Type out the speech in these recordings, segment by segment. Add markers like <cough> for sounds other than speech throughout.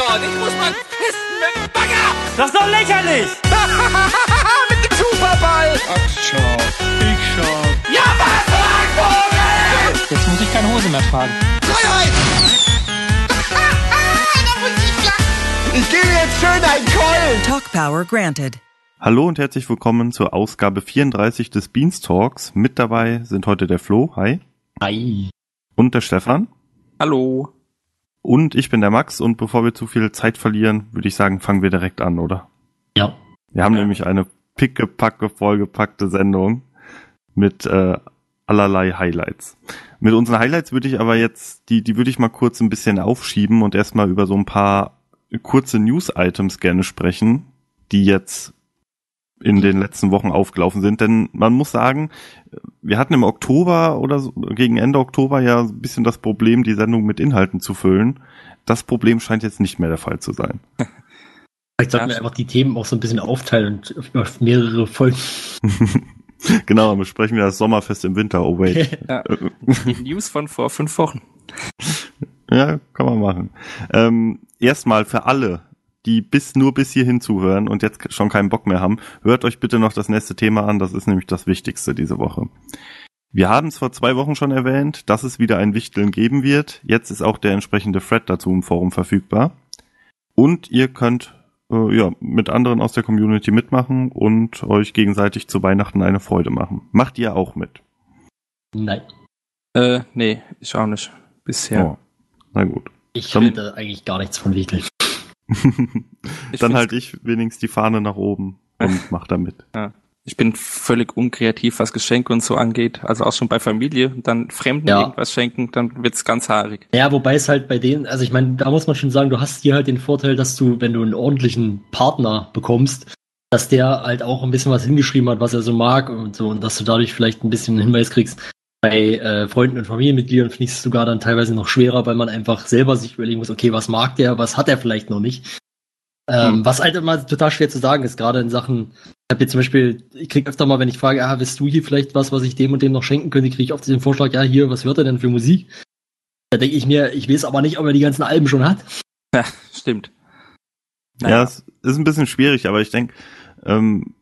dort. Ich muss mal pissen mit dem Bagger. Das ist doch lächerlich! <laughs> mit dem Superball. Ach, schau. Ich schau. Ja, was, Vogel? Jetzt muss ich keine Hose mehr tragen. Freiheit. <laughs> ich gebe jetzt schön einen Keulen. Talk Power granted. Hallo und herzlich willkommen zur Ausgabe 34 des Beanstalks. Mit dabei sind heute der Flo, hi. Hi. Und der Stefan. Hallo. Und ich bin der Max und bevor wir zu viel Zeit verlieren, würde ich sagen, fangen wir direkt an, oder? Ja. Wir haben nämlich eine pickepacke vollgepackte Sendung mit äh, allerlei Highlights. Mit unseren Highlights würde ich aber jetzt, die, die würde ich mal kurz ein bisschen aufschieben und erstmal über so ein paar kurze News-Items gerne sprechen, die jetzt in den letzten Wochen aufgelaufen sind. Denn man muss sagen, wir hatten im Oktober oder so, gegen Ende Oktober ja ein bisschen das Problem, die Sendung mit Inhalten zu füllen. Das Problem scheint jetzt nicht mehr der Fall zu sein. <laughs> Vielleicht sollten wir einfach die Themen auch so ein bisschen aufteilen und auf- mehrere Folgen. <laughs> genau, dann besprechen wir das Sommerfest im Winter. Oh wait. <laughs> Ja. Die News von vor fünf Wochen. Ja, kann man machen. Ähm, erstmal für alle, die bis nur bis hierhin zuhören und jetzt schon keinen Bock mehr haben, hört euch bitte noch das nächste Thema an. Das ist nämlich das Wichtigste diese Woche. Wir haben es vor zwei Wochen schon erwähnt, dass es wieder ein Wichteln geben wird. Jetzt ist auch der entsprechende Thread dazu im Forum verfügbar. Und ihr könnt äh, ja mit anderen aus der Community mitmachen und euch gegenseitig zu Weihnachten eine Freude machen. Macht ihr auch mit? Nein. Äh, nee, ich auch nicht. Bisher. Oh, na gut. Ich da eigentlich gar nichts von wichteln. <laughs> Dann find's- halt ich wenigstens die Fahne nach oben und <laughs> mach da mit. Ich bin völlig unkreativ, was Geschenke und so angeht. Also auch schon bei Familie. Und dann Fremden Ja. irgendwas schenken, dann wird's ganz haarig. Ja, wobei es halt bei denen, also ich meine, da muss man schon sagen, du hast hier halt den Vorteil, dass du, wenn du einen ordentlichen Partner bekommst, dass der halt auch ein bisschen was hingeschrieben hat, was er so mag und so, und dass du dadurch vielleicht ein bisschen einen Hinweis kriegst. Bei äh, Freunden und Familienmitgliedern finde ich es sogar dann teilweise noch schwerer, weil man einfach selber sich überlegen muss, okay, was mag der, was hat er vielleicht noch nicht. Ähm, Hm. Was halt immer total schwer zu sagen ist, gerade in Sachen, ich habe jetzt zum Beispiel, ich krieg öfter mal, wenn ich frage, ah, willst du hier vielleicht was, was ich dem und dem noch schenken könnte, kriege ich oft den Vorschlag, ja, hier, was hört er denn für Musik? Da denke ich mir, ich weiß aber nicht, ob er die ganzen Alben schon hat. Ja, <laughs> stimmt. Ja, es ist ein bisschen schwierig, aber ich denke, ähm,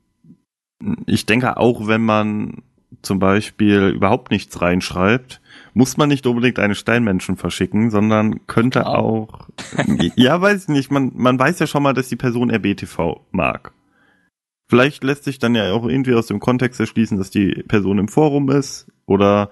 ich denke auch, wenn man zum Beispiel überhaupt nichts reinschreibt, muss man nicht unbedingt eine Steinmenschen verschicken, sondern könnte Klar. auch, ja, weiß ich nicht, man, man weiß ja schon mal, dass die Person RBTV mag. Vielleicht lässt sich dann ja auch irgendwie aus dem Kontext erschließen, dass die Person im Forum ist oder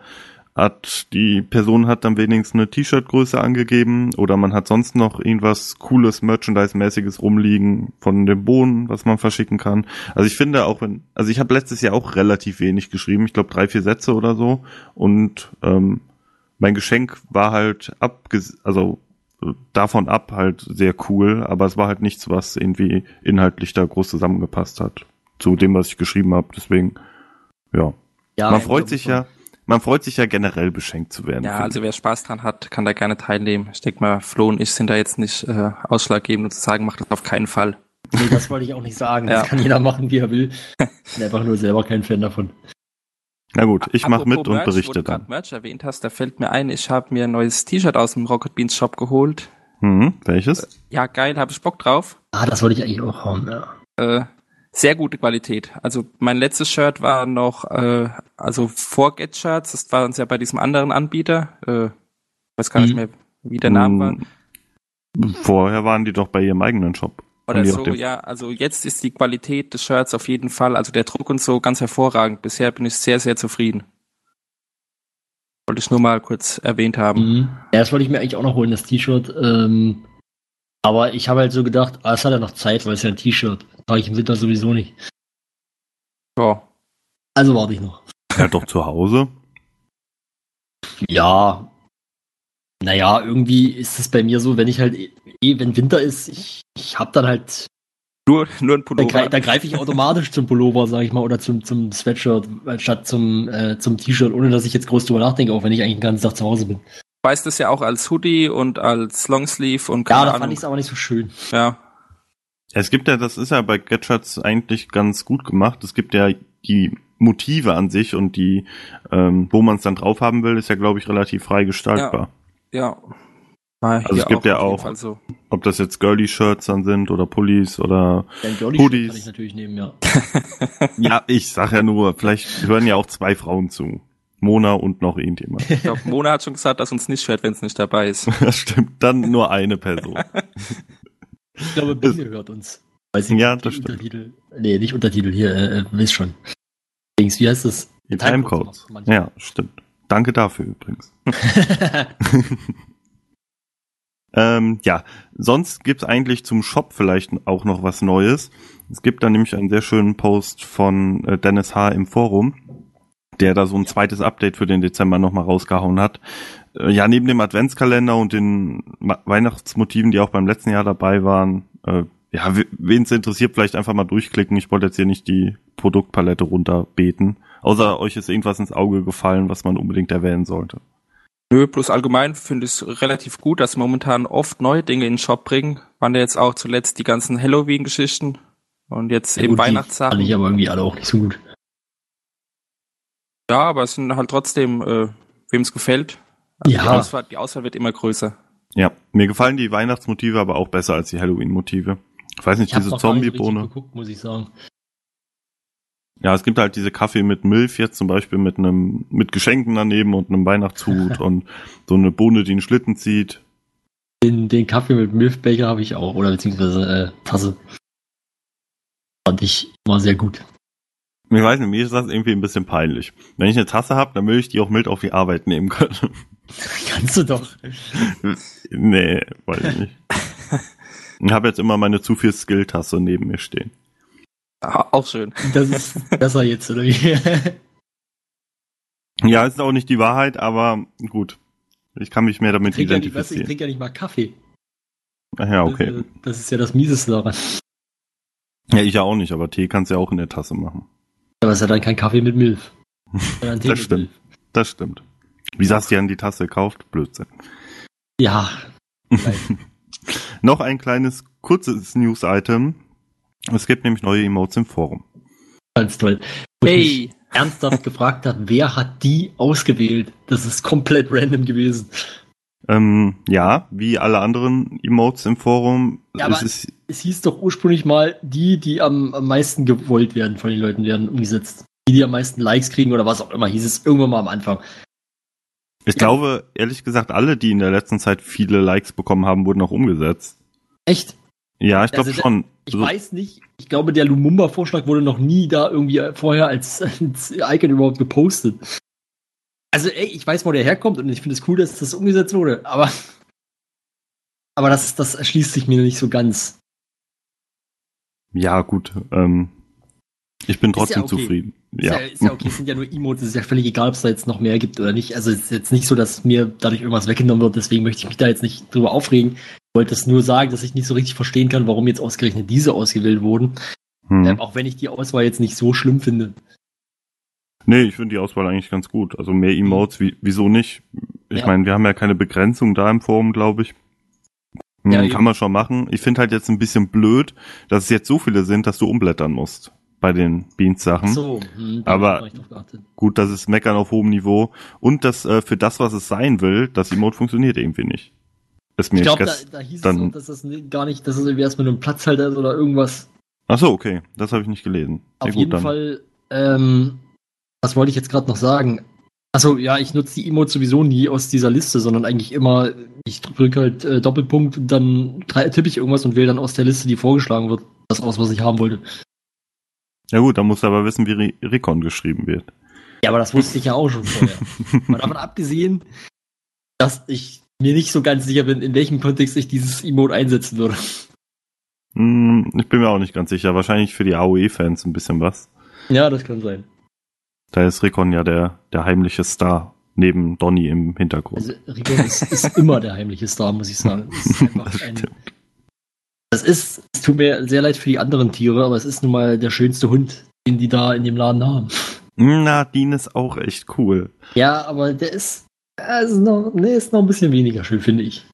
hat die Person hat dann wenigstens eine T-Shirt-Größe angegeben oder man hat sonst noch irgendwas cooles Merchandise-mäßiges rumliegen von dem Bohnen, was man verschicken kann. Also ich finde auch wenn, also ich habe letztes Jahr auch relativ wenig geschrieben, ich glaube drei vier Sätze oder so und ähm, mein Geschenk war halt abges also äh, davon ab halt sehr cool, aber es war halt nichts, was irgendwie inhaltlich da groß zusammengepasst hat zu dem, was ich geschrieben habe. Deswegen ja, Ja, man freut sich ja, man freut sich ja generell beschenkt zu werden. Ja, also wer Spaß dran hat, kann da gerne teilnehmen. Ich denke mal, Flo und ich sind da jetzt nicht äh, ausschlaggebend und zu sagen, macht das auf keinen Fall. Nee, das wollte ich auch nicht sagen. Ja. Das kann jeder machen, wie er will. Ich bin <laughs> einfach nur selber kein Fan davon. Na gut, ich mache mit und Merch, wo berichte du gerade dann. Merch erwähnt hast, da fällt mir ein, ich habe mir ein neues T-Shirt aus dem Rocket Beans Shop geholt. Mhm, welches? Ja, geil, habe ich Bock drauf. Ah, das wollte ich eigentlich auch haben, ja. Äh, sehr gute Qualität. Also mein letztes Shirt war noch, äh, also vor Get Shirts, das war uns ja bei diesem anderen Anbieter, äh, weiß gar nicht Mhm. mehr, wie der Name war. Hm, Vorher waren die doch bei ihrem eigenen Shop. Oder so, ja, also jetzt ist die Qualität des Shirts auf jeden Fall, also der Druck und so ganz hervorragend. Bisher bin ich sehr, sehr zufrieden. Wollte ich nur mal kurz erwähnt haben. Mhm. Ja, das wollte ich mir eigentlich auch noch holen, das T-Shirt. Ähm, aber ich habe halt so gedacht, ah, es hat ja noch Zeit, weil es ja ein T-Shirt. Trage ich im Winter sowieso nicht. Ja. Also warte ich noch. Ja, doch zu Hause. Ja. Naja, irgendwie ist es bei mir so, wenn ich halt eh, eh wenn Winter ist, ich, ich hab dann halt, Nur, nur ein da, Pullover. da greife ich automatisch zum Pullover, sag ich mal, oder zum, zum Sweatshirt, statt zum, äh, zum T-Shirt, ohne dass ich jetzt groß drüber nachdenke, auch wenn ich eigentlich den ganzen Tag zu Hause bin. Weißt es ja auch als Hoodie und als Longsleeve und Ja, keine da Ahnung. fand ich es aber nicht so schön. Ja, Es gibt ja, das ist ja bei Gadgets eigentlich ganz gut gemacht. Es gibt ja die Motive an sich und die, ähm, wo man es dann drauf haben will, ist ja, glaube ich, relativ frei gestaltbar. ja. War Also es gibt ja auf jeden auch- so. Ob das jetzt Girly-Shirts dann sind oder Pullis oder Girly Hoodies. kann ich natürlich nehmen, ja. <laughs> Ja, ich sag ja nur, vielleicht hören ja auch zwei Frauen zu. Mona und noch irgendjemand. Ich glaube, Mona hat schon gesagt, dass uns nicht hört, wenn es nicht dabei ist. <laughs> Das stimmt, dann nur eine Person. <laughs> Ich glaube, Biene hört uns. Weiß ich Ja, nicht, das stimmt. Untertitel. Nee, nicht Untertitel, hier, äh, äh, wisst schon. Dings, wie heißt das? Die Timecodes manchmal. Ja, stimmt. Danke dafür übrigens. <laughs> <laughs> Ähm, ja, sonst gibt's eigentlich zum Shop vielleicht auch noch was Neues. Es gibt da nämlich einen sehr schönen Post von äh, Dennis H. im Forum, der da so ein zweites Update für den Dezember nochmal rausgehauen hat. Ja, neben dem Adventskalender und den Weihnachtsmotiven, die auch beim letzten Jahr dabei waren, äh, ja, wen es interessiert, vielleicht einfach mal durchklicken. Ich wollte jetzt hier nicht die Produktpalette runterbeten. Außer euch ist irgendwas ins Auge gefallen, was man unbedingt erwähnen sollte. Nö, bloß allgemein finde ich es relativ gut, dass sie momentan oft neue Dinge in den Shop bringen. Waren ja jetzt auch zuletzt die ganzen Halloween-Geschichten und jetzt eben Gut, die Fand Weihnachtssachen. ich aber irgendwie alle auch nicht so gut. Ja, aber es sind halt trotzdem, äh, wem es gefällt. Also Ja. Die Auswahl, die Auswahl wird immer größer. Ja, mir gefallen die Weihnachtsmotive aber auch besser als die Halloween-Motive. Ich weiß nicht, Ich diese Zombie-Bohne. geguckt, muss ich sagen. Ja, es gibt halt diese Kaffee mit Milf jetzt zum Beispiel mit einem, mit Geschenken daneben und einem Weihnachtshut <laughs> und so eine Bohne, die einen Schlitten zieht. Den, den Kaffee mit Milchbecher habe ich auch, oder beziehungsweise äh, Tasse. Fand ich immer sehr gut. Ich weiß nicht, mir ist das irgendwie ein bisschen peinlich. Wenn ich eine Tasse habe, dann will ich die auch mit auf die Arbeit nehmen können. <laughs> Kannst du doch. nee, weiß ich nicht. Ich habe jetzt immer meine zu viel Skill-Tasse neben mir stehen. Ah, Auch schön. Das ist besser jetzt, oder wie? <laughs> Ja, ist auch nicht die Wahrheit, aber gut. Ich kann mich mehr damit Ich trinke ja, nicht- weißt ich identifizieren. trinke ja nicht mal Kaffee. Ach ja, okay. Das, das ist ja das Mieseste daran. Ja, ich ja auch nicht, aber Tee kannst du ja auch in der Tasse machen. Aber es ist ja dann kein Kaffee mit Milch. <laughs> Das mit stimmt. Milch. Das stimmt. Wie hast du dir an die Tasse gekauft? Blödsinn. Ja, <laughs> Noch ein kleines, kurzes News-Item. Es gibt nämlich neue Emotes im Forum. ganz toll. Wo Hey! ernsthaft gefragt habe, wer hat die ausgewählt? Das ist komplett random gewesen. Ähm, ja, wie alle anderen Emotes im Forum. Ja, ist aber- es, Es hieß doch ursprünglich mal, die, die am, am meisten gewollt werden von den Leuten, werden umgesetzt. Die, die am meisten Likes kriegen oder was auch immer, hieß es irgendwann mal am Anfang. Ich glaube, ehrlich gesagt, alle, die in der letzten Zeit viele Likes bekommen haben, wurden auch umgesetzt. Echt? Ja, ich glaube Also, schon. Ich So- weiß nicht. Ich glaube, der Lumumba-Vorschlag wurde noch nie da irgendwie vorher als, <laughs> als Icon überhaupt gepostet. Also, ey, ich weiß, wo der herkommt und ich finde es cool, dass das umgesetzt wurde, aber. Aber das, das erschließt sich mir nicht so ganz. Ja, gut. Ähm, ich bin Ist ja trotzdem okay. zufrieden. Ist Ja. ja, ist ja okay, es sind ja nur Emotes, es ist ja völlig egal, ob es da jetzt noch mehr gibt oder nicht. Also es ist jetzt nicht so, dass mir dadurch irgendwas weggenommen wird, deswegen möchte ich mich da jetzt nicht drüber aufregen. Ich wollte es nur sagen, dass ich nicht so richtig verstehen kann, warum jetzt ausgerechnet diese ausgewählt wurden. Hm. Ähm, auch wenn ich die Auswahl jetzt nicht so schlimm finde. Nee, ich finde die Auswahl eigentlich ganz gut. Also mehr Emotes, wie, wieso nicht? Ich Ja. meine, wir haben ja keine Begrenzung da im Forum, glaube ich. Hm, Ja, kann eben. man schon machen. Ich finde halt jetzt ein bisschen blöd, dass es jetzt so viele sind, dass du umblättern musst bei den Beans-Sachen. So, hm, Aber-. Gut, das ist Meckern auf hohem Niveau. Und das äh, für das, was es sein will, das Emote funktioniert irgendwie nicht. Ist mir Ich glaube, da, da hieß es auch, dass das gar nicht, dass es irgendwie erstmal nur ein Platzhalter ist oder irgendwas. Ach so, okay. Das habe ich nicht gelesen. Auf Ja, gut, jeden dann. Fall, ähm, was wollte ich jetzt gerade noch sagen? Achso, ja, ich nutze die Emotes sowieso nie aus dieser Liste, sondern eigentlich immer, ich drücke halt äh, Doppelpunkt und dann tippe ich irgendwas und wähle dann aus der Liste, die vorgeschlagen wird, das aus, was ich haben wollte. Ja gut, dann musst du aber wissen, wie Re Recon geschrieben wird. Ja, aber das wusste ich ja auch schon vorher. <laughs> Mal davon abgesehen, dass ich mir nicht so ganz sicher bin, in welchem Kontext ich dieses Emote einsetzen würde. Hm, ich bin mir auch nicht ganz sicher. Wahrscheinlich für die AOE-Fans ein bisschen was. Ja, das kann sein. Da ist Recon ja der, der heimliche Star neben Donny im Hintergrund. Also Rico ist, ist immer der heimliche Star, muss ich sagen. <laughs> Ist einfach Das ein, stimmt. Das ist, es tut mir sehr leid für die anderen Tiere, aber es ist nun mal der schönste Hund, den die da in dem Laden haben. Na, Dean ist auch echt cool. Ja, aber der ist, ist noch, nee, ist noch ein bisschen weniger schön, finde ich.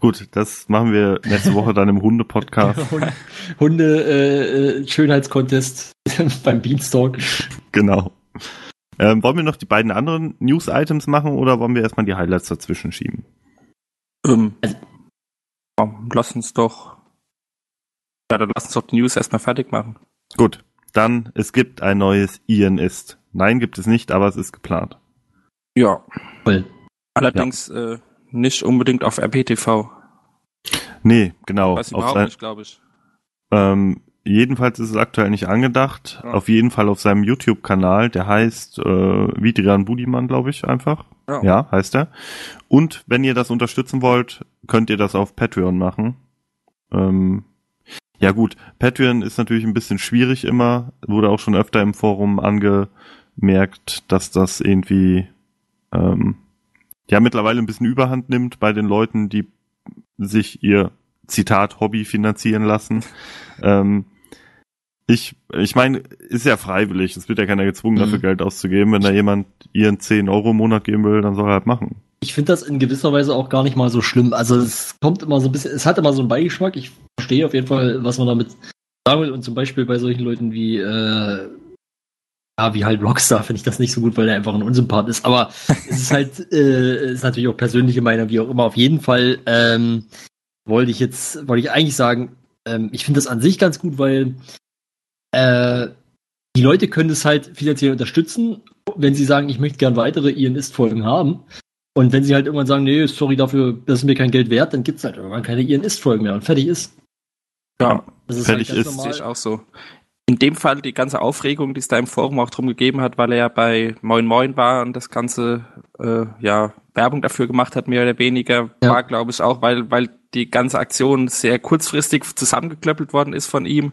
Gut, das machen wir nächste Woche dann im Hunde-Podcast. <laughs> Hunde, Hunde äh, äh, Schönheitskontest <laughs> beim Beanstalk. genau. Ähm, wollen wir noch die beiden anderen News-Items machen oder wollen wir erstmal die Highlights dazwischen schieben? Ähm, Komm, lass uns doch. Ja, dann lass uns doch die News erstmal fertig machen. Gut, dann es gibt ein neues Ian ist. Nein, gibt es nicht, aber es ist geplant. Ja. Voll. Allerdings äh, nicht unbedingt auf RPTV. Nee, genau. Weiß Auf überhaupt sein, nicht, glaube ich. ähm, jedenfalls ist es aktuell nicht angedacht. Ja. Auf jeden Fall auf seinem YouTube-Kanal, der heißt äh, Vidrian Budiman, glaube ich, einfach. Ja. Ja, heißt er. Und wenn ihr das unterstützen wollt, könnt ihr das auf Patreon machen. Ähm, ja gut, Patreon ist natürlich ein bisschen schwierig immer. Wurde auch schon öfter im Forum angemerkt, dass das irgendwie ähm, ja mittlerweile ein bisschen Überhand nimmt bei den Leuten, die sich ihr Zitat Hobby finanzieren lassen. <laughs> Ähm, ich, ich meine, ist ja freiwillig. Es wird ja keiner gezwungen, Mhm. dafür Geld auszugeben. Wenn da jemand ihren 10 Euro im Monat geben will, dann soll er halt machen. Ich finde das in gewisser Weise auch gar nicht mal so schlimm. Also es kommt immer so ein bisschen, es hat immer so einen Beigeschmack. Ich verstehe auf jeden Fall, was man damit sagen will. Und zum Beispiel bei solchen Leuten wie, äh, ja, wie halt Rockstar finde ich das nicht so gut, weil der einfach ein Unsympath ist. Aber es ist halt, <laughs> äh, ist natürlich auch persönliche Meinung, wie auch immer. Auf jeden Fall ähm, wollte ich jetzt, wollte ich eigentlich sagen, ähm, ich finde das an sich ganz gut, weil äh, die Leute können es halt finanziell unterstützen, wenn sie sagen, ich möchte gern weitere Ian Ist-Folgen haben. Und wenn sie halt irgendwann sagen, nee, sorry dafür, das ist mir kein Geld wert, dann gibt's halt irgendwann keine Ian Ist-Folgen mehr und fertig ist. Ja, Das ist Fertig halt ganz ist, sehe ich normal. auch so. In dem Fall die ganze Aufregung, die es da im Forum auch drum gegeben hat, weil er ja bei Moin Moin war und das ganze äh, ja Werbung dafür gemacht hat, mehr oder weniger, Ja. war glaube ich auch, weil weil die ganze Aktion sehr kurzfristig zusammengeklöppelt worden ist von ihm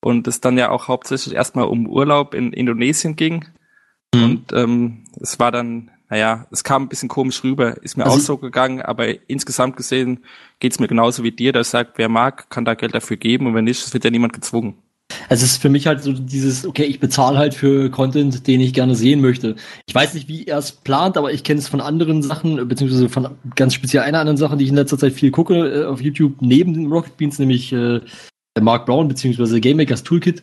und es dann ja auch hauptsächlich erstmal um Urlaub in Indonesien ging Mhm. und ähm, es war dann naja, es kam ein bisschen komisch rüber, ist mir Also auch so gegangen, aber insgesamt gesehen geht's mir genauso wie dir, dass sagt, wer mag, kann da Geld dafür geben und wenn nicht, es wird ja niemand gezwungen. Es ist für mich halt so dieses, okay, ich bezahle halt für Content, den ich gerne sehen möchte. Ich weiß nicht, wie er es plant, aber ich kenne es von anderen Sachen, beziehungsweise von ganz speziell einer anderen Sache, die ich in letzter Zeit viel gucke äh, auf YouTube, neben den Rocket Beans, nämlich äh, Mark Brown, beziehungsweise Game Makers Toolkit.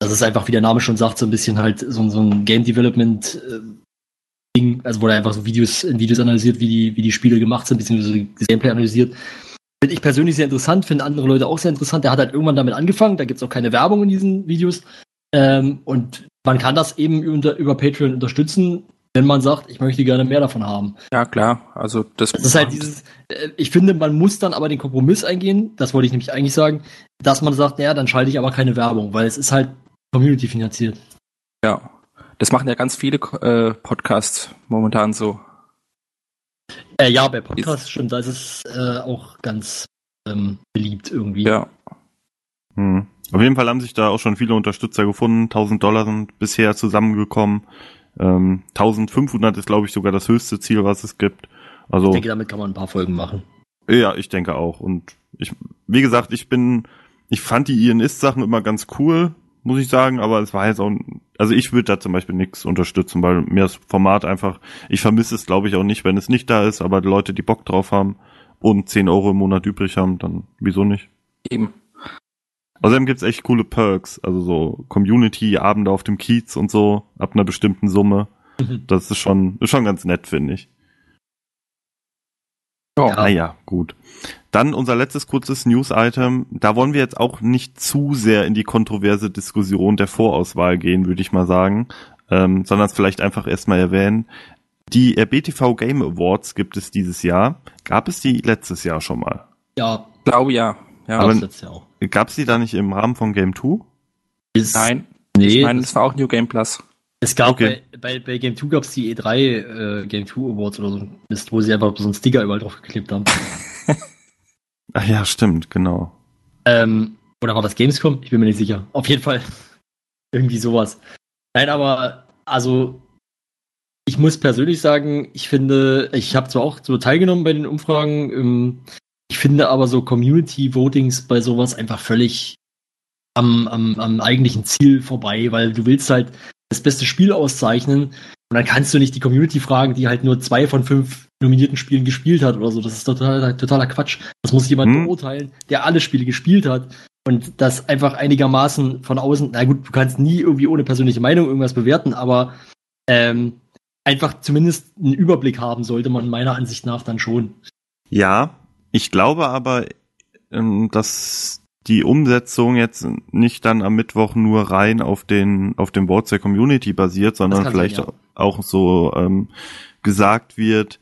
Das ist einfach, wie der Name schon sagt, so ein bisschen halt so, ein- so ein Game Development äh, also wo er einfach so Videos, in Videos analysiert, wie die, wie die Spiele gemacht sind, beziehungsweise das Gameplay analysiert. Finde ich persönlich sehr interessant, finde andere Leute auch sehr interessant. Der hat halt irgendwann damit angefangen, da gibt's auch keine Werbung in diesen Videos. Ähm, und man kann das eben unter, über Patreon unterstützen, wenn man sagt, ich möchte gerne mehr davon haben. Ja, klar. Also das, Das ist halt dieses, äh, ich finde, man muss dann aber den Kompromiss eingehen, das wollte ich nämlich eigentlich sagen, dass man sagt, naja, dann schalte ich aber keine Werbung, weil es ist halt Community finanziert. ja. Das machen ja ganz viele äh, Podcasts momentan so. Äh, ja, bei Podcasts stimmt, da ist es äh, auch ganz ähm, beliebt irgendwie. Ja. Hm. Auf jeden Fall haben sich da auch schon viele Unterstützer gefunden. 1000 Dollar sind bisher zusammengekommen. Ähm, 1500 ist, glaube ich, sogar das höchste Ziel, was es gibt. Also Ich denke, damit kann man ein paar Folgen machen. Ja, ich denke auch. Und ich, wie gesagt, ich bin, ich fand die Ian Ist-Sachen immer ganz cool, muss ich sagen, aber es war jetzt auch, also ich würde da zum Beispiel nichts unterstützen, weil mir das Format einfach, ich vermisse es, glaube ich, auch nicht, wenn es nicht da ist, aber die Leute, die Bock drauf haben und 10 Euro im Monat übrig haben, dann wieso nicht? Eben. Außerdem gibt's echt coole Perks, also so Community-Abende auf dem Kiez und so, ab einer bestimmten Summe. Das ist schon, ist schon ganz nett, finde ich. Ja. Ja. Naja, gut. Dann unser letztes kurzes News-Item. Da wollen wir jetzt auch nicht zu sehr in die kontroverse Diskussion der Vorauswahl gehen, würde ich mal sagen, ähm, sondern es vielleicht einfach erstmal erwähnen. Die RBTV Game Awards gibt es dieses Jahr. Gab es die letztes Jahr schon mal? Ja, Glaube ja. Ja. Aber- das letztes Jahr auch. Gab es die da nicht im Rahmen von Game 2? Ist, Nein. nee, ich meine, das- war auch New Game Plus. Es gab Okay. bei, bei, bei Game 2 gab es die E3 äh, Game 2 Awards oder so, Mist, wo sie einfach so einen Sticker überall drauf geklebt haben. <laughs> Ach ja, stimmt, genau. ähm, oder war das Gamescom? Ich bin mir nicht sicher. Auf jeden Fall. <laughs> Irgendwie sowas. Nein, aber also ich muss persönlich sagen, ich finde, ich habe zwar auch so teilgenommen bei den Umfragen, ähm, ich finde aber so Community-Votings bei sowas einfach völlig am, am, am eigentlichen Ziel vorbei, weil du willst halt das beste Spiel auszeichnen und dann kannst du nicht die Community fragen, die halt nur zwei von fünf nominierten Spielen gespielt hat oder so. Das ist total, totaler Quatsch. Das muss jemand Hm. beurteilen, der alle Spiele gespielt hat und das einfach einigermaßen von außen, na gut, du kannst nie irgendwie ohne persönliche Meinung irgendwas bewerten, aber ähm, einfach zumindest einen Überblick haben sollte man meiner Ansicht nach dann schon. Ja, Ich glaube aber, ähm, dass die Umsetzung jetzt nicht dann am Mittwoch nur rein auf den auf dem Boards der Community basiert, sondern vielleicht sein, ja. auch so ähm, gesagt wird.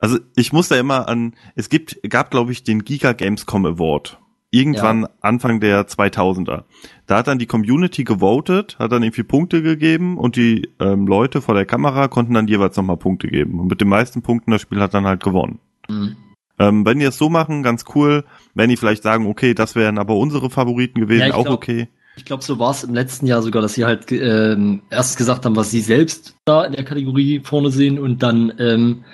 Also ich muss da immer an, es gibt, gab glaube ich den Giga Gamescom Award. Irgendwann Anfang der 2000er. Da hat dann die Community gewotet, hat dann irgendwie Punkte gegeben und die ähm, Leute vor der Kamera konnten dann jeweils nochmal Punkte geben. Und mit den meisten Punkten das Spiel hat dann halt gewonnen. Mhm. Ähm, wenn die es so machen, ganz cool. Wenn die vielleicht sagen, okay, das wären aber unsere Favoriten gewesen, Ja, auch glaub- okay. Ich glaube, so war es im letzten Jahr sogar, dass sie halt ähm, erst gesagt haben, was sie selbst da in der Kategorie vorne sehen und dann ähm,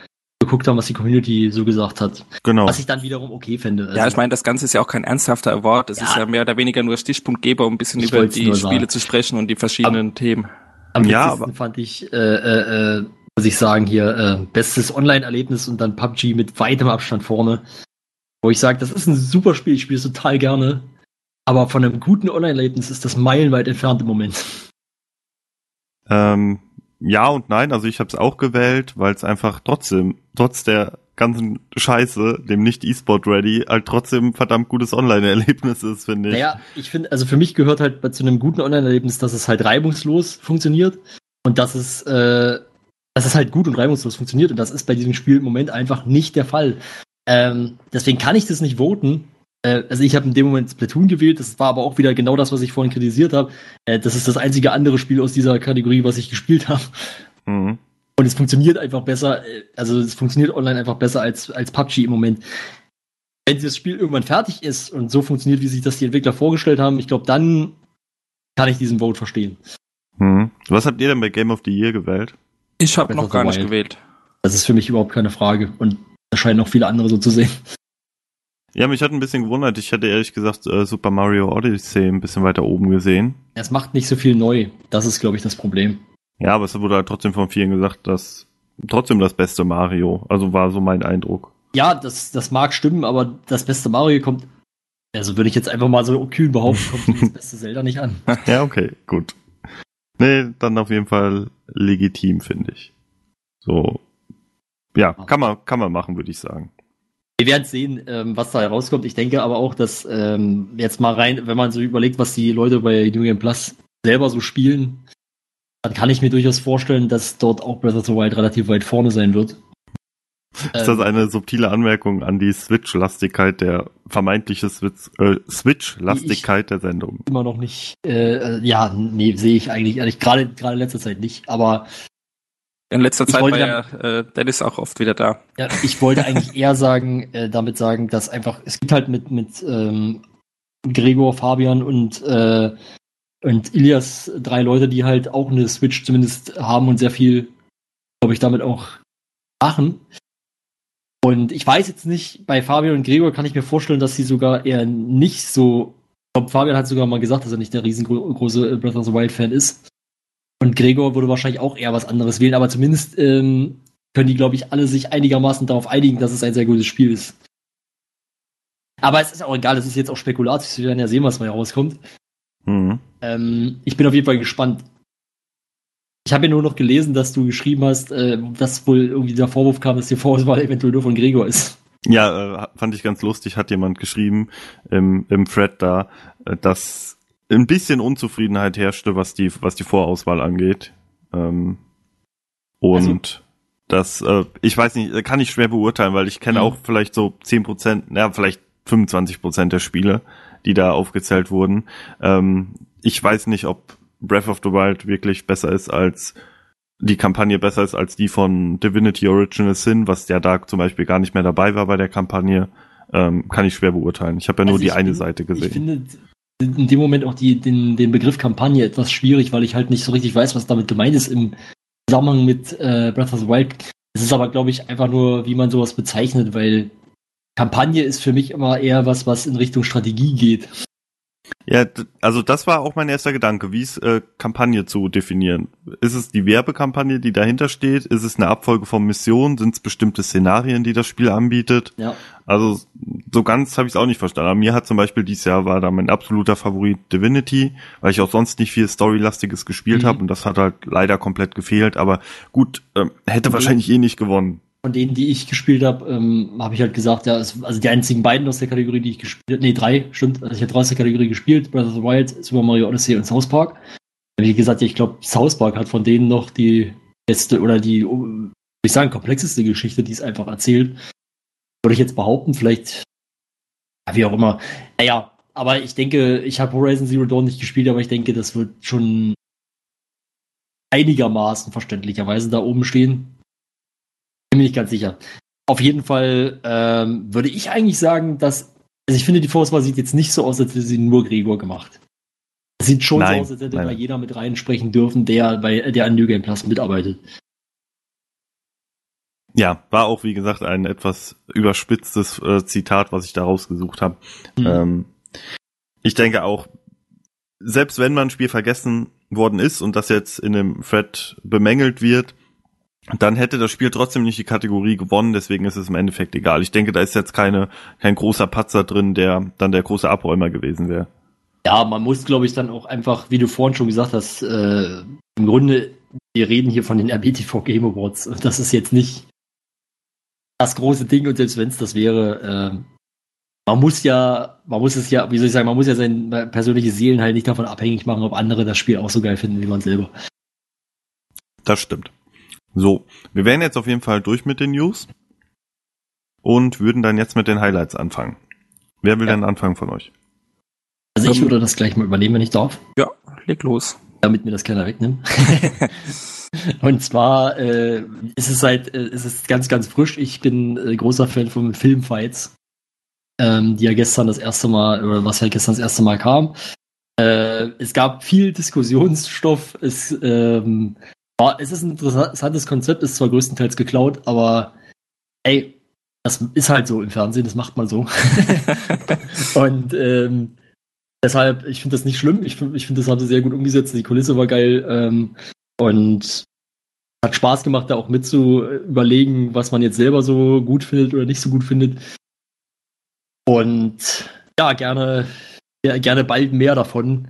geguckt haben, was die Community so gesagt hat. Genau. Was ich dann wiederum okay fände. Also, Ja, ich meine, das Ganze ist ja auch kein ernsthafter Award. Das Ja. ist ja mehr oder weniger nur Stichpunktgeber, um ein bisschen Ich über die Spiele sagen. zu sprechen und die verschiedenen Themen. am ja, witzigsten fand ich, äh, äh, äh, muss ich sagen, hier äh, bestes Online-Erlebnis und dann PUBG mit weitem Abstand vorne. Wo ich sage, das ist ein super Spiel, ich spiele es total gerne. Aber von einem guten Online-Erlebnis ist das meilenweit entfernt im Moment. Ähm, ja und nein, also ich habe es auch gewählt, weil es einfach trotzdem, trotz der ganzen Scheiße, dem nicht E-Sport ready, halt trotzdem verdammt gutes Online-Erlebnis ist, finde ich. Naja, ich finde, also für mich gehört halt zu einem guten Online-Erlebnis, dass es halt reibungslos funktioniert und dass es, äh, dass es halt gut und reibungslos funktioniert und das ist bei diesem Spiel im Moment einfach nicht der Fall. Ähm, deswegen kann ich das nicht voten. Äh, also ich habe in dem Moment Splatoon gewählt, das war aber auch wieder genau das, was ich vorhin kritisiert habe. Äh, das ist das einzige andere Spiel aus dieser Kategorie, was ich gespielt habe. Mhm. Und es funktioniert einfach besser, äh, also es funktioniert online einfach besser als, als PUBG im Moment. Wenn das Spiel irgendwann fertig ist und so funktioniert, wie sich das die Entwickler vorgestellt haben, ich glaube, dann kann ich diesen Vote verstehen. Mhm. Was habt ihr denn bei Game of the Year gewählt? Ich habe noch gar nicht gewählt. Das ist für mich überhaupt keine Frage. Und da scheinen auch viele andere so zu sehen. Ja, mich hat ein bisschen gewundert. Ich hätte ehrlich gesagt äh, Super Mario Odyssey ein bisschen weiter oben gesehen. Es macht nicht so viel neu. Das ist, glaube ich, das Problem. Ja, aber es wurde halt trotzdem von vielen gesagt, dass trotzdem das beste Mario. Also war so mein Eindruck. Ja, das, das mag stimmen, aber das beste Mario kommt, also würde ich jetzt einfach mal so kühn behaupten, kommt das <laughs> beste Zelda nicht an. <laughs> Ja, okay, gut. Nee, dann auf jeden Fall legitim, finde ich. So. Ja, kann man, kann man machen, würde ich sagen. Wir werden sehen, ähm, was da herauskommt. Ich denke aber auch, dass ähm, jetzt mal rein, wenn man so überlegt, was die Leute bei New Game Plus selber so spielen, dann kann ich mir durchaus vorstellen, dass dort auch Breath of the Wild relativ weit vorne sein wird. Ist das eine subtile Anmerkung an die Switch-Lastigkeit der vermeintliche äh, Switch-Lastigkeit der Sendung? immer noch nicht, äh, äh, ja, nee, sehe ich eigentlich ehrlich, gerade gerade in letzter Zeit nicht. Aber In letzter Zeit war ja äh, Dennis auch oft wieder da. ja, ich wollte eigentlich eher sagen, äh, damit sagen, dass einfach, es gibt halt mit, mit ähm, Gregor, Fabian und, äh, und Ilias drei Leute, die halt auch eine Switch zumindest haben und sehr viel, glaube ich, damit auch machen. Und ich weiß jetzt nicht, bei Fabian und Gregor kann ich mir vorstellen, dass sie sogar eher nicht so. Ich glaube, Fabian hat sogar mal gesagt, dass er nicht der riesengroße Breath of the Wild Fan ist. Und Gregor würde wahrscheinlich auch eher was anderes wählen, aber zumindest ähm, können die, glaube ich, alle sich einigermaßen darauf einigen, dass es ein sehr gutes Spiel ist. Aber es ist auch egal, es ist jetzt auch Spekulatius, wir werden ja sehen, was mal herauskommt. Mhm. Ähm, ich bin auf jeden Fall gespannt. Ich habe ja nur noch gelesen, dass du geschrieben hast, äh, dass wohl irgendwie der Vorwurf kam, dass die Vorauswahl eventuell nur von Gregor ist. Ja, äh, fand ich ganz lustig, hat jemand geschrieben im, im Thread da, äh, dass ein bisschen Unzufriedenheit herrschte, was die, was die Vorauswahl angeht. Ähm, und das, äh, ich weiß nicht, kann ich schwer beurteilen, weil ich kenne Mhm. auch vielleicht so 10 Prozent, ja, vielleicht 25 Prozent der Spiele, die da aufgezählt wurden. Ähm, ich weiß nicht, ob Breath of the Wild wirklich besser ist als die Kampagne besser ist als die von Divinity Original Sin, was ja da zum Beispiel gar nicht mehr dabei war bei der Kampagne, ähm, kann ich schwer beurteilen. Ich habe ja nur Also die ich eine bin- Seite Ich gesehen. finde in dem Moment auch die, den, den Begriff Kampagne etwas schwierig, weil ich halt nicht so richtig weiß, was damit gemeint ist im Zusammenhang mit äh, Breath of the Wild. Es ist aber, glaube ich, einfach nur, wie man sowas bezeichnet, weil Kampagne ist für mich immer eher was, was in Richtung Strategie geht. Ja, also das war auch mein erster Gedanke, wie es äh, Kampagne zu definieren. Ist es die Werbekampagne, die dahinter steht? Ist es eine Abfolge von Missionen? Sind es bestimmte Szenarien, die das Spiel anbietet? Ja. Also so ganz habe ich es auch nicht verstanden. Aber mir hat zum Beispiel dieses Jahr war da mein absoluter Favorit Divinity, weil ich auch sonst nicht viel Storylastiges gespielt Mhm. habe und das hat halt leider komplett gefehlt. Aber gut, ähm, hätte wahrscheinlich eh nicht gewonnen. Von denen, die ich gespielt habe, ähm, habe ich halt gesagt, ja, es, also die einzigen beiden aus der Kategorie, die ich gespielt habe, nee, drei, stimmt, also ich habe drei aus der Kategorie gespielt, Breath of the Wild, Super Mario Odyssey und South Park. Wie gesagt, ich glaube, South Park hat von denen noch die beste oder die, würde ich sagen, komplexeste Geschichte, die es einfach erzählt. Würde ich jetzt behaupten, vielleicht, wie auch immer. Naja, aber ich denke, ich habe Horizon Zero Dawn nicht gespielt, aber ich denke, das wird schon einigermaßen verständlicherweise da oben stehen. Bin mir nicht ganz sicher. Auf jeden Fall ähm, würde ich eigentlich sagen, dass, also ich finde, die Vorauswahl sieht jetzt nicht so aus, als hätte sie nur Gregor gemacht. Es sieht schon Nein, so aus, als hätte nein. da jeder mit reinsprechen dürfen, der bei der an New Game Plus mitarbeitet. Ja, war auch, wie gesagt, ein etwas überspitztes äh, Zitat, was ich da rausgesucht habe. Mhm. Ähm, ich denke auch, selbst wenn man ein Spiel vergessen worden ist und das jetzt in dem Thread bemängelt wird, dann hätte das Spiel trotzdem nicht die Kategorie gewonnen, deswegen ist es im Endeffekt egal. Ich denke, da ist jetzt keine, kein großer Patzer drin, der dann der große Abräumer gewesen wäre. Ja, man muss, glaube ich, dann auch einfach, wie du vorhin schon gesagt hast, äh, im Grunde, wir reden hier von den RBTV Game Awards. Und Das ist jetzt nicht das große Ding und selbst wenn es das wäre, äh, man muss ja, man muss es ja, wie soll ich sagen, man muss ja sein persönliche Seelen halt nicht davon abhängig machen, ob andere das Spiel auch so geil finden wie man selber. Das stimmt. So, wir wären jetzt auf jeden Fall durch mit den News und würden dann jetzt mit den Highlights anfangen. Wer will Ja. denn anfangen von euch? Also ich Ähm, würde das gleich mal übernehmen, wenn ich darf. Ja, leg los. damit mir das keiner wegnimmt. <laughs> und zwar äh, ist es seit, äh, ist es ganz, ganz frisch. Ich bin äh, großer Fan von Filmfights, ähm, die ja gestern das erste Mal, oder was ja gestern das erste Mal kam. Äh, es gab viel Diskussionsstoff. Es, ähm, war, es ist ein interessantes Konzept, ist zwar größtenteils geklaut, aber ey, das ist halt so im Fernsehen, das macht man so. <laughs> und ähm, Deshalb, ich finde das nicht schlimm. Ich finde, ich find, das haben sie sehr gut umgesetzt. Die Kulisse war geil. Ähm, und hat Spaß gemacht, da auch mit zu überlegen, was man jetzt selber so gut findet oder nicht so gut findet. Und ja, gerne, ja, gerne bald mehr davon.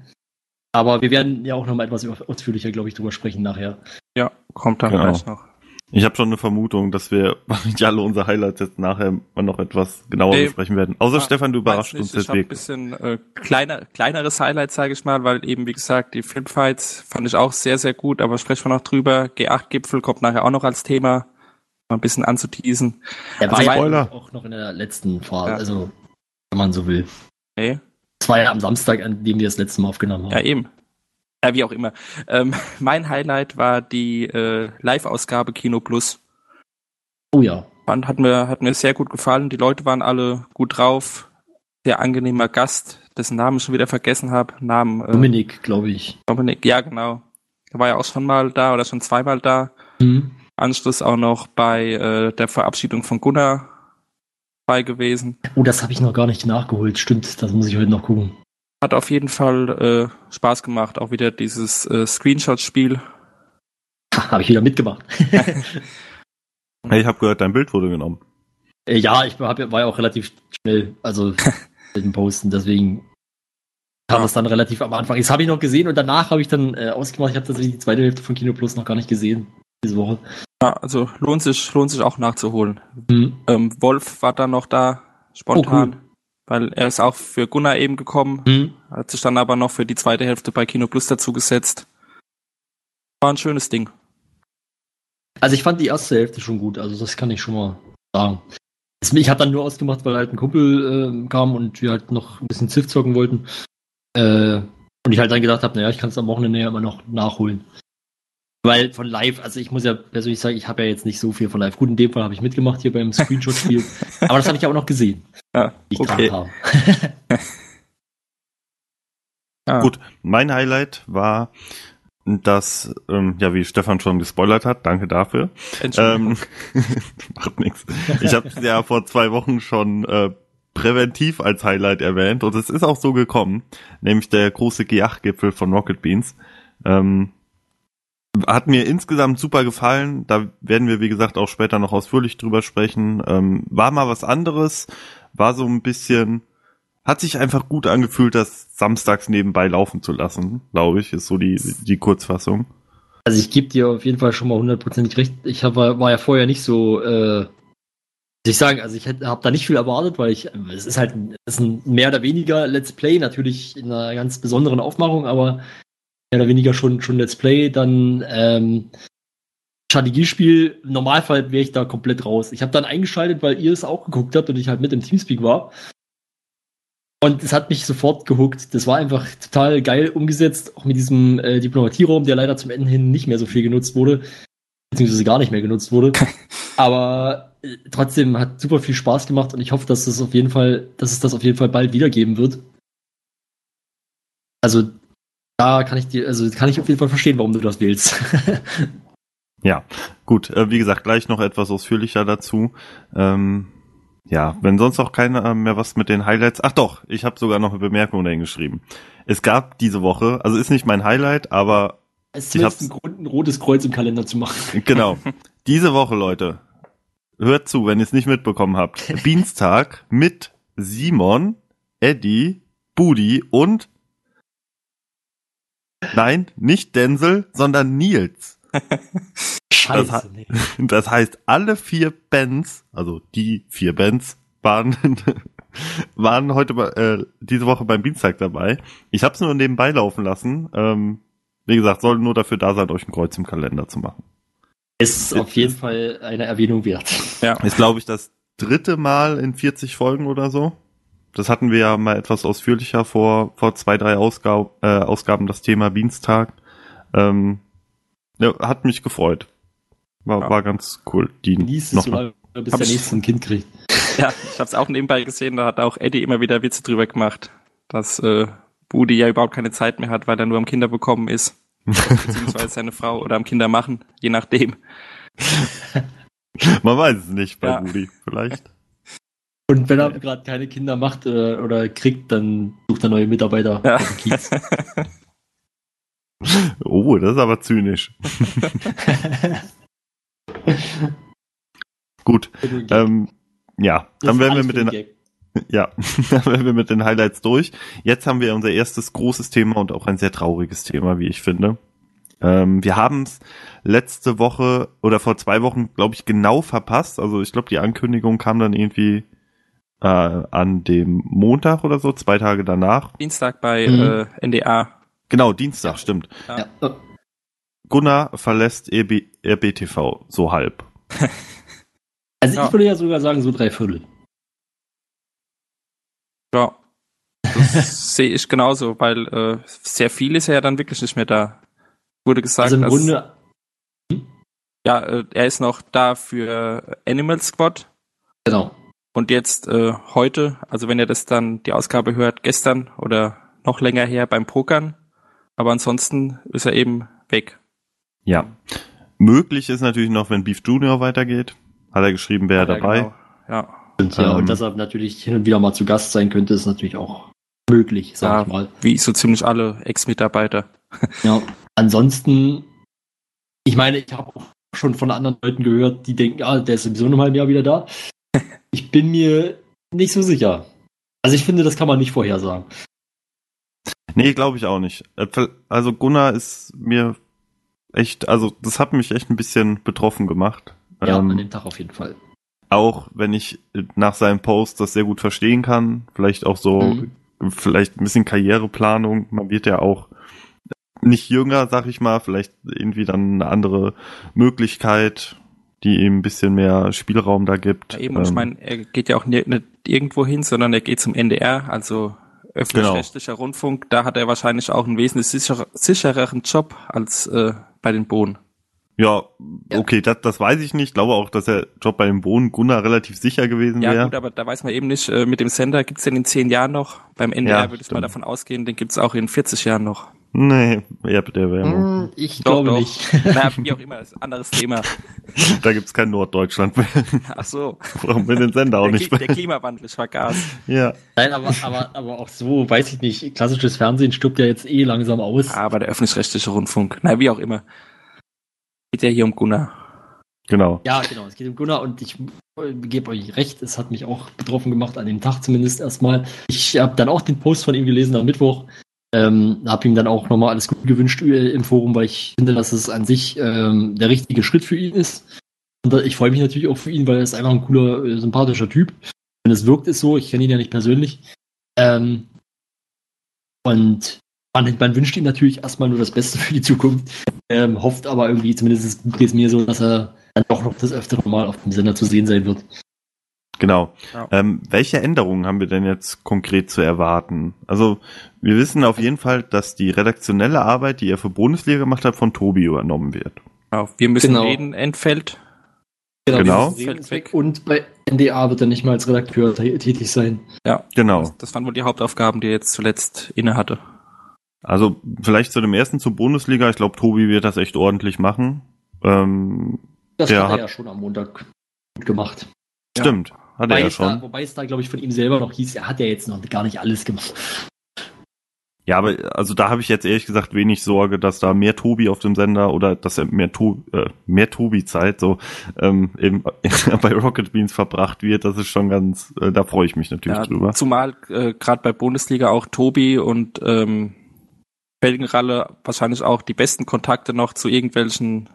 Aber wir werden ja auch noch mal etwas ausführlicher, glaube ich, drüber sprechen nachher. Ja, kommt dann Genau. gleich noch. Ich habe schon eine Vermutung, dass wir <laughs> nicht alle unsere Highlights jetzt nachher mal noch etwas genauer Nee. besprechen werden. Außer Ah, Stefan, du überrascht uns Ich habe ein deswegen. bisschen äh, kleiner, kleineres Highlight, sage ich mal, weil eben, wie gesagt, die Filmfights fand ich auch sehr, sehr gut, aber sprechen wir noch drüber. G8-Gipfel kommt nachher auch noch als Thema, mal ein bisschen anzuteasen. Der Also war ja auch noch in der letzten Phase, Ja. also wenn man so will. Nee, Das war ja am Samstag, an dem wir das letzte Mal aufgenommen haben. ja eben. Ja, wie auch immer. Ähm, mein Highlight war die äh, Live-Ausgabe Kino Plus. Oh ja. Fand, hat mir, hat mir sehr gut gefallen. Die Leute waren alle gut drauf. Sehr angenehmer Gast, dessen Namen ich schon wieder vergessen habe. Namen äh, Dominik, glaube ich. Dominik, ja genau. Der war ja auch schon mal da oder schon zweimal da. Mhm. Anschluss auch noch bei äh, der Verabschiedung von Gunnar bei gewesen. Oh, das habe ich noch gar nicht nachgeholt. Stimmt, das muss ich heute noch gucken. Hat auf jeden Fall äh, Spaß gemacht. Auch wieder dieses äh, Screenshot-Spiel. Habe ich wieder mitgemacht. <laughs> Hey, ich habe gehört, dein Bild wurde genommen. Äh, ja, ich hab, war ja auch relativ schnell, also <laughs> mit dem Posten, deswegen kam Ja. das dann relativ am Anfang. Das habe ich noch gesehen und danach habe ich dann äh, ausgemacht. Ich habe tatsächlich die zweite Hälfte von Kino Plus noch gar nicht gesehen diese Woche. Ja, also lohnt sich, lohnt sich auch nachzuholen. Mhm. Ähm, Wolf war dann noch da, spontan. Oh, Weil er ist auch für Gunnar eben gekommen, Mhm. hat sich dann aber noch für die zweite Hälfte bei Kino Plus dazu gesetzt. War ein schönes Ding. Also ich fand die erste Hälfte schon gut, also das kann ich schon mal sagen. Ich habe dann nur ausgemacht, weil halt ein Kumpel äh, kam und wir halt noch ein bisschen Ziff zocken wollten. Äh, und ich halt dann gedacht habe, naja, ich kann es am Wochenende ja immer noch nachholen. Weil von live, also ich muss ja persönlich sagen, ich habe ja jetzt nicht so viel von live. Gut, in dem Fall habe ich mitgemacht hier beim Screenshot-Spiel. <laughs> aber das habe ich auch noch gesehen, Ja, wie ich okay. dran habe. Ja. Gut, mein Highlight war, dass, ähm, ja, wie Stefan schon gespoilert hat, danke dafür. Entschuldigung. Ähm, <laughs> macht nichts. Ich habe es ja vor zwei Wochen schon äh, präventiv als Highlight erwähnt und es ist auch so gekommen, nämlich der große G8-Gipfel von Rocket Beans. Ähm, hat mir insgesamt super gefallen. Da werden wir, wie gesagt, auch später noch ausführlich drüber sprechen. Ähm, war mal was anderes, war so ein bisschen, hat sich einfach gut angefühlt, das samstags nebenbei laufen zu lassen, glaube ich, ist so die, die Kurzfassung. Also ich gebe dir auf jeden Fall schon mal hundertprozentig recht. Ich hab, war, ja vorher nicht so, äh, ich sagen, also ich habe da nicht viel erwartet, weil ich, es ist halt es ist ein mehr oder weniger Let's Play, natürlich in einer ganz besonderen Aufmachung, aber mehr oder weniger schon, schon Let's Play. Dann ähm, Strategiespiel, im Normalfall wäre ich da komplett raus. Ich habe dann eingeschaltet, weil ihr es auch geguckt habt und ich halt mit im Teamspeak war. Und es hat mich sofort gehuckt. Das war einfach total geil umgesetzt, auch mit diesem äh, Diplomatieraum, der leider zum Ende hin nicht mehr so viel genutzt wurde, beziehungsweise gar nicht mehr genutzt wurde. <laughs> Aber äh, trotzdem hat super viel Spaß gemacht und ich hoffe, dass es auf jeden Fall, dass es das auf jeden Fall bald wiedergeben wird. Also da kann ich dir, also kann ich auf jeden Fall verstehen, warum du das wählst. <laughs> Ja, gut. Äh, wie gesagt, gleich noch etwas ausführlicher dazu. Ähm, ja, wenn sonst auch keiner mehr was mit den Highlights. Ach doch, ich habe sogar noch eine Bemerkung dahin geschrieben. Es gab diese Woche, also ist nicht mein Highlight, aber es Ich ist ein Grund, ein rotes Kreuz im Kalender zu machen. <laughs> genau. diese Woche, Leute, hört zu, wenn ihr es nicht mitbekommen habt. <laughs> Dienstag mit Simon, Eddie, Budi und Nein, nicht Denzel, sondern Nils. Scheiße. hat- nee. <laughs> Das heißt, alle vier Bands, also die vier Bands, waren, <laughs> waren heute äh, diese Woche beim Dienstag dabei. Ich habe es nur nebenbei laufen lassen. Ähm, wie gesagt, soll nur dafür da sein, euch ein Kreuz im Kalender zu machen. Ist auf jeden Fall eine Erwähnung wert. Ja. Ist, glaube ich, das dritte Mal in 40 Folgen oder so. Das hatten wir ja mal etwas ausführlicher vor, vor zwei, drei Ausgab, äh, Ausgaben, das Thema Dienstag. Ähm, ja, hat mich gefreut. War, Ja. war ganz cool. Die Genießt es noch so mal. bis Hab der ich- nächste ein Kind kriegt. <laughs> Ja, ich habe es auch nebenbei gesehen, da hat auch Eddie immer wieder Witze drüber gemacht, dass äh, Budi ja überhaupt keine Zeit mehr hat, weil er nur am Kinder bekommen ist. Beziehungsweise seine Frau oder am Kinder machen, je nachdem. <laughs> Man weiß es nicht bei Ja. Rudi, vielleicht. Und wenn er gerade keine Kinder macht äh, oder kriegt, dann sucht er neue Mitarbeiter Ja. <laughs> Oh, das ist aber zynisch. <laughs> Gut, ähm, ja, dann werden wir mit den, Gag. <laughs> ja, dann werden wir mit den Highlights durch. Jetzt haben wir unser erstes großes Thema und auch ein sehr trauriges Thema, wie ich finde. Ähm, wir haben es letzte Woche oder vor zwei Wochen, glaube ich, genau verpasst. Also ich glaube, die Ankündigung kam dann irgendwie äh, an dem Montag oder so, zwei Tage danach. Dienstag bei Mhm. äh, NDA. Genau, Dienstag, stimmt. Ja. äh, Gunnar verlässt E RB, RBTV, so halb. <laughs> Also Ja. ich würde ja sogar sagen, so drei Viertel. Ja. Das <laughs> sehe ich genauso, weil äh, sehr viel ist er ja dann wirklich nicht mehr da. Wurde gesagt, Also im dass, Grunde, ja, äh, er ist noch da für Animal Squad genau. Und jetzt äh, heute, also wenn ihr das dann die Ausgabe hört, gestern oder noch länger her beim Pokern, aber ansonsten ist er eben weg. Ja. Möglich ist natürlich noch, wenn Beef Junior weitergeht. Hat er geschrieben, wäre er Ja, dabei. genau. Ja, Und, ja, Ähm. und dass er natürlich hin und wieder mal zu Gast sein könnte, ist natürlich auch möglich, sag Ja. ich mal. wie so ziemlich alle Ex-Mitarbeiter. <laughs> Ja. Ansonsten, ich meine, ich habe auch schon von anderen Leuten gehört, die denken, ah, der ist sowieso in einem halben Jahr wieder da. Ich bin mir nicht so sicher. Also ich finde, das kann man nicht vorhersagen. Nee, glaube ich auch nicht. Äh, Also Gunnar ist mir echt, also das hat mich echt ein bisschen betroffen gemacht. Ja, Ähm, an dem Tag auf jeden Fall. auch wenn ich äh, nach seinem Post das sehr gut verstehen kann. Vielleicht auch so, Mhm. vielleicht ein bisschen Karriereplanung. Man wird ja auch nicht jünger, sag ich mal. Vielleicht irgendwie dann eine andere Möglichkeit, die ihm ein bisschen mehr Spielraum da gibt. Ja, eben, und ich Ähm, meine, er geht ja auch ni- nicht irgendwo hin, sondern er geht zum NDR, also öffentlich-rechtlicher Rundfunk. Da hat er wahrscheinlich auch einen wesentlich sicherer, sichereren Job als äh, bei den Bohnen. Ja, Ja. okay, das, das weiß ich nicht. Ich glaube auch, dass der Job bei dem Wohnen Gunnar relativ sicher gewesen Ja wäre. gut, aber da weiß man eben nicht, äh, mit dem Sender gibt's den in zehn Jahren noch. Beim NDR Ja, würde ich mal davon ausgehen, den gibt's auch in 40 Jahren noch. Nee, ja, der wäre. Hm, Ich Doch, glaube doch. nicht. <laughs> Naja, <laughs> wie auch immer, ist ein anderes Thema. <laughs> Da gibt's kein Norddeutschland mehr. Ach so, Brauchen wir den Sender auch der, nicht Kli- der mehr. Klimawandel, ich vergaß. Ja. Nein, aber, aber, aber auch so, weiß ich nicht. Klassisches Fernsehen stirbt ja jetzt eh langsam aus. Aber der öffentlich-rechtliche Rundfunk, na wie auch immer. Geht ja hier um Gunnar. Genau. Ja, genau. Es geht um Gunnar und ich gebe euch recht, es hat mich auch betroffen gemacht, an dem Tag zumindest erstmal. Ich habe dann auch den Post von ihm gelesen am Mittwoch. Ähm, habe ihm dann auch nochmal alles Gute gewünscht äh, im Forum, weil ich finde, dass es an sich ähm, der richtige Schritt für ihn ist. Und äh, ich freue mich natürlich auch für ihn, weil er ist einfach ein cooler, äh, sympathischer Typ. Wenn es wirkt, ist so. Ich kenne ihn ja nicht persönlich. Ähm, und man, man, wünscht ihm natürlich erstmal nur das Beste für die Zukunft. Ähm, hofft aber irgendwie, zumindest geht es mir so, dass er dann doch noch das öftere Mal auf dem Sender zu sehen sein wird. Genau. Ja. Ähm, welche Änderungen haben wir denn jetzt konkret zu erwarten? Also wir wissen auf jeden Fall, dass die redaktionelle Arbeit, die er für Bundesliga gemacht hat, von Tobi übernommen wird. Ja, wir müssen genau. reden, entfällt. Genau. genau. Und bei NDA wird er nicht mal als Redakteur tätig sein. Ja, genau. Das, das waren wohl die Hauptaufgaben, die er jetzt zuletzt inne hatte. Also vielleicht zu dem ersten zur Bundesliga. Ich glaube, Tobi wird das echt ordentlich machen. Ähm, das hat er hat ja schon am Montag gut gemacht. Stimmt. Ja. Hat wobei er ja schon. Da, wobei es da, glaube ich, von ihm selber noch hieß, er hat ja jetzt noch gar nicht alles gemacht. Ja, aber also da habe ich jetzt ehrlich gesagt wenig Sorge, dass da mehr Tobi auf dem Sender oder dass er mehr, to äh, mehr Tobi-Zeit so ähm, eben <laughs> bei Rocket Beans verbracht wird. Das ist schon ganz, äh, da freue ich mich natürlich ja, drüber. Zumal äh, gerade bei Bundesliga auch Tobi und ähm, Felgenralle wahrscheinlich auch die besten Kontakte noch zu irgendwelchen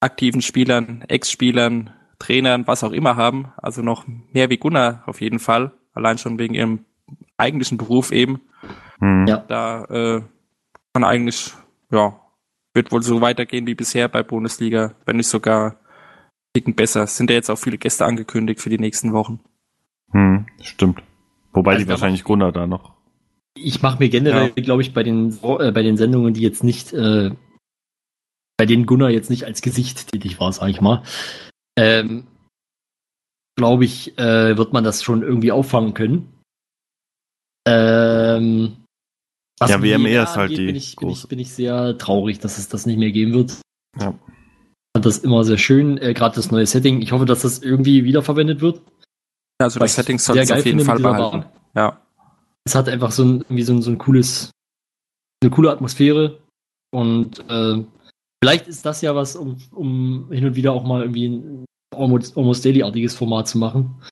aktiven Spielern, Ex-Spielern, Trainern, was auch immer haben. Also noch mehr wie Gunnar auf jeden Fall. Allein schon wegen ihrem eigentlichen Beruf eben. Mhm. Ja. Da äh, kann eigentlich, ja, wird wohl so weitergehen wie bisher bei Bundesliga, wenn nicht sogar ticken besser. Es sind ja jetzt auch viele Gäste angekündigt für die nächsten Wochen. Hm, stimmt. Wobei also die wahrscheinlich Gunnar da noch. Ich mache mir generell, ja. glaube ich, bei den äh, bei den Sendungen, die jetzt nicht, äh, bei denen Gunnar jetzt nicht als Gesicht tätig war, sage ich mal, ähm, glaube ich, äh, wird man das schon irgendwie auffangen können. Ähm, was ja, WMR ist halt die. Bin ich, bin, ich, bin ich sehr traurig, dass es das nicht mehr geben wird. Ja. Fand das immer sehr schön, äh, gerade das neue Setting. Ich hoffe, dass das irgendwie wiederverwendet wird. Ja, also das Setting soll es auf jeden Fall behalten. Bar. Ja. Es hat einfach so ein, irgendwie so ein, so ein cooles, eine coole Atmosphäre. Und äh, vielleicht ist das ja was, um, um hin und wieder auch mal irgendwie ein Almost, Almost Daily-artiges Format zu machen.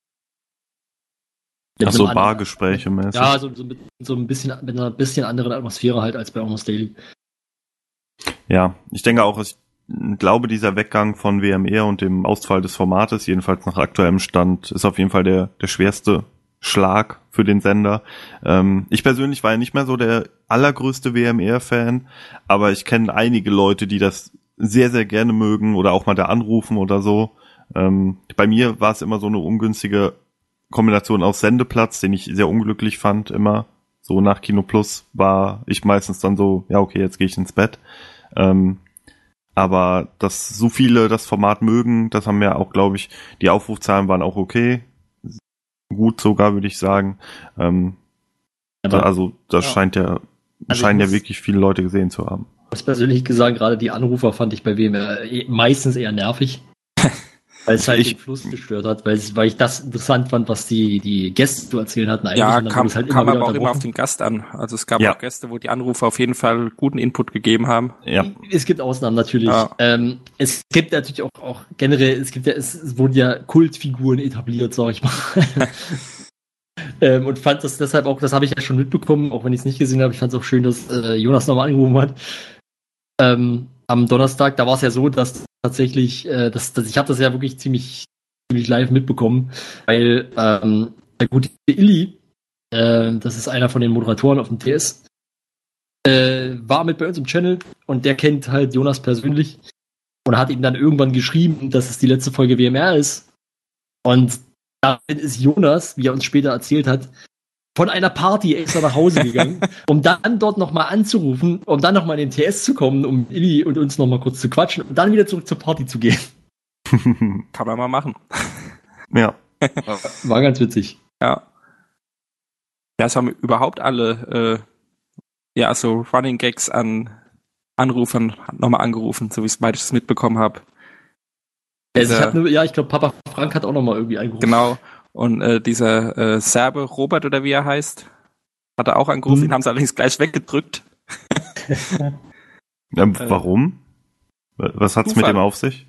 Ach so, Bargespräche mäßig. Ja, so, so, mit, so ein bisschen, mit einer bisschen anderen Atmosphäre halt als bei Almost Daily. Ja, ich denke auch, ich glaube, dieser Weggang von WMR und dem Ausfall des Formates, jedenfalls nach aktuellem Stand, ist auf jeden Fall der, der schwerste Schlag für den Sender. Ähm, ich persönlich war ja nicht mehr so der allergrößte WMR-Fan, aber ich kenne einige Leute, die das sehr, sehr gerne mögen oder auch mal da anrufen oder so. Ähm, bei mir war es immer so eine ungünstige Kombination aus Sendeplatz, den ich sehr unglücklich fand immer. So nach Kino Plus war ich meistens dann so, ja okay, jetzt gehe ich ins Bett. Ähm, aber dass so viele das Format mögen, das haben ja auch, glaube ich, die Aufrufzahlen waren auch okay. Gut sogar, würde ich sagen. Ähm, aber, also das ja. scheint ja, also scheinen ja wirklich viele Leute gesehen zu haben. Was persönlich gesagt, gerade die Anrufer fand ich bei wem meistens eher nervig. Weil es halt ich, den Fluss gestört hat, weil, weil ich das interessant fand, was die, die Gäste zu erzählen hatten. Eigentlich ja, kam, halt kam aber auch immer auf den Gast an. Also es gab ja. auch Gäste, wo die Anrufer auf jeden Fall guten Input gegeben haben. Ja. Es gibt Ausnahmen natürlich. Ja. Ähm, es gibt natürlich auch, auch generell, es gibt ja, es, es wurden ja Kultfiguren etabliert, sag ich mal. <laughs> ähm, und fand das deshalb auch, das habe ich ja schon mitbekommen, auch wenn ich es nicht gesehen habe, ich fand es auch schön, dass äh, Jonas nochmal angerufen hat. Ähm, am Donnerstag, da war es ja so, dass tatsächlich, äh, das, das, ich habe das ja wirklich ziemlich, ziemlich live mitbekommen, weil ähm, der gute Illy, äh, das ist einer von den Moderatoren auf dem TS, äh, war mit bei uns im Channel und der kennt halt Jonas persönlich und hat ihm dann irgendwann geschrieben, dass es die letzte Folge WMR ist. Und dann ist Jonas, wie er uns später erzählt hat, von einer Party extra nach Hause gegangen, <laughs> um dann dort nochmal anzurufen, um dann nochmal in den TS zu kommen, um Illy und uns nochmal kurz zu quatschen und dann wieder zurück zur Party zu gehen. <laughs> Kann man mal machen. <laughs> Ja. War ganz witzig. Ja. Ja, es haben überhaupt alle, äh, ja, so Running Gags an Anrufern nochmal angerufen, so wie ich es mitbekommen habe. Also ich ne, ja, ich glaube, Papa Frank hat auch nochmal irgendwie angerufen. Genau. Und äh, dieser äh, Serbe, Robert oder wie er heißt, hat er auch angerufen, hm. den haben sie allerdings gleich weggedrückt. <laughs> ja, warum? Was hat's Zufall. mit dem auf sich?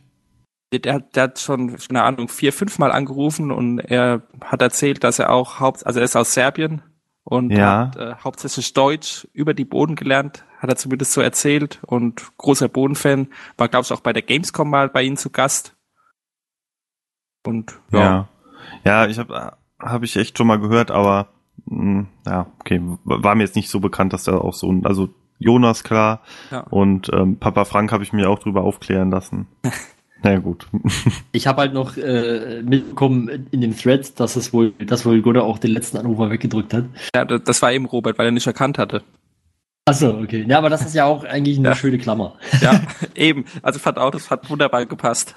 Der, der hat schon, keine Ahnung, vier, fünf Mal angerufen und er hat erzählt, dass er auch Haupt, also er ist aus Serbien und Ja. hat äh, hauptsächlich Deutsch über die Boden gelernt, hat er zumindest so erzählt und großer Bodenfan, war glaube ich auch bei der Gamescom mal bei ihnen zu Gast. Und ja, Ja. Ja, ich habe hab ich echt schon mal gehört, aber mh, ja, okay, war mir jetzt nicht so bekannt, dass da auch so ein, also Jonas klar Ja. und ähm, Papa Frank habe ich mir auch drüber aufklären lassen. <laughs> Na ja, gut. <laughs> Ich habe halt noch äh, mitbekommen in dem Thread, dass es wohl, dass wohl Gunnar auch den letzten Anrufer weggedrückt hat. ja, das das war eben Robert, weil er nicht erkannt hatte. Achso, okay. Ja, aber das ist ja auch eigentlich eine Ja. schöne Klammer. Ja, <laughs> eben. Also fand auch, das hat wunderbar gepasst.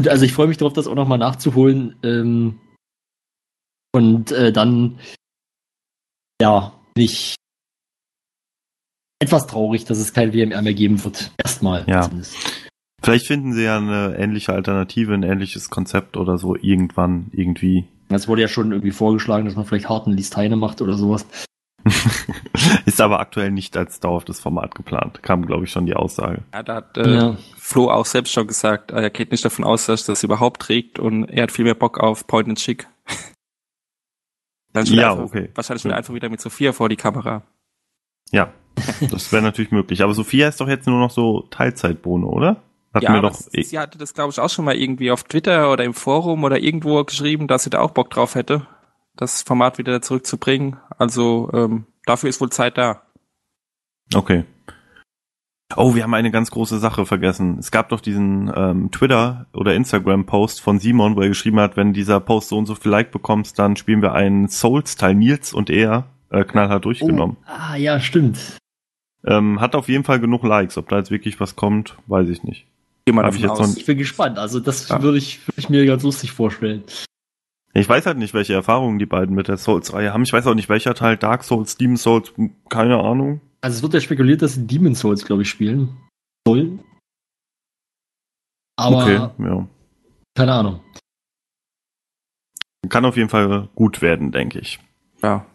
Gut, also ich freue mich darauf, das auch nochmal nachzuholen. Ähm, und äh, dann, ja, bin ich etwas traurig, dass es kein WMR mehr geben wird. Erstmal. Ja. zumindest. Vielleicht finden sie ja eine ähnliche Alternative, ein ähnliches Konzept oder so irgendwann, irgendwie. Es wurde ja schon irgendwie vorgeschlagen, dass man vielleicht harten Listeine macht oder sowas. <laughs> Ist aber aktuell nicht als dauerhaftes Format geplant. Kam, glaube ich, schon die Aussage. Ja, da hat äh, Ja. Flo auch selbst schon gesagt, er geht nicht davon aus, dass das überhaupt trägt und er hat viel mehr Bock auf Point and Chick. <laughs> Dann Ja, einfach, okay. Wahrscheinlich wieder einfach wieder mit Sophia vor die Kamera. Ja, <laughs> das wäre natürlich möglich. Aber Sophia ist doch jetzt nur noch so Teilzeitbohne, oder? Hat ja, mir doch. sie sie hatte das, glaube ich, auch schon mal irgendwie auf Twitter oder im Forum oder irgendwo geschrieben, dass sie da auch Bock drauf hätte, das Format wieder zurückzubringen. Also ähm, dafür ist wohl Zeit da. Okay. Oh, wir haben eine ganz große Sache vergessen. Es gab doch diesen ähm, Twitter- oder Instagram-Post von Simon, wo er geschrieben hat, wenn dieser Post so und so viel Like bekommst, dann spielen wir einen Souls-Teil Nils und er äh, knallhart durchgenommen. Oh, ah, ja, stimmt. Ähm, hat auf jeden Fall genug Likes. Ob da jetzt wirklich was kommt, weiß ich nicht. Geh mal davon ich jetzt aus. Ich bin gespannt. Also das Ja. würde ich, würde ich mir ganz lustig vorstellen. Ich weiß halt nicht, welche Erfahrungen die beiden mit der Souls-Reihe haben. Ich weiß auch nicht, welcher Teil Dark Souls, Demon Souls, keine Ahnung. Also es wird ja spekuliert, dass sie Demon Souls, glaube ich, spielen sollen. Aber okay, ja. keine Ahnung. Kann auf jeden Fall gut werden, denke ich. Ja.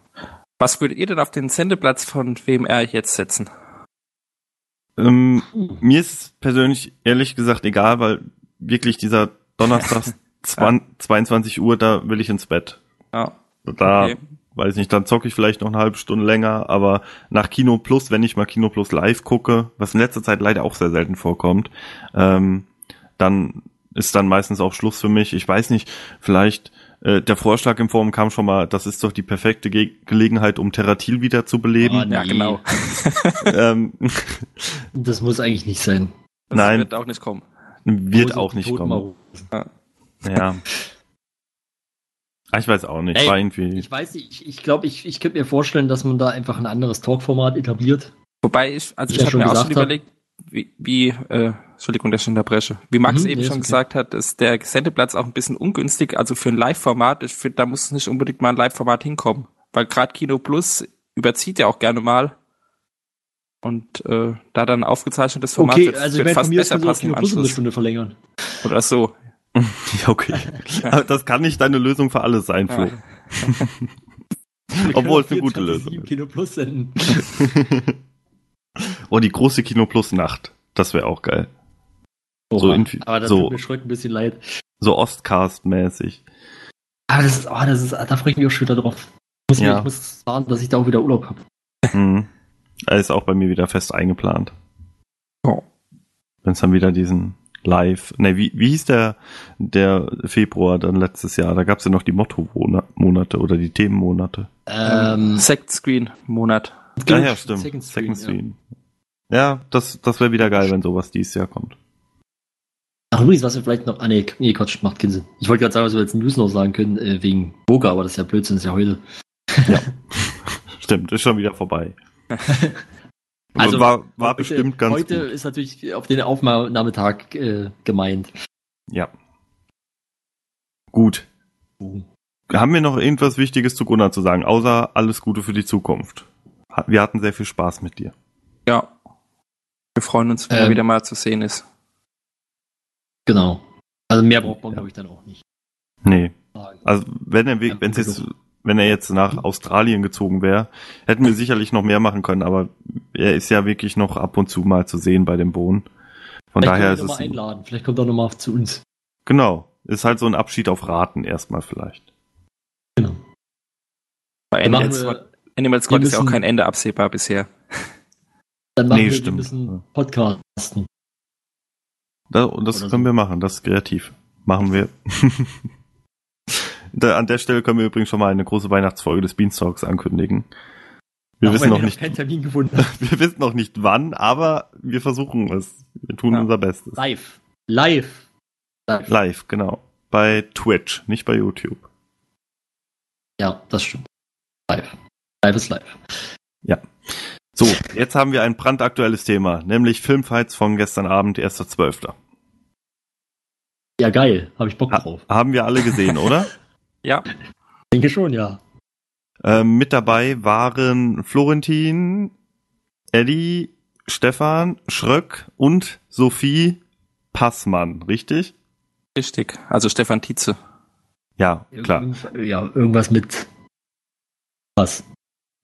Was würdet ihr denn auf den Sendeplatz von WMR jetzt setzen? Ähm, mir ist persönlich ehrlich gesagt egal, weil wirklich dieser Donnerstag <laughs> 20, 22 Uhr, da will ich ins Bett. Ja. Da, Okay. weiß nicht, dann zocke ich vielleicht noch eine halbe Stunde länger, aber nach Kino Plus, wenn ich mal Kino Plus live gucke, was in letzter Zeit leider auch sehr selten vorkommt, ähm, dann ist dann meistens auch Schluss für mich. Ich weiß nicht, vielleicht äh, der Vorschlag im Forum kam schon mal, das ist doch die perfekte Ge Gelegenheit, um Terratil wieder zu beleben. Ah, nee. Ja, genau. <laughs> <laughs> ähm, Das muss eigentlich nicht sein. Das Nein. wird auch nicht kommen. wird auch nicht kommen. rufen. Ja. <laughs> Ah, Ich weiß auch nicht. Ey, war irgendwie. Ich weiß nicht, ich, ich glaube, ich, ich könnte mir vorstellen, dass man da einfach ein anderes Talkformat etabliert. Wobei ich, also Ich ich habe schon mir auch schon hab. überlegt, wie, wie äh, Entschuldigung, dass ich unterbreche. Wie Max Mhm, eben schon okay. gesagt hat, ist der Sendeplatz auch ein bisschen ungünstig, also für ein Live-Format. Ich finde, da muss nicht unbedingt mal ein Live-Format hinkommen. Weil gerade Kino Plus überzieht ja auch gerne mal. Und äh, da dann aufgezeichnetes Format Okay, wird, also wird ich meine, von fast mir aus besser können sie auch passen im Kino Plus um eine Anschluss. Stunde verlängern. Oder so. <laughs> Ja, okay. Aber das kann nicht deine Lösung für alles sein, Flo. Ja. <laughs> Obwohl es eine gute Lösung ist. Kino Plus senden. <laughs> Oh, die große Kino Plus Nacht. Das wäre auch geil. So Oha, infi- aber das so. tut mir Schröck ein bisschen leid. So Ostcast-mäßig. Aber das ist, oh, das ist, da freue ich mich auch schon wieder drauf. Ich muss, mir, Ja. ich muss sagen, dass ich da auch wieder Urlaub habe. Mhm. Er ist auch bei mir wieder fest eingeplant. Oh. Wenn es dann wieder diesen Live. Ne, wie, wie hieß der, der Februar dann letztes Jahr? Da gab es ja noch die Motto-Monate oder die Themenmonate. Ähm, Second Screen Monat. Ja, ja, stimmt. Second Screen, Second Screen. Ja, das, das wäre wieder geil, wenn sowas dieses Jahr kommt. Ja. Ach, übrigens, was wir vielleicht noch, ah nee, nee, Quatsch, macht keinen Sinn. Ich wollte gerade sagen, was wir jetzt in News noch sagen können, äh, wegen Boga, aber das ist ja Blödsinn, das ist ja heute. <laughs> Stimmt, ist schon wieder vorbei. <laughs> Also, war, war Heute- bestimmt ganz Heute gut. ist natürlich auf den Aufnahmetag äh, gemeint. Ja. Gut. Haben wir noch irgendwas Wichtiges zu Gunnar zu sagen, außer alles Gute für die Zukunft? Wir hatten sehr viel Spaß mit dir. Ja. Wir freuen uns, wenn er Ähm, wieder mal zu sehen ist. Genau. Also mehr braucht man, glaube ich, dann auch nicht Nee. Also wenn er, Ja, wenn's jetzt, wenn er jetzt nach Australien gezogen wäre, hätten wir sicherlich noch mehr machen können, aber er ist ja wirklich noch ab und zu mal zu sehen bei dem Bohnen. Von Vielleicht daher ist es. einladen. Vielleicht kommt er nochmal zu uns. Genau. Ist halt so ein Abschied auf Raten erstmal vielleicht. Bei Dann machen Animal Squad, wir, Animal Squad ist ja auch kein Ende absehbar bisher. dann machen Nee, wir, stimmt. müssen podcasten. Da, und das Oder können so. wir machen, das ist kreativ. Machen wir. <laughs> da, an der Stelle können wir übrigens schon mal eine große Weihnachtsfolge des Beanstalks ankündigen. Wir Auch wissen noch wir nicht, keinen Termin gefunden haben. <laughs> wir wissen noch nicht wann, aber wir versuchen es. Wir tun Ja. unser Bestes. Live. Live. Live. Live, genau. Bei Twitch, nicht bei YouTube. Ja, das stimmt. Live. Live ist live. So, jetzt haben wir ein brandaktuelles Thema, nämlich Filmfights von gestern Abend, 1.12. Ja, geil. Habe ich Bock Ha drauf. haben wir alle gesehen, oder? <laughs> Ja, Denke schon, ja. ähm, mit dabei waren Florentin, Eddie, Stefan, Schröck und Sophie Passmann, richtig? richtig. Also Stefan Tietze. Ja, klar. Irgend- Ja, irgendwas mit was?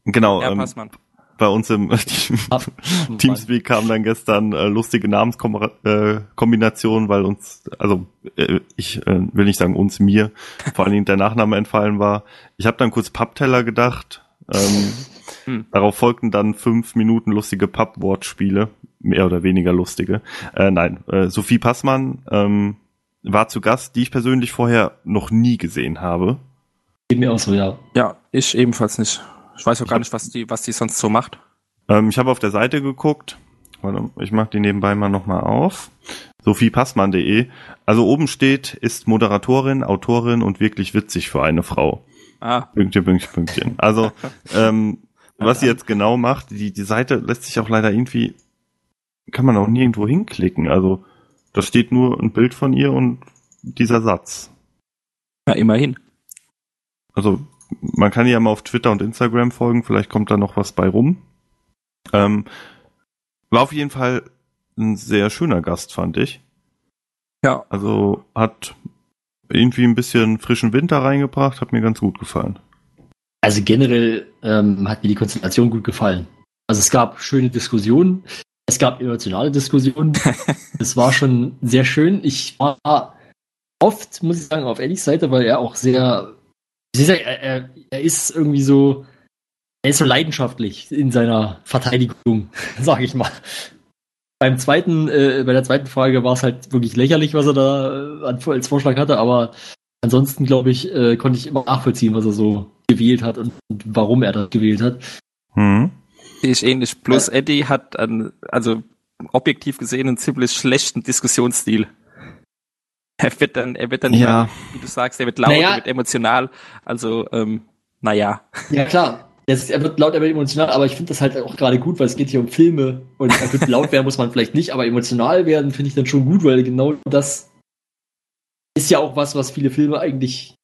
Genau, Ja, ähm, Passmann. Bei uns im <laughs> Teamspeak kam dann gestern äh, lustige Namenskombinationen, weil uns, also äh, ich äh, will nicht sagen uns, mir, <laughs> vor allen Dingen der Nachname entfallen war. Ich habe dann kurz Pappteller gedacht. Ähm, <laughs> Hm. Darauf folgten dann fünf Minuten lustige Pappwortspiele, mehr oder weniger lustige. Äh, nein, äh, Sophie Passmann ähm, war zu Gast, die ich persönlich vorher noch nie gesehen habe. Geht mir auch so, ja. Ja, ich ebenfalls nicht. Ich weiß auch gar nicht, was die, was die sonst so macht. Ähm, ich habe auf der Seite geguckt. Warte, ich mache die nebenbei mal nochmal auf. SophiePassmann.de. Also oben steht, ist Moderatorin, Autorin und wirklich witzig für eine Frau. Ah, Pünktchen, Pünktchen, Pünktchen. Also, <laughs> ähm, was sie jetzt genau macht, die, die Seite lässt sich auch leider irgendwie, kann man auch nirgendwo hinklicken. Also, da steht nur ein Bild von ihr und dieser Satz. ja, immerhin. Also, man kann ja mal auf Twitter und Instagram folgen, vielleicht kommt da noch was bei rum. Ähm, war auf jeden Fall ein sehr schöner Gast, fand ich. Ja, Also hat irgendwie ein bisschen frischen Winter reingebracht, hat mir ganz gut gefallen. Also generell ähm, hat mir die Konstellation gut gefallen. Also es gab schöne Diskussionen, es gab emotionale Diskussionen. <laughs> Es war schon sehr schön. Ich war oft, muss ich sagen, auf Eddies Seite, weil er auch sehr, ich sagen, er, er, er ist irgendwie so, er ist so leidenschaftlich in seiner Verteidigung, <laughs> sage ich mal. Beim zweiten, äh, bei der zweiten Frage war es halt wirklich lächerlich, was er da äh, als Vorschlag hatte, aber ansonsten, glaube ich, äh, konnte ich immer nachvollziehen, was er so gewählt hat und, und warum er das gewählt hat. Hm. sehe ich ähnlich. Plus Eddie hat einen, also objektiv gesehen einen ziemlich schlechten Diskussionsstil. <laughs> Er wird dann, er wird dann, Ja. wie du sagst, er wird laut, Naja. er wird emotional. Also, ähm, naja. Ja, klar. Er, ist, er wird laut, er wird emotional, aber ich finde das halt auch gerade gut, weil es geht hier um Filme und er wird laut werden muss man vielleicht nicht, aber emotional werden finde ich dann schon gut, weil genau das ist ja auch was, was viele Filme eigentlich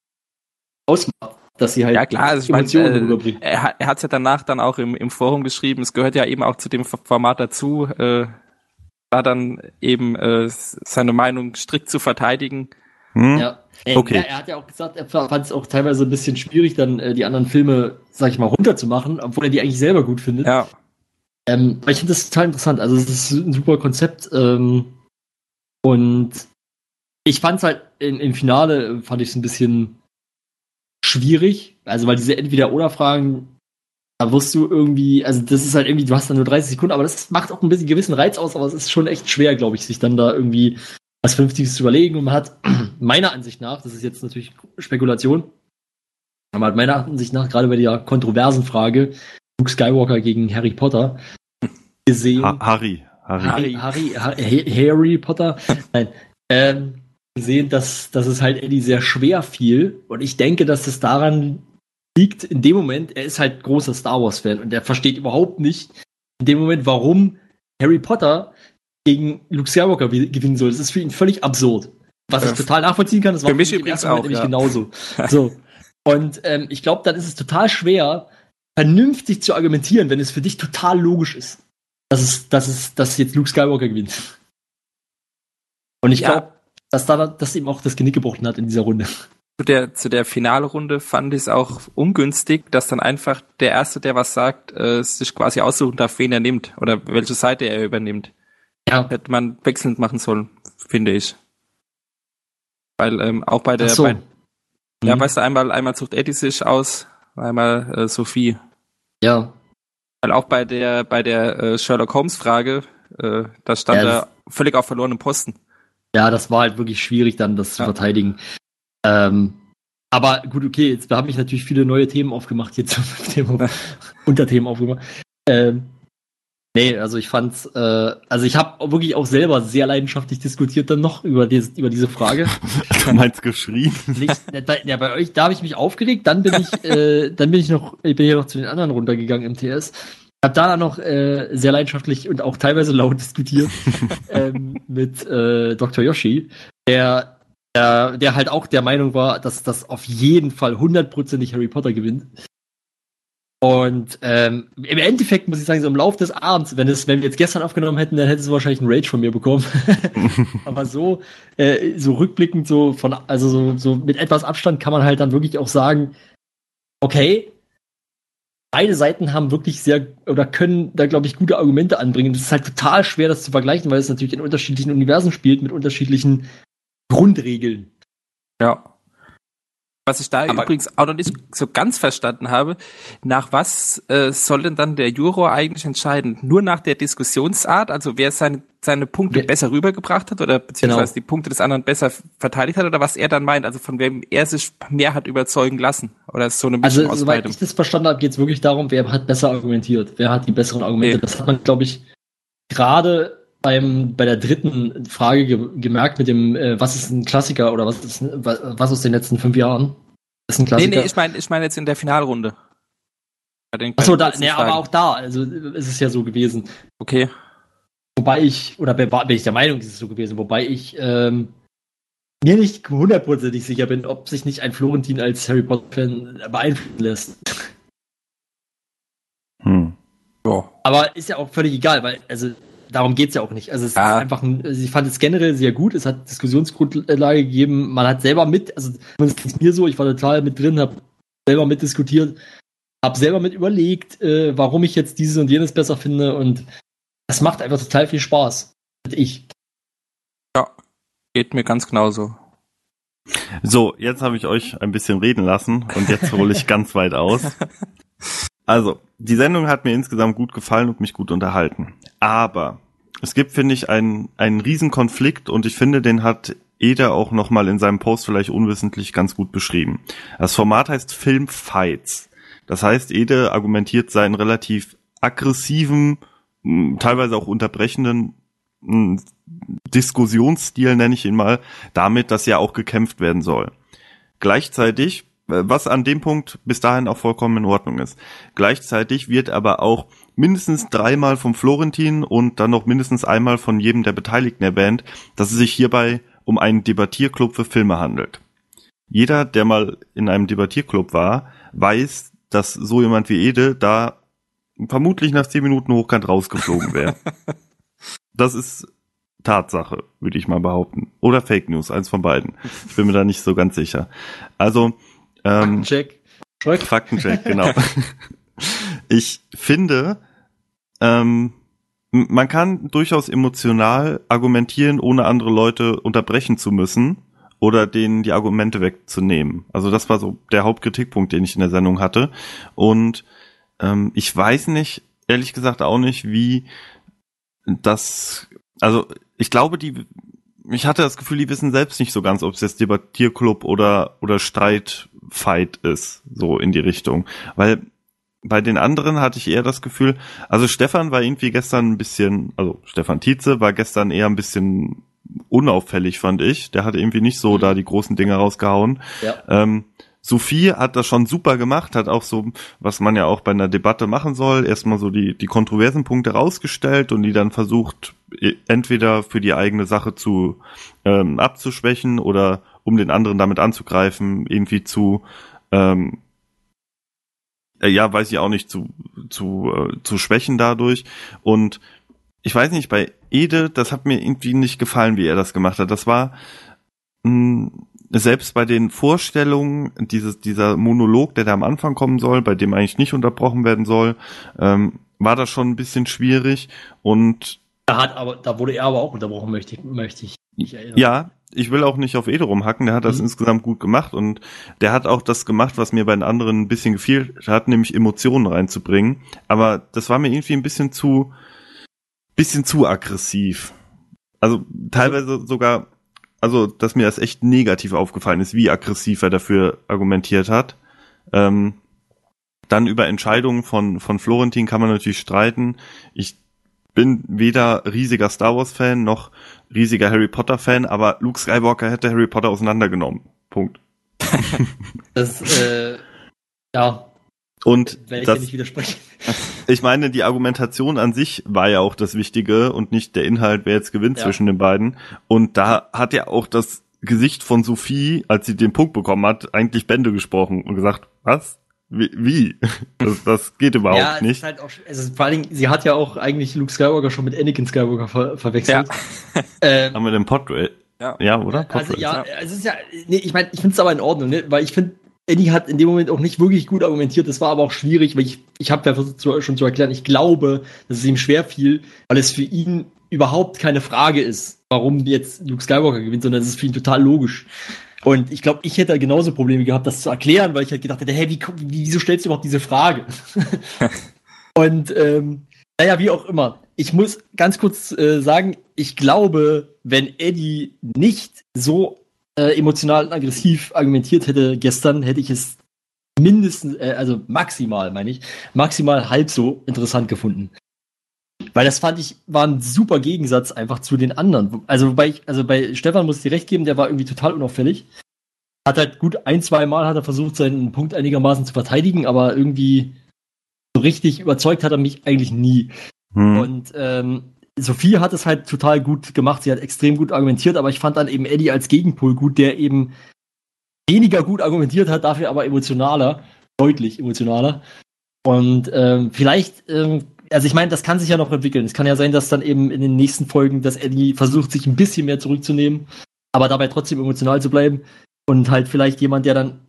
ausmacht, dass sie halt Ja, klar, also ich meine, Emotionen äh, rüberbringen. er, hat- er hat es ja danach dann auch im, im Forum geschrieben. Es gehört ja eben auch zu dem Format dazu, äh, da dann eben äh, seine Meinung strikt zu verteidigen. Hm? Ja. Äh, Okay. Er, er hat ja auch gesagt, er fand es auch teilweise ein bisschen schwierig, dann äh, die anderen Filme, sag ich mal, runterzumachen, obwohl er die eigentlich selber gut findet. Ja, Ähm, aber ich finde das total interessant. Also es ist ein super Konzept. Ähm, und ich fand es halt in, im Finale fand ich es ein bisschen schwierig. Also weil diese Entweder-Oder-Fragen, da wirst du irgendwie, also das ist halt irgendwie, du hast dann nur 30 Sekunden, aber das macht auch ein bisschen gewissen Reiz aus, aber es ist schon echt schwer, glaube ich, sich dann da irgendwie was Vernünftiges zu überlegen. Und man hat <clears throat> meiner Ansicht nach, das ist jetzt natürlich Spekulation, aber hat meiner Ansicht nach gerade bei der kontroversen Frage Luke Skywalker gegen Harry Potter gesehen. Ha Harry. Harry. Harry, Harry, Harry, Harry Potter. <laughs> Nein. Ähm, gesehen, dass, dass es halt Eddie sehr schwer fiel. Und ich denke, dass es daran liegt, in dem Moment, er ist halt großer Star Wars-Fan und er versteht überhaupt nicht in dem Moment, warum Harry Potter gegen Luke Skywalker wi- gewinnen soll. Das ist für ihn völlig absurd. Was ich Äh, total nachvollziehen kann, das war für mich im übrigens auch, nämlich ja. genauso. <laughs> So. Und ähm, ich glaube, dann ist es total schwer, vernünftig zu argumentieren, wenn es für dich total logisch ist, dass es, dass es, dass jetzt Luke Skywalker gewinnt. Und ich Ja. glaube, dass da das ihm auch das Genick gebrochen hat in dieser Runde. Zu der, zu der Finalrunde fand ich es auch ungünstig, dass dann einfach der Erste, der was sagt, äh, sich quasi aussuchen darf, wen er nimmt oder welche Seite er übernimmt. Ja. Hätte man wechselnd machen sollen, finde ich. Weil ähm, auch bei der, so. bei, ja, Mhm. weißt du, einmal, einmal sucht Eddie sich aus, einmal äh, Sophie. Ja. Weil auch bei der bei der äh, Sherlock Holmes Frage, äh, da stand Ja, er völlig auf verlorenem Posten. Ja, das war halt wirklich schwierig, dann das zu Ja. verteidigen. Ähm, aber gut, okay, jetzt habe ich natürlich viele neue Themen aufgemacht, hier <laughs> zum Thema, Unterthemen aufgemacht. Ähm, nee, also ich fand's, äh, also ich habe wirklich auch selber sehr leidenschaftlich diskutiert dann noch über, dies, über diese Frage. <laughs> Du meinst geschrien? Nicht, bei, ja, bei euch, da habe ich mich aufgeregt, dann bin ich, äh, dann bin ich noch, ich bin hier noch zu den anderen runtergegangen im TS. Hab da dann noch äh, sehr leidenschaftlich und auch teilweise laut diskutiert <laughs> ähm, mit äh, Dr. Yoshi, der, der, der halt auch der Meinung war, dass das auf jeden Fall hundertprozentig Harry Potter gewinnt. Und ähm, im Endeffekt muss ich sagen, so im Laufe des Abends, wenn es, wenn wir jetzt gestern aufgenommen hätten, dann hätte es wahrscheinlich einen Rage von mir bekommen. <laughs> Aber so, äh, so rückblickend, so von, also so, so mit etwas Abstand kann man halt dann wirklich auch sagen, okay, beide Seiten haben wirklich sehr oder können da, glaube ich, gute Argumente anbringen. Das ist halt total schwer, das zu vergleichen, weil es natürlich in unterschiedlichen Universen spielt mit unterschiedlichen Grundregeln. Ja. Was ich da Aber- übrigens auch noch nicht so ganz verstanden habe, nach was äh, soll denn dann der Juror eigentlich entscheiden? Nur nach der Diskussionsart, also wer seine, seine Punkte Wer- besser rübergebracht hat oder beziehungsweise Genau. die Punkte des anderen besser verteidigt hat oder was er dann meint, also von wem er sich mehr hat überzeugen lassen? Oder ist so eine Mischung Also, aus soweit beidem? ich das verstanden habe, geht es wirklich darum, wer hat besser argumentiert, wer hat die besseren Argumente. Okay. Das hat man, glaube ich, gerade beim, bei der dritten Frage ge gemerkt mit dem, äh, was ist ein Klassiker oder was ist was, was aus den letzten fünf Jahren? ist ein Nee, Klassiker. nee, ich meine ich meine jetzt in der Finalrunde. Bei den- bei Achso, da, nee, aber auch da, also ist es ja so gewesen. Okay. Wobei ich, oder bin bin ich der Meinung, ist es so gewesen, wobei ich ähm, mir nicht hundertprozentig sicher bin, ob sich nicht ein Florentin als Harry Potter-Fan beeinflussen lässt. Hm. Ja. Aber ist ja auch völlig egal, weil, also darum geht's ja auch nicht. Also es Ja. ist einfach ein, also ich fand es generell sehr gut, es hat Diskussionsgrundlage gegeben, man hat selber mit, also zumindest ging's mir so, ich war total mit drin, habe selber mitdiskutiert, habe selber mit überlegt, äh, warum ich jetzt dieses und jenes besser finde und das macht einfach total viel Spaß. Finde ich. ja. Geht mir ganz genauso. So, jetzt habe ich euch ein bisschen reden lassen und jetzt hole ich <laughs> ganz weit aus. Also, die Sendung hat mir insgesamt gut gefallen und mich gut unterhalten. Aber es gibt, finde ich, einen, einen riesen Konflikt und ich finde, den hat Eder auch nochmal in seinem Post vielleicht unwissentlich ganz gut beschrieben. Das Format heißt Filmfights. Das heißt, Ede argumentiert seinen relativ aggressiven, teilweise auch unterbrechenden Diskussionsstil, nenne ich ihn mal, damit, dass ja auch gekämpft werden soll. Gleichzeitig, was an dem Punkt bis dahin auch vollkommen in Ordnung ist. Gleichzeitig wird aber auch mindestens dreimal vom Florentin und dann noch mindestens einmal von jedem der Beteiligten erwähnt, dass es sich hierbei um einen Debattierclub für Filme handelt. Jeder, der mal in einem Debattierclub war, weiß, dass so jemand wie Ede da vermutlich nach zehn Minuten hochkant rausgeflogen wäre. <laughs> das ist Tatsache, würde ich mal behaupten. Oder Fake News, eins von beiden. Ich bin mir da nicht so ganz sicher. Also, ähm, Check. Schröck. Faktencheck, genau. <laughs> <laughs> ich finde, ähm, man kann durchaus emotional argumentieren, ohne andere Leute unterbrechen zu müssen oder denen die Argumente wegzunehmen. Also das war so der Hauptkritikpunkt, den ich in der Sendung hatte. Und ähm, ich weiß nicht, ehrlich gesagt auch nicht, wie das, also ich glaube, die, ich hatte das Gefühl, die wissen selbst nicht so ganz, ob es jetzt Debattierclub oder, oder Streitfight ist, so in die Richtung. Weil bei den anderen hatte ich eher das Gefühl, also Stefan war irgendwie gestern ein bisschen, also Stefan Tietze war gestern eher ein bisschen unauffällig, fand ich. Der hat irgendwie nicht so da die großen Dinge rausgehauen. Ja. Ähm, Sophie hat das schon super gemacht, hat auch so, was man ja auch bei einer Debatte machen soll, erstmal so die, die kontroversen Punkte rausgestellt und die dann versucht, e- entweder für die eigene Sache zu ähm, abzuschwächen oder um den anderen damit anzugreifen, irgendwie zu ähm, äh, ja, weiß ich auch nicht, zu, zu, äh, zu schwächen dadurch. Und ich weiß nicht, bei Ede, das hat mir irgendwie nicht gefallen, wie er das gemacht hat. Das war mh, selbst bei den Vorstellungen, dieses, dieser Monolog, der da am Anfang kommen soll, bei dem eigentlich nicht unterbrochen werden soll, ähm, war das schon ein bisschen schwierig. Und Da hat aber, da wurde er aber auch unterbrochen, möchte ich, möchte ich ja, ich will auch nicht auf Ede rumhacken, der hat das Mhm. insgesamt gut gemacht und der hat auch das gemacht, was mir bei den anderen ein bisschen gefehlt hat, nämlich Emotionen reinzubringen. Aber das war mir irgendwie ein bisschen zu, bisschen zu aggressiv. Also teilweise sogar, also dass mir das echt negativ aufgefallen ist, wie aggressiv er dafür argumentiert hat. Ähm, dann über Entscheidungen von, von Florentin kann man natürlich streiten. Ich bin weder riesiger Star Wars Fan noch riesiger Harry Potter Fan, aber Luke Skywalker hätte Harry Potter auseinandergenommen. Punkt. <laughs> Das, äh, ja, Und werde ich das, nicht widersprechen. <laughs> ich meine, die Argumentation an sich war ja auch das Wichtige und nicht der Inhalt, wer jetzt gewinnt Ja. zwischen den beiden. Und da hat ja auch das Gesicht von Sophie, als sie den Punkt bekommen hat, eigentlich Bände gesprochen und gesagt, was? Wie? Das, das geht überhaupt ja, es nicht. Ist halt auch, es ist, vor allen Dingen, sie hat ja auch eigentlich Luke Skywalker schon mit Anakin Skywalker ver verwechselt. <laughs> Ähm, Haben wir den Podrail? Ja. Ja, oder? Also Podrail. ja, es ist ja, nee, ich meine, ich finde es aber in Ordnung, ne? weil ich finde, Eddie hat in dem Moment auch nicht wirklich gut argumentiert. Das war aber auch schwierig, weil ich, ich habe ja versucht zu, schon zu erklären, ich glaube, dass es ihm schwer fiel, weil es für ihn überhaupt keine Frage ist, warum jetzt Luke Skywalker gewinnt, sondern es ist für ihn total logisch. Und ich glaube, ich hätte da genauso Probleme gehabt, das zu erklären, weil ich halt gedacht hätte, hey, wie, wie, wieso stellst du überhaupt diese Frage? <laughs> Und ähm, naja, wie auch immer. Ich muss ganz kurz äh, sagen, ich glaube, wenn Eddie nicht so äh, emotional und aggressiv argumentiert hätte gestern, hätte ich es mindestens, äh, also maximal, meine ich, maximal halb so interessant gefunden. Weil das fand ich, war ein super Gegensatz einfach zu den anderen. Also wobei ich, also bei Stefan muss ich dir recht geben, der war irgendwie total unauffällig. Hat halt gut ein, zwei Mal hat er versucht, seinen Punkt einigermaßen zu verteidigen, aber irgendwie so richtig überzeugt hat er mich eigentlich nie. Hm. Und ähm, Sophie hat es halt total gut gemacht. Sie hat extrem gut argumentiert, aber ich fand dann eben Eddie als Gegenpol gut, der eben weniger gut argumentiert hat, dafür aber emotionaler, deutlich emotionaler. Und ähm, vielleicht, ähm, also ich meine, das kann sich ja noch entwickeln. Es kann ja sein, dass dann eben in den nächsten Folgen, dass Eddie versucht, sich ein bisschen mehr zurückzunehmen, aber dabei trotzdem emotional zu bleiben. Und halt vielleicht jemand, der dann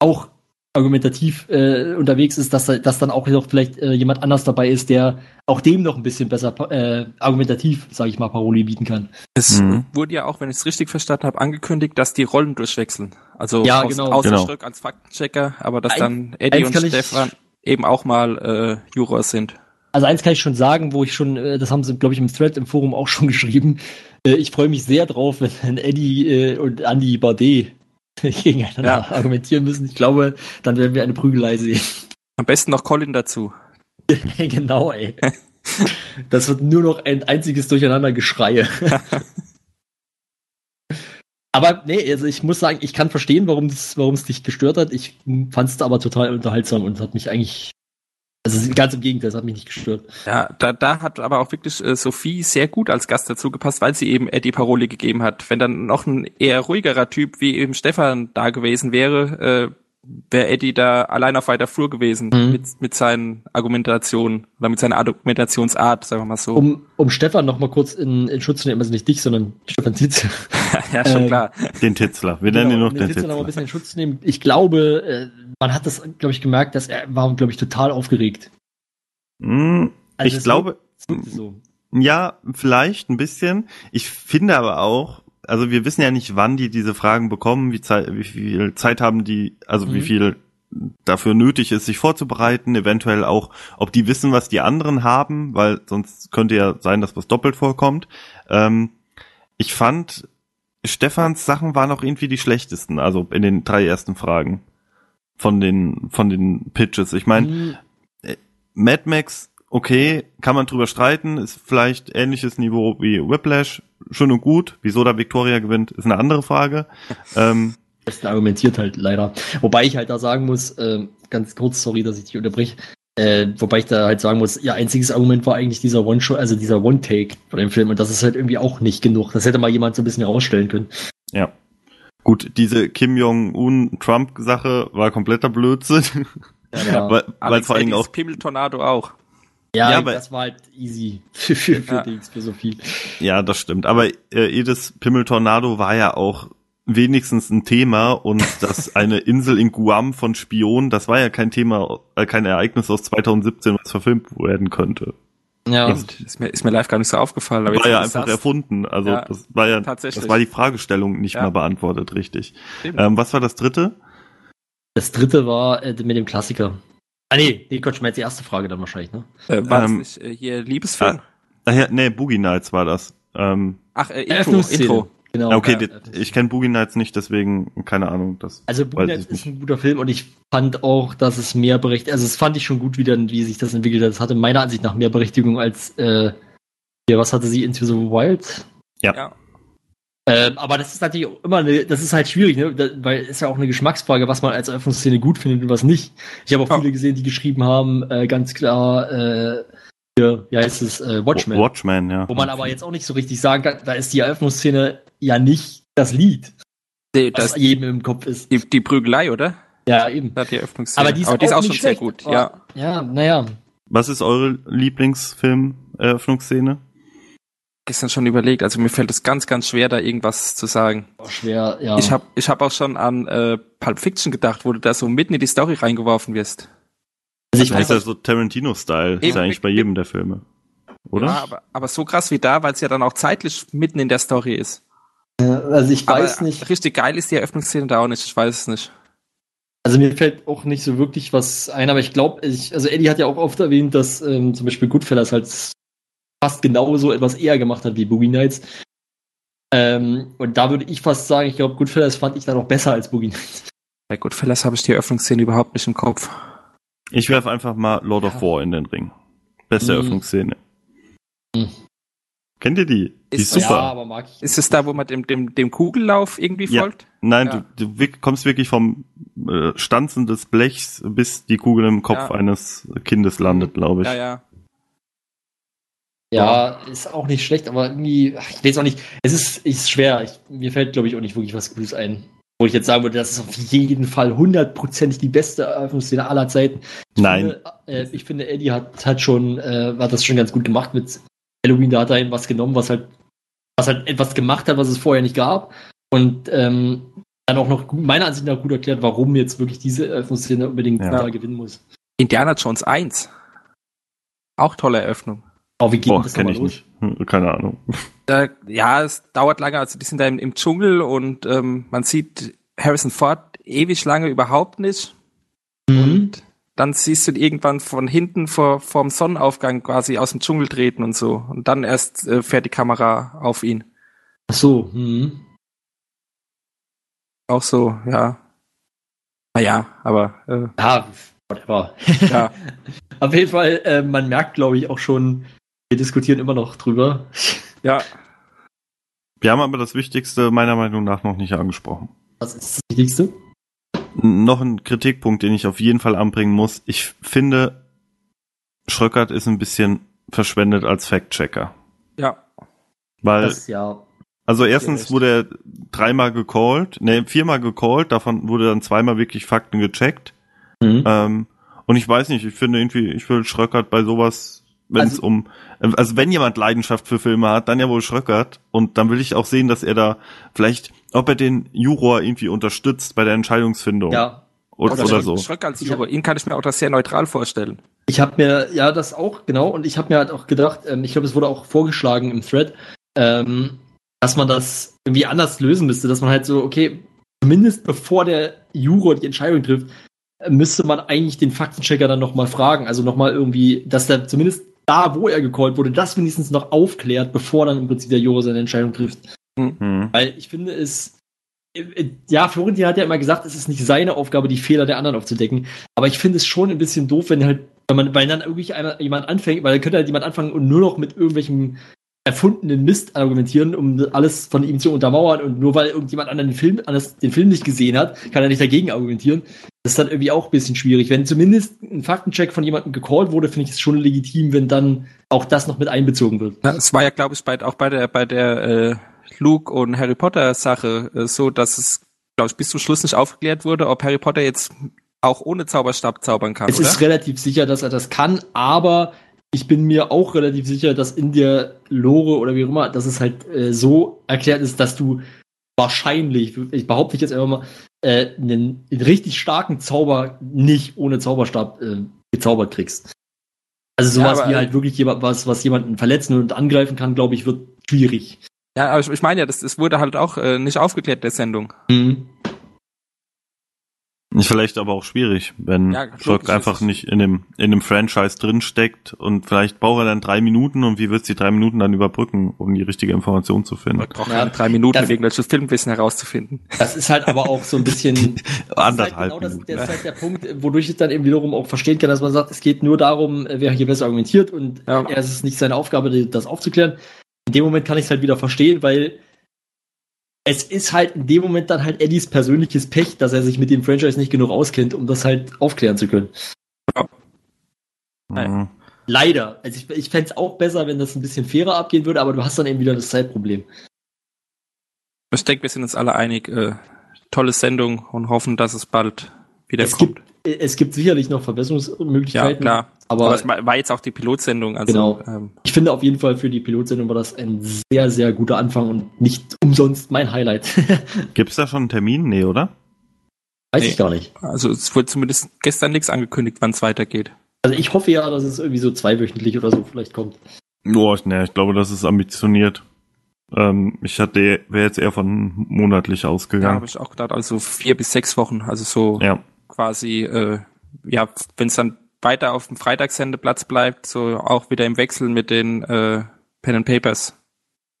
auch argumentativ äh, unterwegs ist, dass, dass dann auch noch vielleicht äh, jemand anders dabei ist, der auch dem noch ein bisschen besser äh, argumentativ, sage ich mal, Paroli bieten kann. Es Mhm. wurde ja auch, wenn ich es richtig verstanden habe, angekündigt, dass die Rollen durchwechseln. Also Ja, aus, genau. außer Genau. Schröck als Faktenchecker, aber dass Eins- dann Eddie und Stefan eben auch mal äh, Jurors sind. Also eins kann ich schon sagen, wo ich schon, äh, das haben sie, glaube ich, im Thread im Forum auch schon <laughs> geschrieben. Äh, ich freue mich sehr drauf, wenn Eddie äh, und Andy Bardet <laughs> gegeneinander Ja. argumentieren müssen. Ich glaube, dann werden wir eine Prügelei sehen. Am besten noch Colin dazu. <laughs> genau, ey. Das wird nur noch ein einziges Durcheinandergeschreie. aber nee, also ich muss sagen, ich kann verstehen, warum es warum es dich gestört hat. Ich fand es aber total unterhaltsam und hat mich eigentlich, also ganz im Gegenteil, es hat mich nicht gestört. Ja, da, da hat aber auch wirklich äh, Sophie sehr gut als Gast dazu gepasst, weil sie eben Eddie Paroli gegeben hat. Wenn dann noch ein eher ruhigerer Typ wie eben Stefan da gewesen wäre, äh, wäre Eddie da allein auf weiter Flur gewesen Mhm. mit, mit seinen Argumentationen oder mit seiner Argumentationsart, sagen wir mal so. Um, um Stefan noch mal kurz in, in Schutz zu nehmen, also nicht dich, sondern Stefan Zitz. <laughs> ja, schon ähm, klar. Den Titzler. Wir nennen ihn Genau, noch um den Zitz noch mal ein Titzler. bisschen in Schutz zu nehmen. Ich glaube, äh, man hat das, glaube ich, gemerkt, dass er war, glaube ich, total aufgeregt. Hm, Also ich glaube, so. Ja, vielleicht ein bisschen. Ich finde aber auch, also wir wissen ja nicht, wann die diese Fragen bekommen, wie, Zeit, wie viel Zeit haben die, also Mhm. wie viel dafür nötig ist, sich vorzubereiten, eventuell auch, ob die wissen, was die anderen haben, weil sonst könnte ja sein, dass was doppelt vorkommt. Ähm, ich fand, Stefans Sachen waren auch irgendwie die schlechtesten, also in den drei ersten Fragen von den, von den Pitches. Ich meine, Hm, Mad Max, okay, kann man drüber streiten, ist vielleicht ähnliches Niveau wie Whiplash, schön und gut. Wieso da Victoria gewinnt, ist eine andere Frage. <laughs> ähm, besten argumentiert halt leider. Wobei ich halt da sagen muss, äh, ganz kurz, sorry, dass ich dich unterbreche, äh, wobei ich da halt sagen muss, ihr einziges Argument war eigentlich dieser One-Shot, also dieser One-Take von dem Film und das ist halt irgendwie auch nicht genug. Das hätte mal jemand so ein bisschen herausstellen können. ja. Gut, diese Kim Jong-un-Trump-Sache war kompletter Blödsinn, Ja, <laughs> weil, weil Alex vor Eddies auch, Pimmel-Tornado auch. Ja, Ja, aber- das war halt easy <laughs> für, für, für Ja. Dings, für Sophie. ja, das stimmt, aber äh, Edith Pimmel-Tornado war ja auch wenigstens ein Thema und <laughs> dass eine Insel in Guam von Spionen, das war ja kein Thema, äh, kein Ereignis aus 2017, was verfilmt werden könnte. Ja. Ist mir, ist mir live gar nicht so aufgefallen. Aber war jetzt, ja einfach sagst, erfunden. Also Ja, das war ja, tatsächlich. das war die Fragestellung nicht Ja. mal beantwortet, richtig. Ähm, was war das dritte? Das dritte war äh, mit dem Klassiker. Ah nee, nee, Gott, jetzt die erste Frage dann wahrscheinlich, ne? äh, war ähm, das nicht äh, hier Liebesfilm? Ach ja, nee, Boogie Nights war das. Ähm, Ach, äh, Intro. Intro. Genau. okay, Ja, ich kenne Boogie Nights nicht, deswegen keine Ahnung. Das Also Boogie Nights nicht. ist ein guter Film und ich fand auch, dass es mehr Berechtigung, also es fand ich schon gut, wie dann, wie sich das entwickelt hat. Es hatte meiner Ansicht nach mehr Berechtigung als, äh, ja, was hatte sie, Into the Wild? Ja. Ähm, aber das ist natürlich auch immer eine, das ist halt schwierig, ne? Da, weil es ist ja auch eine Geschmacksfrage, was man als Eröffnungsszene gut findet und was nicht. Ich habe auch Ja. viele gesehen, die geschrieben haben, äh, ganz klar, äh, hier, wie heißt es, äh, Watchmen. Watchmen, ja. Wo man aber jetzt auch nicht so richtig sagen kann, da ist die Eröffnungsszene ja nicht das Lied, Die, was das, jedem im Kopf ist. die, die Prügelei, oder? Ja, eben. Die Eröffnungsszene. Aber die ist, auch, auch, nicht schon sehr gut. Aber- Ja. Ja, naja. Was ist eure Lieblingsfilm-Eröffnungsszene? Gestern schon überlegt. Also mir fällt es ganz, ganz schwer, da irgendwas zu sagen. Schwer, ja. Ich habe ich hab auch schon an äh, Pulp Fiction gedacht, wo du da so mitten in die Story reingeworfen wirst. also ich Das weiß ist ja so Tarantino-Style. Ist ja eigentlich bei jedem der Filme. Oder? Ja, aber, aber so krass wie da, weil es ja dann auch zeitlich mitten in der Story ist. also ich weiß aber nicht. richtig geil ist die Eröffnungsszene da auch nicht. Ich weiß es nicht. Also mir fällt auch nicht so wirklich was ein, aber ich glaube, ich, also Eddie hat ja auch oft erwähnt, dass ähm, zum Beispiel Goodfellas halt fast genauso etwas eher gemacht hat wie Boogie Nights. Ähm, und da würde ich fast sagen, ich glaube, Goodfellas fand ich dann noch besser als Boogie Nights. Bei Goodfellas habe ich die Eröffnungsszene überhaupt nicht im Kopf. Ich werfe einfach mal Lord of War in den Ring. Beste Mhm. Eröffnungsszene. Mhm. Kennt ihr die? Die ist Ist- super. Ja, aber mag ich. Ist es da, wo man dem, dem, dem Kugellauf irgendwie Ja. folgt? Nein, Ja. du, du kommst wirklich vom äh, Stanzen des Blechs bis die Kugel im Kopf Ja. eines Kindes landet, glaube ich. Ja, ja. Ja, ist auch nicht schlecht, aber irgendwie, ach, ich weiß auch nicht, es ist, ist schwer. Ich, mir fällt, glaube ich, auch nicht wirklich was Gutes ein. Wo ich jetzt sagen würde, das ist auf jeden Fall hundertprozentig die beste Eröffnungsszene aller Zeiten. Ich Nein. Finde, äh, ich finde, Eddie hat, hat schon, äh, hat das schon ganz gut gemacht mit Halloween. Da hat er eben was genommen, was halt, was halt etwas gemacht hat, was es vorher nicht gab. Und ähm, dann auch noch gut, meiner Ansicht nach gut erklärt, warum jetzt wirklich diese Eröffnungsszene unbedingt Ja. da gewinnen muss. Indiana Jones 1. Auch tolle Eröffnung. Aber wie geht Boah, das kenne nochmal ich los? nicht. Hm, Keine Ahnung. <laughs> Da, ja, es dauert lange. Also die sind da im, im Dschungel und ähm, man sieht Harrison Ford ewig lange überhaupt nicht. Mhm. Und dann siehst du ihn irgendwann von hinten vor vorm Sonnenaufgang quasi aus dem Dschungel treten und so. Und dann erst äh, fährt die Kamera auf ihn. Ach so, mhm. Auch so, ja. Naja, aber äh, Ja, whatever. ja. <laughs> Auf jeden Fall, äh, man merkt, glaube ich, auch schon, wir diskutieren immer noch drüber. ja. Wir haben aber das Wichtigste meiner Meinung nach noch nicht angesprochen. Was ist das Wichtigste? Noch ein Kritikpunkt, den ich auf jeden Fall anbringen muss. Ich finde, Schröckert ist ein bisschen verschwendet als Fact-Checker. Ja. Weil Das ja. Also erstens wurde er dreimal gecallt, ne, viermal gecallt, davon wurde dann zweimal wirklich Fakten gecheckt. Mhm. Ähm, und ich weiß nicht, ich finde irgendwie, ich will Schröckert bei sowas, wenn es Also- um, also wenn jemand Leidenschaft für Filme hat, dann ja wohl Schröckert. Und dann will ich auch sehen, dass er da vielleicht, ob er den Juror irgendwie unterstützt bei der Entscheidungsfindung. Ja. Oder, Oder, oder Schröck, so. Schröck als Juror. Ihn kann ich mir auch das sehr neutral vorstellen. Ich habe mir, ja, das auch, genau, und ich habe mir halt auch gedacht, ähm, ich glaube, es wurde auch vorgeschlagen im Thread, ähm, dass man das irgendwie anders lösen müsste, dass man halt so, okay, zumindest bevor der Juror die Entscheidung trifft, äh, müsste man eigentlich den Faktenchecker dann nochmal fragen, also nochmal irgendwie, dass der zumindest da, wo er gecallt wurde, das wenigstens noch aufklärt, bevor dann im Prinzip der Juror seine Entscheidung trifft. Hm. Weil ich finde es, ja, Florentin hat ja immer gesagt, es ist nicht seine Aufgabe, die Fehler der anderen aufzudecken. Aber ich finde es schon ein bisschen doof, wenn halt, wenn man, weil dann irgendwie einer, jemand anfängt, weil dann könnte halt jemand anfangen und nur noch mit irgendwelchem erfundenen Mist argumentieren, um alles von ihm zu untermauern und nur weil irgendjemand anderen den Film, anders, den Film nicht gesehen hat, kann er nicht dagegen argumentieren. Das ist dann irgendwie auch ein bisschen schwierig. Wenn zumindest ein Faktencheck von jemandem gecallt wurde, finde ich es schon legitim, wenn dann auch das noch mit einbezogen wird. Ja, es war ja, glaube ich, bei, auch bei der, bei der äh, Luke und Harry Potter Sache äh, so, dass es, glaube ich, bis zum Schluss nicht aufgeklärt wurde, ob Harry Potter jetzt auch ohne Zauberstab zaubern kann, Es oder? ist relativ sicher, dass er das kann, aber ich bin mir auch relativ sicher, dass in der Lore oder wie auch immer, dass es halt äh, so erklärt ist, dass du wahrscheinlich, ich behaupte ich jetzt einfach mal, äh, einen, einen richtig starken Zauber nicht ohne Zauberstab äh, gezaubert kriegst. Also Ja, sowas aber- wie halt wirklich jemand, was, was jemanden verletzen und angreifen kann, glaube ich, wird schwierig. Ja, aber ich, ich meine ja, das, das wurde halt auch äh, nicht aufgeklärt, der Sendung. Mhm. Ist vielleicht aber auch schwierig, wenn Ja, einfach nicht in dem, in dem Franchise drinsteckt und vielleicht braucht er dann drei Minuten und wie wird's die drei Minuten dann überbrücken, um die richtige Information zu finden? Man braucht Ja, ja, drei Minuten, das- um irgendwelches Filmwissen herauszufinden. Das ist halt aber auch so ein bisschen Anderthalb <laughs> das ist halt genau das, Minuten. das ist halt der Punkt, wodurch ich dann eben wiederum auch verstehen kann, dass man sagt, es geht nur darum, wer hier besser argumentiert und Ja. er ist es nicht seine Aufgabe, das aufzuklären. In dem Moment kann ich es halt wieder verstehen, weil es ist halt in dem Moment dann halt Eddies persönliches Pech, dass er sich mit dem Franchise nicht genug auskennt, um das halt aufklären zu können. Mhm. Leider. Also ich, ich fände es auch besser, wenn das ein bisschen fairer abgehen würde, aber du hast dann eben wieder das Zeitproblem. Ich denke, wir sind uns alle einig. Äh, tolle Sendung und hoffen, dass es bald wieder Es kommt. gibt, es gibt sicherlich noch Ja, Verbesserungsmöglichkeiten. klar. Aber, Aber, es war jetzt auch die Pilotsendung. Also, Genau. ähm, ich finde auf jeden Fall für die Pilotsendung war das ein sehr, sehr guter Anfang und nicht umsonst mein Highlight. <laughs> Gibt's da schon einen Termin? Nee, oder? Weiß Nee. ich gar nicht. also es wurde zumindest gestern nichts angekündigt, wann es weitergeht. Also ich hoffe ja, dass es irgendwie so zweiwöchentlich oder so vielleicht kommt. Boah, ne, ich glaube, das ist ambitioniert. Ähm, ich hatte, wäre jetzt eher von monatlich Ja, ausgegangen. habe ich auch gedacht. Also vier bis sechs Wochen. Also so Ja. Quasi, äh, ja, wenn es dann weiter auf dem Freitagssendeplatz bleibt, so auch wieder im Wechsel mit den äh, Pen and Papers.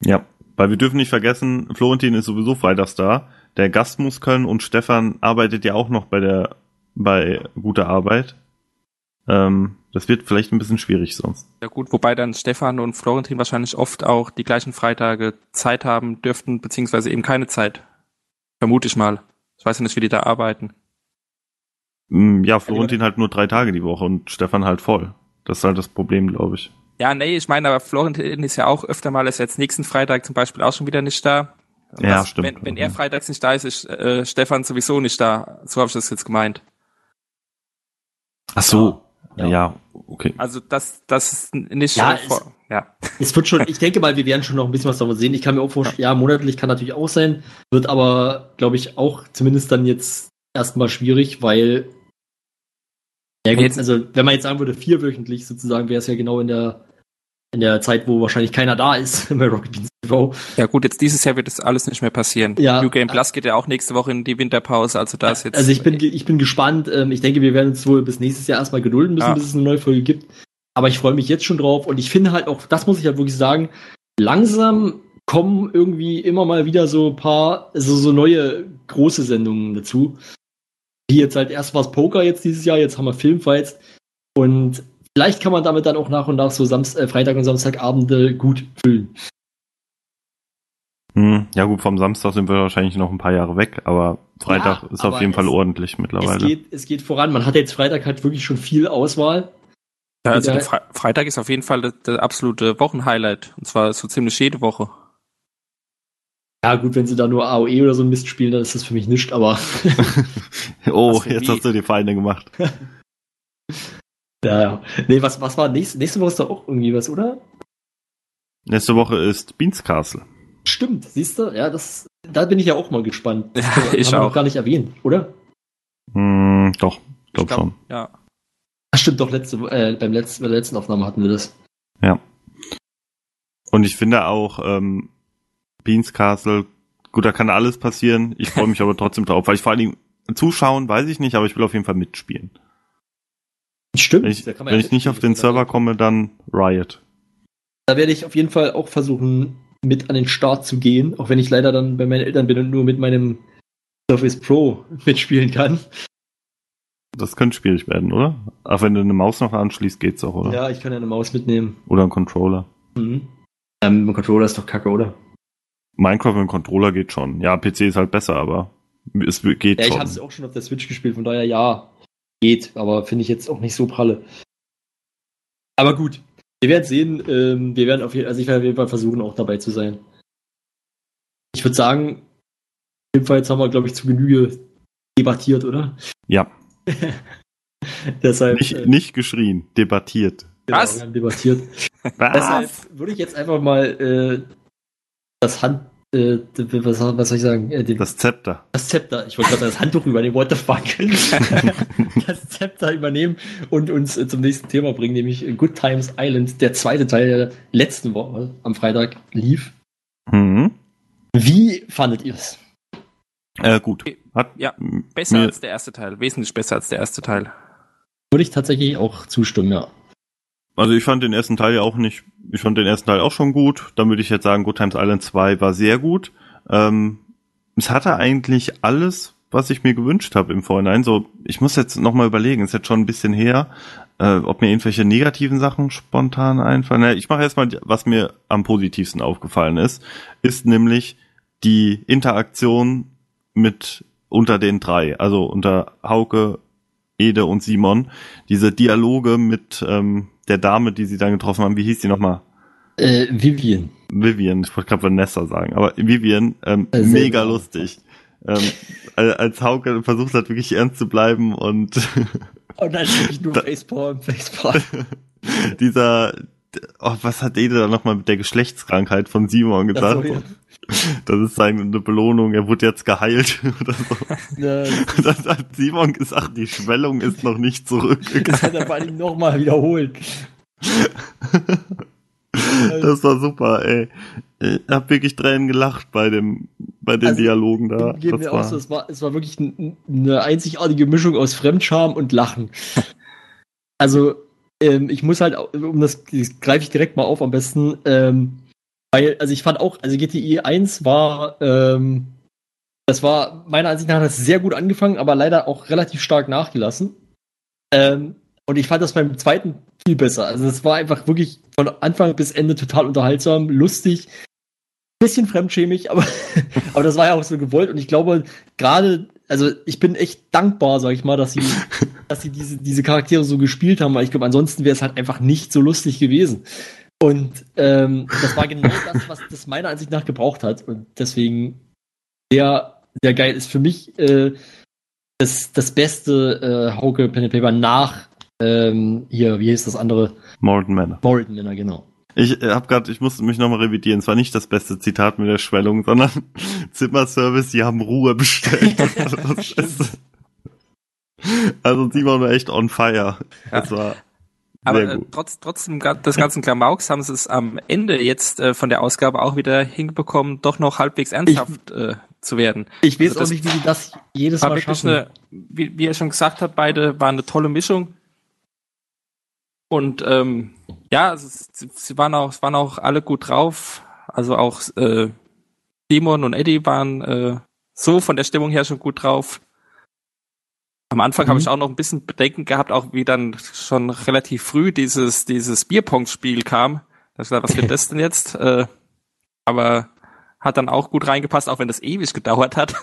Ja, weil wir dürfen nicht vergessen, Florentin ist sowieso freitags da. Der Gast muss können und Stefan arbeitet ja auch noch bei der bei guter Arbeit. Ähm, das wird vielleicht ein bisschen schwierig sonst. Ja gut, wobei dann Stefan und Florentin wahrscheinlich oft auch die gleichen Freitage Zeit haben dürften, beziehungsweise eben keine Zeit. Vermute ich mal. Ich weiß ja nicht, wie die da arbeiten. Mm, Ja, Florentin halt nur drei Tage die Woche und Stefan halt voll. Das ist halt das Problem, glaube ich. Ja, nee, ich meine, aber Florentin ist ja auch öfter mal, ist jetzt nächsten Freitag zum Beispiel auch schon wieder nicht da. Und Ja, das- stimmt. Wenn, wenn er freitags nicht da ist, ist äh, Stefan sowieso nicht da. So habe ich das jetzt gemeint. Ach so. Ja. Ja, okay. Also das, das ist nicht Ja, vor, ja. <laughs> Es wird schon, ich denke mal, wir werden schon noch ein bisschen was davon sehen. Ich kann mir auch vorstellen, ja, monatlich kann natürlich auch sein, wird aber, glaube ich, auch zumindest dann jetzt erstmal schwierig, weil ja gut, Jetzt- also wenn man jetzt sagen würde, vierwöchentlich sozusagen, wäre es ja genau in der in der Zeit, wo wahrscheinlich keiner da ist <laughs> bei Rocket Beans TV. Ja gut, jetzt dieses Jahr wird das alles nicht mehr passieren. Ja. New Game Plus geht ja auch nächste Woche in die Winterpause, also da ist jetzt. Also ich bin, ich bin gespannt. Ähm, ich denke, wir werden uns wohl bis nächstes Jahr erstmal gedulden müssen, Ja. bis es eine neue Folge gibt. Aber ich freue mich jetzt schon drauf und ich finde halt auch, das muss ich halt wirklich sagen, langsam kommen irgendwie immer mal wieder so ein paar, so, so neue große Sendungen dazu. Jetzt halt erst war es Poker jetzt dieses Jahr, jetzt haben wir Filmfights und vielleicht kann man damit dann auch nach und nach so Samst äh, Freitag und Samstagabende gut füllen. Hm, ja gut, vom Samstag sind wir wahrscheinlich noch ein paar Jahre weg, aber Freitag Ja, ist auf aber jeden Fall es- ordentlich Es mittlerweile. geht, es geht voran. Man hat jetzt Freitag halt wirklich schon viel Auswahl. ja, also Fre Freitag ist auf jeden Fall das, das absolute Wochenhighlight. Und zwar so ziemlich jede Woche. Ja, gut, wenn sie da nur AOE oder so ein Mist spielen, dann ist das für mich nichts, aber <laughs> oh, jetzt wie? hast du die Feinde gemacht. <laughs> ja, ja. Nee, was, was war nächste, nächste Woche ist doch auch irgendwie was, oder? Nächste Woche ist Beans Castle. Stimmt, siehst du? Ja, das, da bin ich ja auch mal gespannt. Das Ja, haben ich wir noch auch. gar nicht erwähnt, oder? Hm, doch, glaub, glaub, schon. Ja. Ach, stimmt, doch, letzte, äh, beim letzten, bei der letzten Aufnahme hatten wir das. Und ich finde auch ähm, Beans Castle, gut, da kann alles passieren. Ich freue mich aber trotzdem drauf, weil ich vor allen Dingen zuschauen, weiß ich nicht, aber ich will auf jeden Fall mitspielen. Stimmt. Wenn ich, da kann man wenn ja ich nicht auf den. Server komme, dann Riot. Da werde ich auf jeden Fall auch versuchen, mit an den Start zu gehen, auch wenn ich leider dann bei meinen Eltern bin und nur mit meinem Surface Pro <laughs> mitspielen kann. Das könnte schwierig werden, oder? Ach, wenn du eine Maus noch anschließt, geht's auch, oder? Ja, ich kann ja eine Maus mitnehmen. Oder ein Controller. Mhm. Ähm, mein Controller ist doch kacke, oder? Minecraft mit dem Controller geht schon. Ja, PC ist halt besser, aber es geht Ja, ich schon. habe es auch schon auf der Switch gespielt, von daher ja, geht, aber finde ich jetzt auch nicht so pralle. Aber gut, wir werden sehen. Ähm, wir werden auf jeden, also ich werde auf jeden Fall versuchen, auch dabei zu sein. Ich würde sagen, jedenfalls haben wir, glaube ich, zu Genüge debattiert, oder? Ja, <laughs> Deshalb nicht, äh, nicht geschrien, debattiert. genau, Was? wir haben debattiert. <laughs> Was? Deshalb würde ich jetzt einfach mal äh, das Hand äh, was, was soll ich sagen, äh, den, Das Zepter. das Zepter, ich wollte gerade das Handtuch übernehmen, what the fuck, <laughs> das Zepter übernehmen und uns äh, zum nächsten Thema bringen, nämlich Good Times Island, der zweite Teil der letzten Woche am Freitag lief. Mhm. Wie fandet ihr es? Äh, gut. Hat Ja, Besser als der erste Teil, wesentlich besser als der erste Teil. Würde ich tatsächlich auch zustimmen, ja. Also ich fand den ersten Teil ja auch nicht, ich fand den ersten Teil auch schon gut. Dann würde ich jetzt sagen, Good Times Island 2 war sehr gut. Ähm, es hatte eigentlich alles, was ich mir gewünscht habe im Vorhinein. So, ich muss jetzt nochmal überlegen, ist jetzt schon ein bisschen her, äh, ob mir irgendwelche negativen Sachen spontan einfallen. Na, Ich mache erstmal, was mir am positivsten aufgefallen ist, ist nämlich die Interaktion mit unter den drei, also unter Hauke, Ede und Simon, diese Dialoge mit ähm, der Dame, die sie dann getroffen haben, wie hieß die nochmal? Äh, Vivian. Vivian, ich wollte gerade Vanessa sagen, aber Vivian, ähm, Äh, mega genau. lustig. Ähm, al- als Hauke versucht hat, wirklich ernst zu bleiben und Und dann wirklich nur Da- Facepalm, Facepalm. <laughs> dieser, oh, was hat Ede da nochmal mit der Geschlechtskrankheit von Simon gesagt? So, ja. Das ist seine Belohnung, er wurde jetzt geheilt <laughs> oder so. Ja, <laughs> dann hat Simon gesagt, die Schwellung ist noch nicht zurückgegangen. <laughs> das hat er vor allem nochmal wiederholt. Das war super, ey. Ich hab wirklich Tränen gelacht bei dem, bei den Also, Dialogen da. Geht Das mir war, auch so, es war, es war wirklich eine einzigartige Mischung aus Fremdscham und Lachen. Also, ähm, ich muss halt, um das, das greife ich direkt mal auf am besten, ähm, weil, also ich fand auch, also GTI 1 war, ähm, das war meiner Ansicht nach es sehr gut angefangen, aber leider auch relativ stark nachgelassen. Ähm, und ich fand das beim zweiten viel besser. Also es war einfach wirklich von Anfang bis Ende total unterhaltsam, lustig, bisschen fremdschämig, aber, <laughs> aber das war ja auch so gewollt und ich glaube, gerade, also ich bin echt dankbar, sag ich mal, dass sie, <laughs> dass sie diese, diese Charaktere so gespielt haben, weil ich glaube, ansonsten wäre es halt einfach nicht so lustig gewesen. Und ähm, das war genau das, was das meiner Ansicht nach gebraucht hat. Und deswegen sehr, sehr geil ist für mich äh, das, das beste äh, Hauke Pen and Paper nach ähm, hier, wie hieß das andere? Morton Manor. Morton Manor, genau. Ich äh, hab grad, ich musste mich nochmal revidieren. Es war nicht das beste Zitat mit der Schwellung, sondern <laughs> Zimmerservice, sie haben Ruhe bestellt. <laughs> Beste. also Simon war echt on fire. Das war Aber äh, trotz, trotzdem des ganzen Klamauks haben sie es am Ende jetzt äh, von der Ausgabe auch wieder hinbekommen, doch noch halbwegs ernsthaft äh, zu werden. Ich weiß Also auch nicht, wie die das jedes Mal schaffen. eine, wie, wie er schon gesagt hat, beide waren eine tolle Mischung. Und ähm, ja, also, sie, sie waren auch, es waren auch alle gut drauf. Also auch äh, Simon und Eddie waren äh, so von der Stimmung her schon gut drauf. Am Anfang Mhm. habe ich auch noch ein bisschen Bedenken gehabt, auch wie dann schon relativ früh dieses, dieses Bierpong-Spiel kam. Da hab ich gedacht, was wird <laughs> das denn jetzt? Äh, aber hat dann auch gut reingepasst, auch wenn das ewig gedauert hat.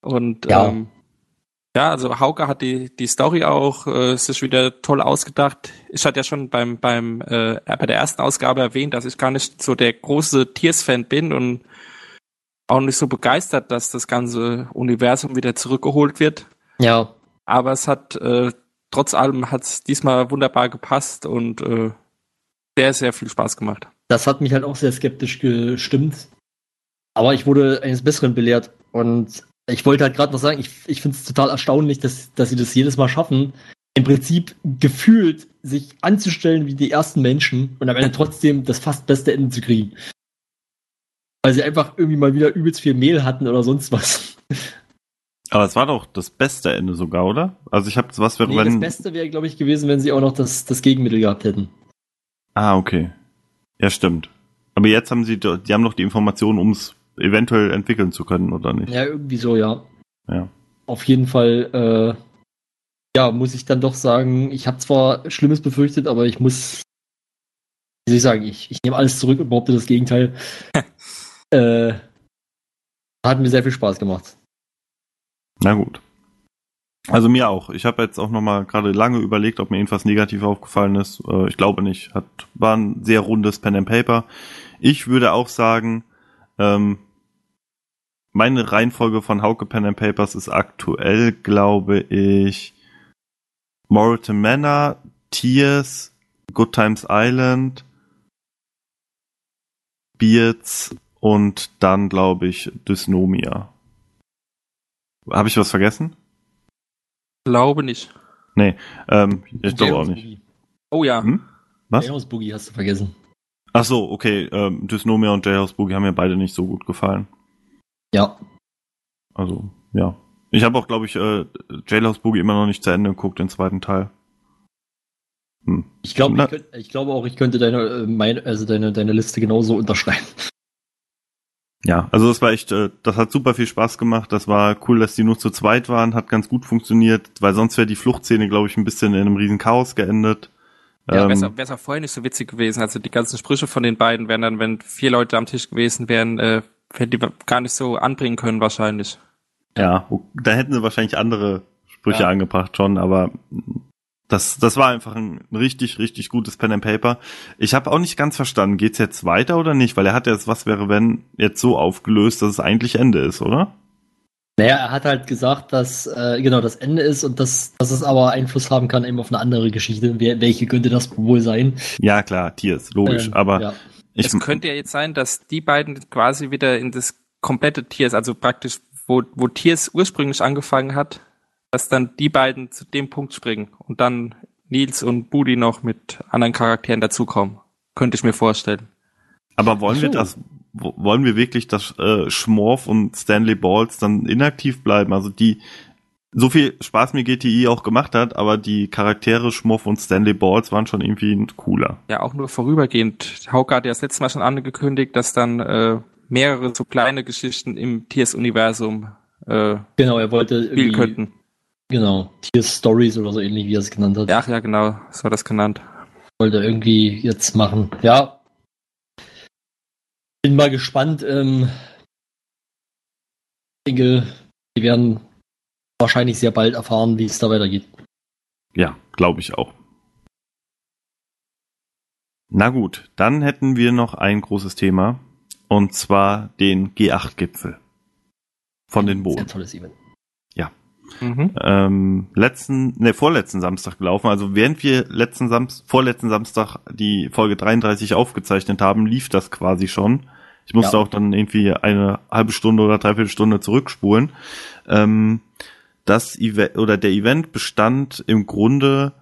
Und Ja. ja, ähm, ja also Hauke hat die, die Story auch äh, sich wieder toll ausgedacht. Ich hatte ja schon beim, beim äh, bei der ersten Ausgabe erwähnt, dass ich gar nicht so der große Tiers-Fan bin und auch nicht so begeistert, dass das ganze Universum wieder zurückgeholt wird. Ja, Aber es hat äh, trotz allem hat es diesmal wunderbar gepasst und äh, sehr, sehr viel Spaß gemacht. das hat mich halt auch sehr skeptisch gestimmt. Aber ich wurde eines Besseren belehrt. Und ich wollte halt gerade noch sagen, ich, ich finde es total erstaunlich, dass, dass sie das jedes Mal schaffen, im Prinzip gefühlt sich anzustellen wie die ersten Menschen und am Ende trotzdem das fast beste Ende zu kriegen. Weil sie einfach irgendwie mal wieder übelst viel Mehl hatten oder sonst was. Aber es war doch das beste Ende sogar, oder? Also ich habe was, wenn, Nee, das wenn Beste wäre, glaube ich, gewesen, wenn sie auch noch das, das Gegenmittel gehabt hätten. Ah, okay. Ja, stimmt. Aber jetzt haben sie, doch- die haben doch die Informationen, um es eventuell entwickeln zu können, oder nicht? Ja, irgendwie so, ja. Ja. Auf jeden Fall, äh, ja, muss ich dann doch sagen, ich habe zwar Schlimmes befürchtet, aber ich muss, wie soll ich sagen, ich, ich nehme alles zurück und behaupte das Gegenteil. <laughs> äh, hat mir sehr viel Spaß gemacht. Na gut. Also mir auch. Ich habe jetzt auch noch mal gerade lange überlegt, ob mir irgendwas negativ aufgefallen ist. Äh, ich glaube nicht. Hat war ein sehr rundes Pen and Paper. Ich würde auch sagen, ähm, meine Reihenfolge von Hauke Pen and Papers ist aktuell, glaube ich, Moreton Manor, Tears, Good Times Island, Beards und dann, glaube ich, Dysnomia. Habe ich was vergessen? Glaube nicht. Nee, ähm, ich glaube auch nicht. Oh ja. Hm? Was? Jailhouse Boogie hast du vergessen. Ach so, okay. Ähm, Dysnomia und Jailhouse Boogie haben mir beide nicht so gut gefallen. Ja. Also, ja. Ich habe auch, glaube ich, äh, Jailhouse Boogie immer noch nicht zu Ende geguckt, den zweiten Teil. Hm. Ich glaube, ich, ich glaube auch, ich könnte deine, äh, mein, also deine, deine Liste genauso unterschreiben. Ja, also das war echt, äh, das hat super viel Spaß gemacht. Das war cool, dass die nur zu zweit waren, hat ganz gut funktioniert, weil sonst wäre die Fluchtszene, glaube ich, ein bisschen in einem riesen Chaos geendet. Ja, Ähm, wäre es auch vorher nicht so witzig gewesen. Also die ganzen Sprüche von den beiden wären dann, wenn vier Leute am Tisch gewesen wären, äh, hätten die gar nicht so anbringen können wahrscheinlich. Ja, da hätten sie wahrscheinlich andere Sprüche Ja. angebracht schon, aber das, das war einfach ein richtig, richtig gutes Pen and Paper. Ich habe auch nicht ganz verstanden, geht's jetzt weiter oder nicht? Weil er hat jetzt, was wäre, wenn jetzt so aufgelöst, dass es eigentlich Ende ist, oder? Naja, er hat halt gesagt, dass äh, genau das Ende ist und dass, dass es aber Einfluss haben kann eben auf eine andere Geschichte. Wer, welche könnte das wohl sein? Ja, klar, Tiers, logisch, Ähm, aber ja. ich, es könnte ja jetzt sein, dass die beiden quasi wieder in das komplette Tiers, also praktisch, wo, wo Tiers ursprünglich angefangen hat, dass dann die beiden zu dem Punkt springen und dann Nils und Budi noch mit anderen Charakteren dazukommen. Könnte ich mir vorstellen. aber wollen Ach wir so. das, wo- wollen wir wirklich, dass äh, Schmorf und Stanley Balls dann inaktiv bleiben? Also die, so viel Spaß mir GTI auch gemacht hat, aber die Charaktere Schmorf und Stanley Balls waren schon irgendwie cooler. Ja, auch nur vorübergehend. Hauke hat ja das letzte Mal schon angekündigt, dass dann äh, mehrere so kleine Geschichten im Tiers-Universum äh, Genau, er wollte spielen könnten. Genau, Tears Stories oder so ähnlich, wie er es genannt hat. Ja, ach ja, genau, so hat das genannt. wollte er irgendwie jetzt machen. Ja. Bin mal gespannt. Ähm, ich denke, wir werden wahrscheinlich sehr bald erfahren, wie es da weitergeht. Ja, glaube ich auch. Na gut, dann hätten wir noch ein großes Thema und zwar den G8-Gipfel von den Sehr Boden. tolles Event. Mhm. Ähm, letzten, ne, vorletzten Samstag gelaufen. Also während wir letzten Samstag, vorletzten Samstag die Folge 33 aufgezeichnet haben, lief das quasi schon. Ich musste Ja. auch dann irgendwie eine halbe Stunde oder dreiviertel Stunde zurückspulen. Ähm, das Event oder der Event bestand im Grunde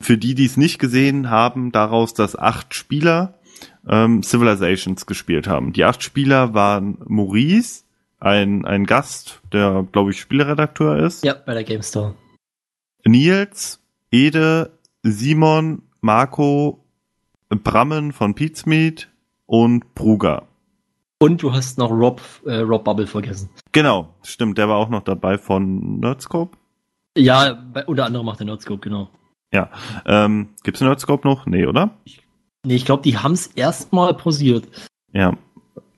für die, die es nicht gesehen haben, daraus, dass acht Spieler ähm, Civilizations gespielt haben. Die acht Spieler waren Maurice, ein, ein Gast, der, glaube ich, Spieleredakteur ist, Ja, bei der GameStar. Nils, Ede, Simon, Marco, Brammen von Pizmeet und Pruga. Und du hast noch Rob, äh, Rob Bubble vergessen. Genau, stimmt, der war auch noch dabei von Nerdscope. Ja, bei, unter anderem macht der Nerdscope, genau. Ähm, gibt's Nerdscope noch? Nee, oder? Nee, ich glaube, die haben es erstmal pausiert. Ja.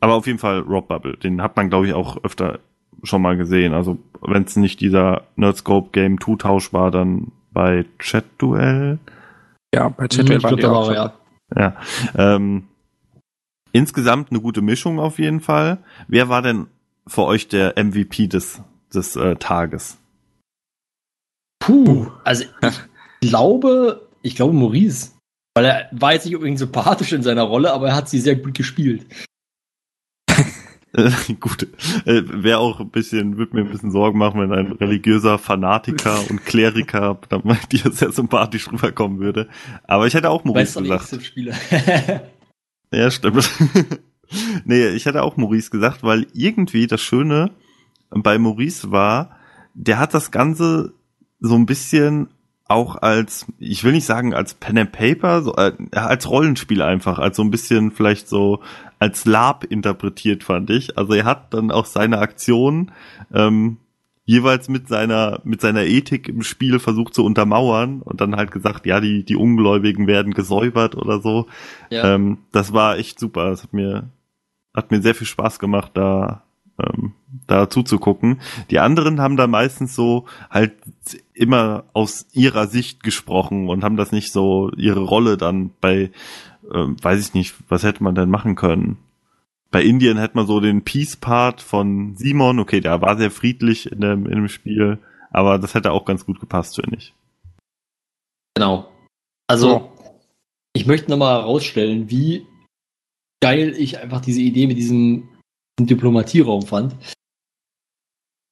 Aber auf jeden Fall Rob Bubble. Den hat man, glaube ich, auch öfter schon mal gesehen. Also, wenn es nicht dieser Nerdscope Game 2 Tausch war, dann bei Chat Duell. Ja, bei da auch war schon. er, ja. Ja. Ähm, insgesamt eine gute Mischung auf jeden Fall. Wer war denn für euch der MVP des, des äh, Tages? Puh, also ich <laughs> glaube, ich glaube Maurice. Weil er war jetzt nicht unbedingt sympathisch in seiner Rolle, aber er hat sie sehr gut gespielt. Äh, <laughs> gut, äh, wäre auch ein bisschen, würde mir ein bisschen Sorgen machen, wenn ein religiöser Fanatiker und Kleriker <laughs> dann mal dir sehr sympathisch rüberkommen würde. Aber ich hätte auch Maurice Weißt gesagt. ich so spiele? <laughs> Ja, stimmt. nee, ich hätte auch Maurice gesagt, weil irgendwie das Schöne bei Maurice war, der hat das Ganze so ein bisschen auch als, ich will nicht sagen als Pen and Paper, so, äh, als Rollenspiel einfach, als so ein bisschen vielleicht so als Lab interpretiert, fand ich. Also er hat dann auch seine Aktionen ähm, jeweils mit seiner mit seiner Ethik im Spiel versucht zu untermauern und dann halt gesagt, ja, die die Ungläubigen werden gesäubert oder so. ja. Ähm, das war echt super. Das hat mir, hat mir sehr viel Spaß gemacht, da, ähm, da zuzugucken. Die anderen haben da meistens so halt immer aus ihrer Sicht gesprochen und haben das nicht so ihre Rolle dann bei, ähm, weiß ich nicht, was hätte man denn machen können? Bei Indien hätte man so den Peace-Part von Simon, okay, der war sehr friedlich in dem, in dem Spiel, aber das hätte auch ganz gut gepasst, finde ich. Genau. Also, ich möchte nochmal herausstellen, wie geil ich einfach diese Idee mit diesem Diplomatierraum fand.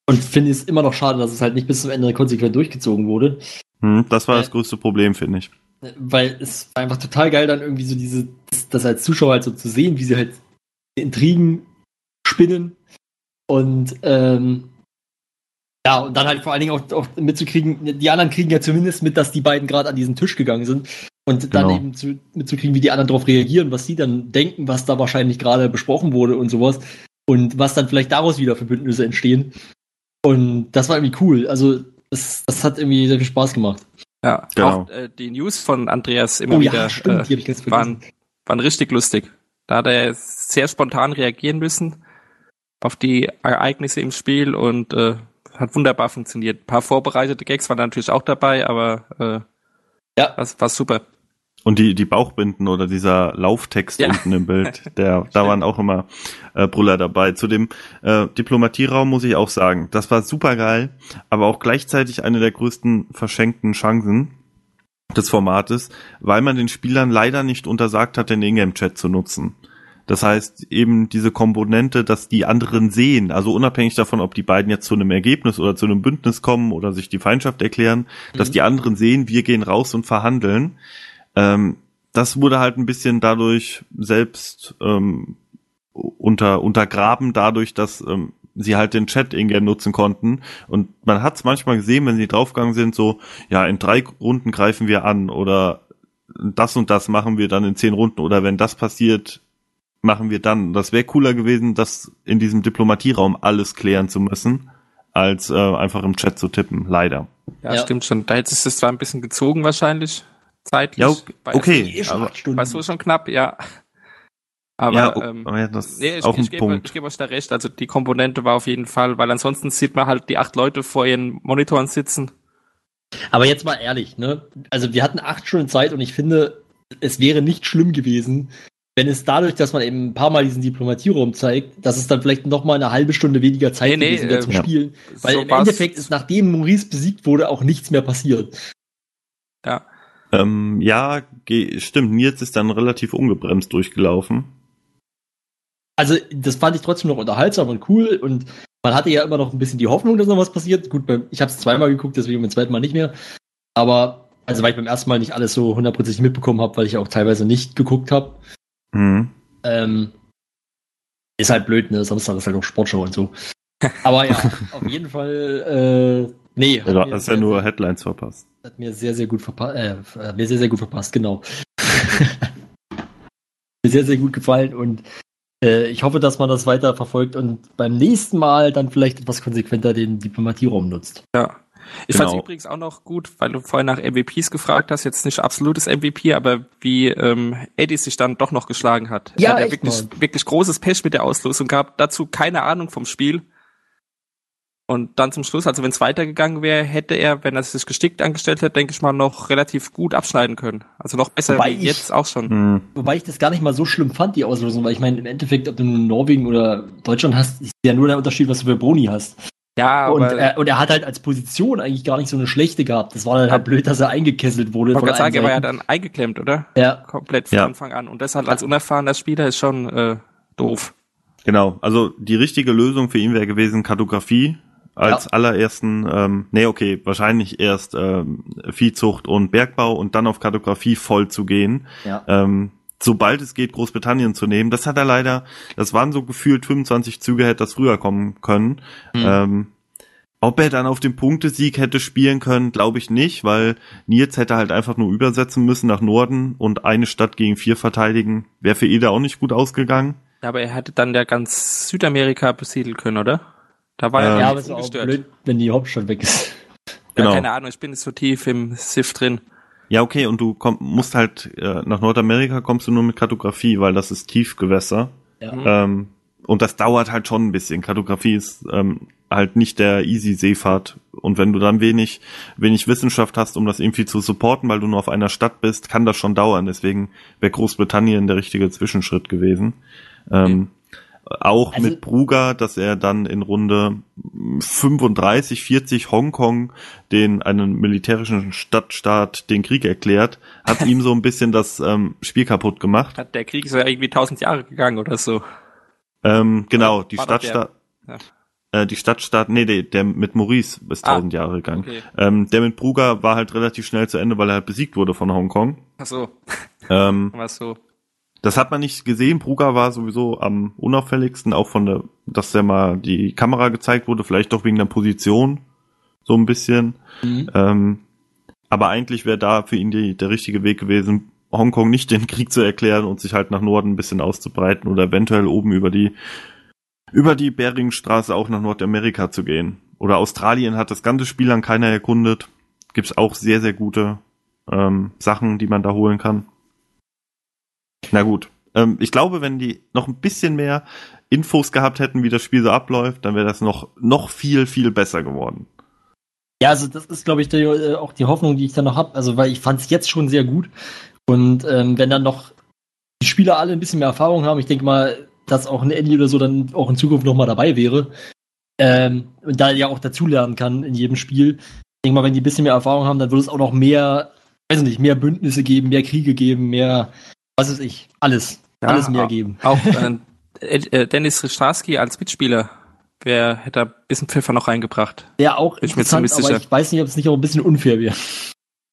Und finde es immer noch schade, dass es halt nicht bis zum Ende konsequent durchgezogen wurde. Hm, das war Äh, das größte Problem, finde ich. Weil es war einfach total geil, dann irgendwie so diese, das, das als Zuschauer halt so zu sehen, wie sie halt Intrigen spinnen. Und ähm, ja, und dann halt vor allen Dingen auch, auch mitzukriegen, die anderen kriegen ja zumindest mit, dass die beiden gerade an diesen Tisch gegangen sind. Und dann Genau. eben zu, mitzukriegen, wie die anderen darauf reagieren, was sie dann denken, was da wahrscheinlich gerade besprochen wurde und sowas. Und was dann vielleicht daraus wieder für Bündnisse entstehen. Und das war irgendwie cool. Also, das, das hat irgendwie sehr viel Spaß gemacht. Ja, Genau. auch äh, die News von Andreas immer oh wieder ja, stimmt, äh, waren, waren richtig lustig. Da hat er sehr spontan reagieren müssen auf die Ereignisse im Spiel und äh, hat wunderbar funktioniert. Ein paar vorbereitete Gags waren natürlich auch dabei, aber äh, Ja. das war super. Und die, die Bauchbinden oder dieser Lauftext Ja. unten im Bild, <laughs> der, da waren auch immer äh, Brüller dabei. Zu dem äh, Diplomatierraum muss ich auch sagen, das war super geil, aber auch gleichzeitig eine der größten verschenkten Chancen des Formates, weil man den Spielern leider nicht untersagt hat, den Ingame-Chat zu nutzen. Das heißt, eben diese Komponente, dass die anderen sehen, also unabhängig davon, ob die beiden jetzt zu einem Ergebnis oder zu einem Bündnis kommen oder sich die Feindschaft erklären, dass Mhm. die anderen sehen, wir gehen raus und verhandeln. Ähm, das wurde halt ein bisschen dadurch selbst ähm, unter, untergraben, dadurch, dass ähm, sie halt den Chat ingame nutzen konnten. Und man hat es manchmal gesehen, wenn sie draufgegangen sind, so, ja, in drei Runden greifen wir an oder das und das machen wir dann in zehn Runden oder wenn das passiert, machen wir dann. Das wäre cooler gewesen, das in diesem Diplomatierraum alles klären zu müssen, als äh, einfach im Chat zu tippen, leider. Ja, Ja. stimmt schon. Da hätte es zwar ein bisschen gezogen wahrscheinlich, zeitlich. Ja, okay, Bei- okay. Acht Stunden. War so schon knapp, ja. <laughs> Aber ja, ähm, aber ja, das Nee, ich, auch ein ich, gebe, Punkt. ich gebe euch da recht. Also die Komponente war auf jeden Fall, weil ansonsten sieht man halt die acht Leute vor ihren Monitoren sitzen. Aber jetzt mal ehrlich, ne? Also wir hatten acht Stunden Zeit und ich finde, es wäre nicht schlimm gewesen, wenn es dadurch, dass man eben ein paar Mal diesen Diplomatierraum zeigt, dass es dann vielleicht noch mal eine halbe Stunde weniger Zeit Nee, nee, gewesen wäre äh, zum ja. Spielen. Weil So im Endeffekt ist, nachdem Maurice besiegt wurde, auch nichts mehr passiert. Ja, Ähm, ja, stimmt. Nils ist dann relativ ungebremst durchgelaufen. Also, das fand ich trotzdem noch unterhaltsam und cool und man hatte ja immer noch ein bisschen die Hoffnung, dass noch was passiert. Gut, ich habe es zweimal geguckt, deswegen beim zweiten Mal nicht mehr. Aber, also weil ich beim ersten Mal nicht alles so hundertprozentig mitbekommen habe, weil ich auch teilweise nicht geguckt habe. Mhm. Ähm, ist halt blöd, ne? Samstag ist halt auch Sportshow und so. Aber ja, <laughs> auf jeden Fall, äh, nee. Ja, hast ja nur Headlines verpasst. Hat mir sehr, sehr gut verpasst, äh, hat mir sehr, sehr gut verpasst, genau. <laughs> mir sehr, sehr gut gefallen und äh, ich hoffe, dass man das weiter verfolgt und beim nächsten Mal dann vielleicht etwas konsequenter den Diplomatierraum nutzt. ja. Ich Genau. fand übrigens auch noch gut, weil du vorhin nach MVPs gefragt hast, jetzt nicht absolutes MVP, aber wie ähm, Eddie sich dann doch noch geschlagen hat. Ja, er hat ja wirklich, mal. wirklich großes Pech mit der Auslosung gehabt, dazu keine Ahnung vom Spiel. Und dann zum Schluss, also wenn es weitergegangen wäre, hätte er, wenn er sich gestickt angestellt hätte, denke ich mal, noch relativ gut abschneiden können. Also noch besser Wobei ich- jetzt auch schon. Mhm. Wobei ich das gar nicht mal so schlimm fand, die Auslosung, weil ich meine, im Endeffekt, ob du nun Norwegen oder Deutschland hast, ist ja nur der Unterschied, was du für Boni hast. Ja, Und aber er, und er hat halt als Position eigentlich gar nicht so eine schlechte gehabt. Das war dann halt blöd, dass er eingekesselt wurde. ich wollte sagen, er war ja dann eingeklemmt, oder? Ja, Komplett von Ja. Anfang an. Und das halt als unerfahrener Spieler ist schon äh, doof. Genau, also die richtige Lösung für ihn wäre gewesen Kartografie als Ja. allerersten, ähm, nee, okay, wahrscheinlich erst ähm, Viehzucht und Bergbau und dann auf Kartografie voll zu gehen. ja. Ähm, sobald es geht, Großbritannien zu nehmen. Das hat er leider, das waren so gefühlt 25 Züge, hätte das früher kommen können. Hm. Ähm, ob er dann auf den Punktesieg hätte spielen können, glaube ich nicht, weil Nils hätte halt einfach nur übersetzen müssen nach Norden und eine Stadt gegen vier verteidigen. Wäre für Ida auch nicht gut ausgegangen. Ja, aber er hätte dann ja ganz Südamerika besiedeln können, oder? Da war Ähm, er ja, ja, aber ist auch blöd, wenn die Hauptstadt weg ist. genau. Ja, keine Ahnung, ich bin nicht so tief im SIF drin. Ja, okay, und du komm, musst halt, äh, nach Nordamerika kommst du nur mit Kartografie, weil das ist Tiefgewässer. Ja. Mhm. Ähm, und das dauert halt schon ein bisschen. Kartografie ist ähm, halt nicht der easy Seefahrt. Und wenn du dann wenig, wenig Wissenschaft hast, um das irgendwie zu supporten, weil du nur auf einer Stadt bist, kann das schon dauern. Deswegen wäre Großbritannien der richtige Zwischenschritt gewesen. Ähm, Auch Also- mit Bruger, dass er dann in Runde 35, 40 Hongkong den einen militärischen Stadtstaat den Krieg erklärt, hat ihm so ein bisschen das ähm, Spiel kaputt gemacht. Hat der Krieg ist ja irgendwie tausend Jahre gegangen oder so. Ähm, genau, die War der- Stadtstaat, Ja. äh, die Stadtstaat, nee, der, der mit Maurice ist Ah, tausend Jahre gegangen. okay. Ähm, der mit Bruger war halt relativ schnell zu Ende, weil er halt besiegt wurde von Hongkong. Ach so, Ähm, <laughs> war so. Das hat man nicht gesehen. Bruger war sowieso am unauffälligsten, auch von der, dass der mal die Kamera gezeigt wurde, vielleicht doch wegen der Position, so ein bisschen. Mhm. Ähm, aber eigentlich wäre da für ihn die, der richtige Weg gewesen, Hongkong nicht den Krieg zu erklären und sich halt nach Norden ein bisschen auszubreiten oder eventuell oben über die, über die Beringstraße auch nach Nordamerika zu gehen. Oder Australien hat das ganze Spiel lang keiner erkundet. Gibt's auch sehr, sehr gute ähm, Sachen, die man da holen kann. Na gut. Ähm, ich glaube, wenn die noch ein bisschen mehr Infos gehabt hätten, wie das Spiel so abläuft, dann wäre das noch, noch viel, viel besser geworden. Ja, also das ist, glaube ich, die, äh, auch die Hoffnung, die ich da noch habe. Also, weil ich fand es jetzt schon sehr gut. Und ähm, wenn dann noch die Spieler alle ein bisschen mehr Erfahrung haben, ich denke mal, dass auch ein Andy oder so dann auch in Zukunft noch mal dabei wäre. Ähm, und da ja auch dazulernen kann in jedem Spiel. Ich denke mal, wenn die ein bisschen mehr Erfahrung haben, dann würde es auch noch mehr, weiß ich nicht, mehr Bündnisse geben, mehr Kriege geben, mehr, was weiß ich, alles. Ja, alles mehr au- geben. Auch äh, Ed- <laughs> äh, Dennis Rischarski als Mitspieler, wer hätte da ein bisschen Pfeffer noch reingebracht. Der auch Bin ich mir interessant, ziemlich aber ich weiß nicht, ob es nicht auch ein bisschen unfair wäre.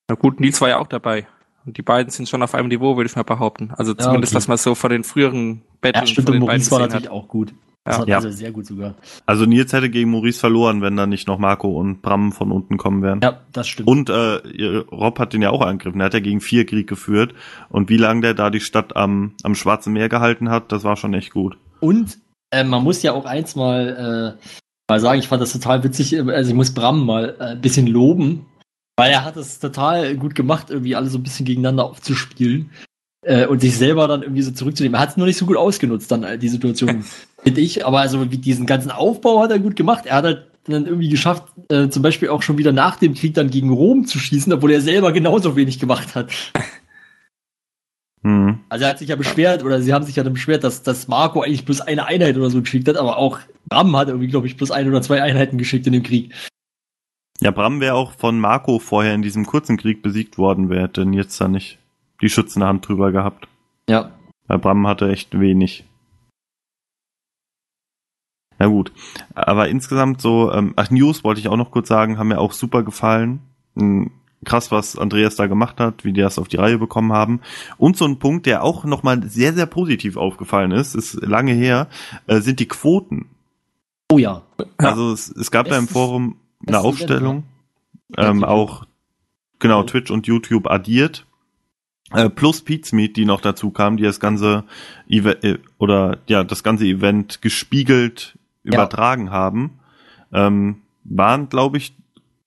Na gut, Nils war ja auch dabei. Und die beiden sind schon auf einem Niveau, würde ich mal behaupten. Also zumindest, okay. was man so von den früheren Ja, Battles stimmt, von und den beiden war natürlich hat. auch gut. Das Ja. also sehr gut sogar. Also Nils hätte gegen Maurice verloren, wenn da nicht noch Marco und Bram von unten kommen wären. Ja, das stimmt. Und äh, Rob hat den ja auch angegriffen. Er hat ja gegen vier Krieg geführt. Und wie lange der da die Stadt am, am Schwarzen Meer gehalten hat, das war schon echt gut. Und äh, man muss ja auch eins mal, äh, mal sagen, ich fand das total witzig, äh, also ich muss Bram mal äh, ein bisschen loben, weil er hat es total gut gemacht, irgendwie alle so ein bisschen gegeneinander aufzuspielen äh, und sich selber dann irgendwie so zurückzunehmen. Er hat es nur nicht so gut ausgenutzt, dann äh, die Situation, <laughs> finde ich. Aber also wie diesen ganzen Aufbau hat er gut gemacht. Er hat halt dann irgendwie geschafft, äh, zum Beispiel auch schon wieder nach dem Krieg dann gegen Rom zu schießen, obwohl er selber genauso wenig gemacht hat. <laughs> Hm. Also er hat sich ja beschwert, oder sie haben sich ja dann beschwert, dass, dass Marco eigentlich bloß eine Einheit oder so geschickt hat, aber auch Bram hat irgendwie, glaube ich, bloß ein oder zwei Einheiten geschickt in dem Krieg. Ja, Bram wäre auch von Marco vorher in diesem kurzen Krieg besiegt worden, wer hätte denn jetzt da nicht die schützende Hand drüber gehabt. Ja. Weil Bram hatte echt wenig. Na gut. Aber insgesamt so, ähm, ach, News wollte ich auch noch kurz sagen, haben mir auch super gefallen. Ähm, krass, was Andreas da gemacht hat, wie die das auf die Reihe bekommen haben. Und so ein Punkt, der auch nochmal sehr, sehr positiv aufgefallen ist, ist lange her, äh, sind die Quoten. Oh ja. Also es, es gab da im Forum eine Aufstellung, ähm, auch genau. Twitch und YouTube addiert. Äh, plus Pizmeet, die noch dazu kamen, die das ganze Event äh, oder ja das ganze Event gespiegelt Ja. übertragen haben, ähm, waren glaube ich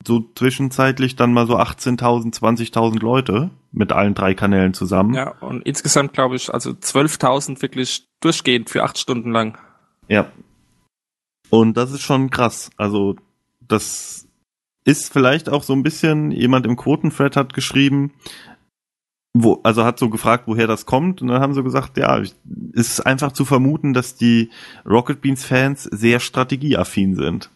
so zwischenzeitlich dann mal so 18.000, 20.000 Leute mit allen drei Kanälen zusammen. Ja, und insgesamt glaube ich, also 12.000 wirklich durchgehend für acht Stunden lang. Ja. Und das ist schon krass. Also, das ist vielleicht auch so ein bisschen, jemand im Quotenthread hat geschrieben, wo, also hat so gefragt, woher das kommt, und dann haben sie gesagt, ja, es ist einfach zu vermuten, dass die Rocket Beans Fans sehr strategieaffin sind.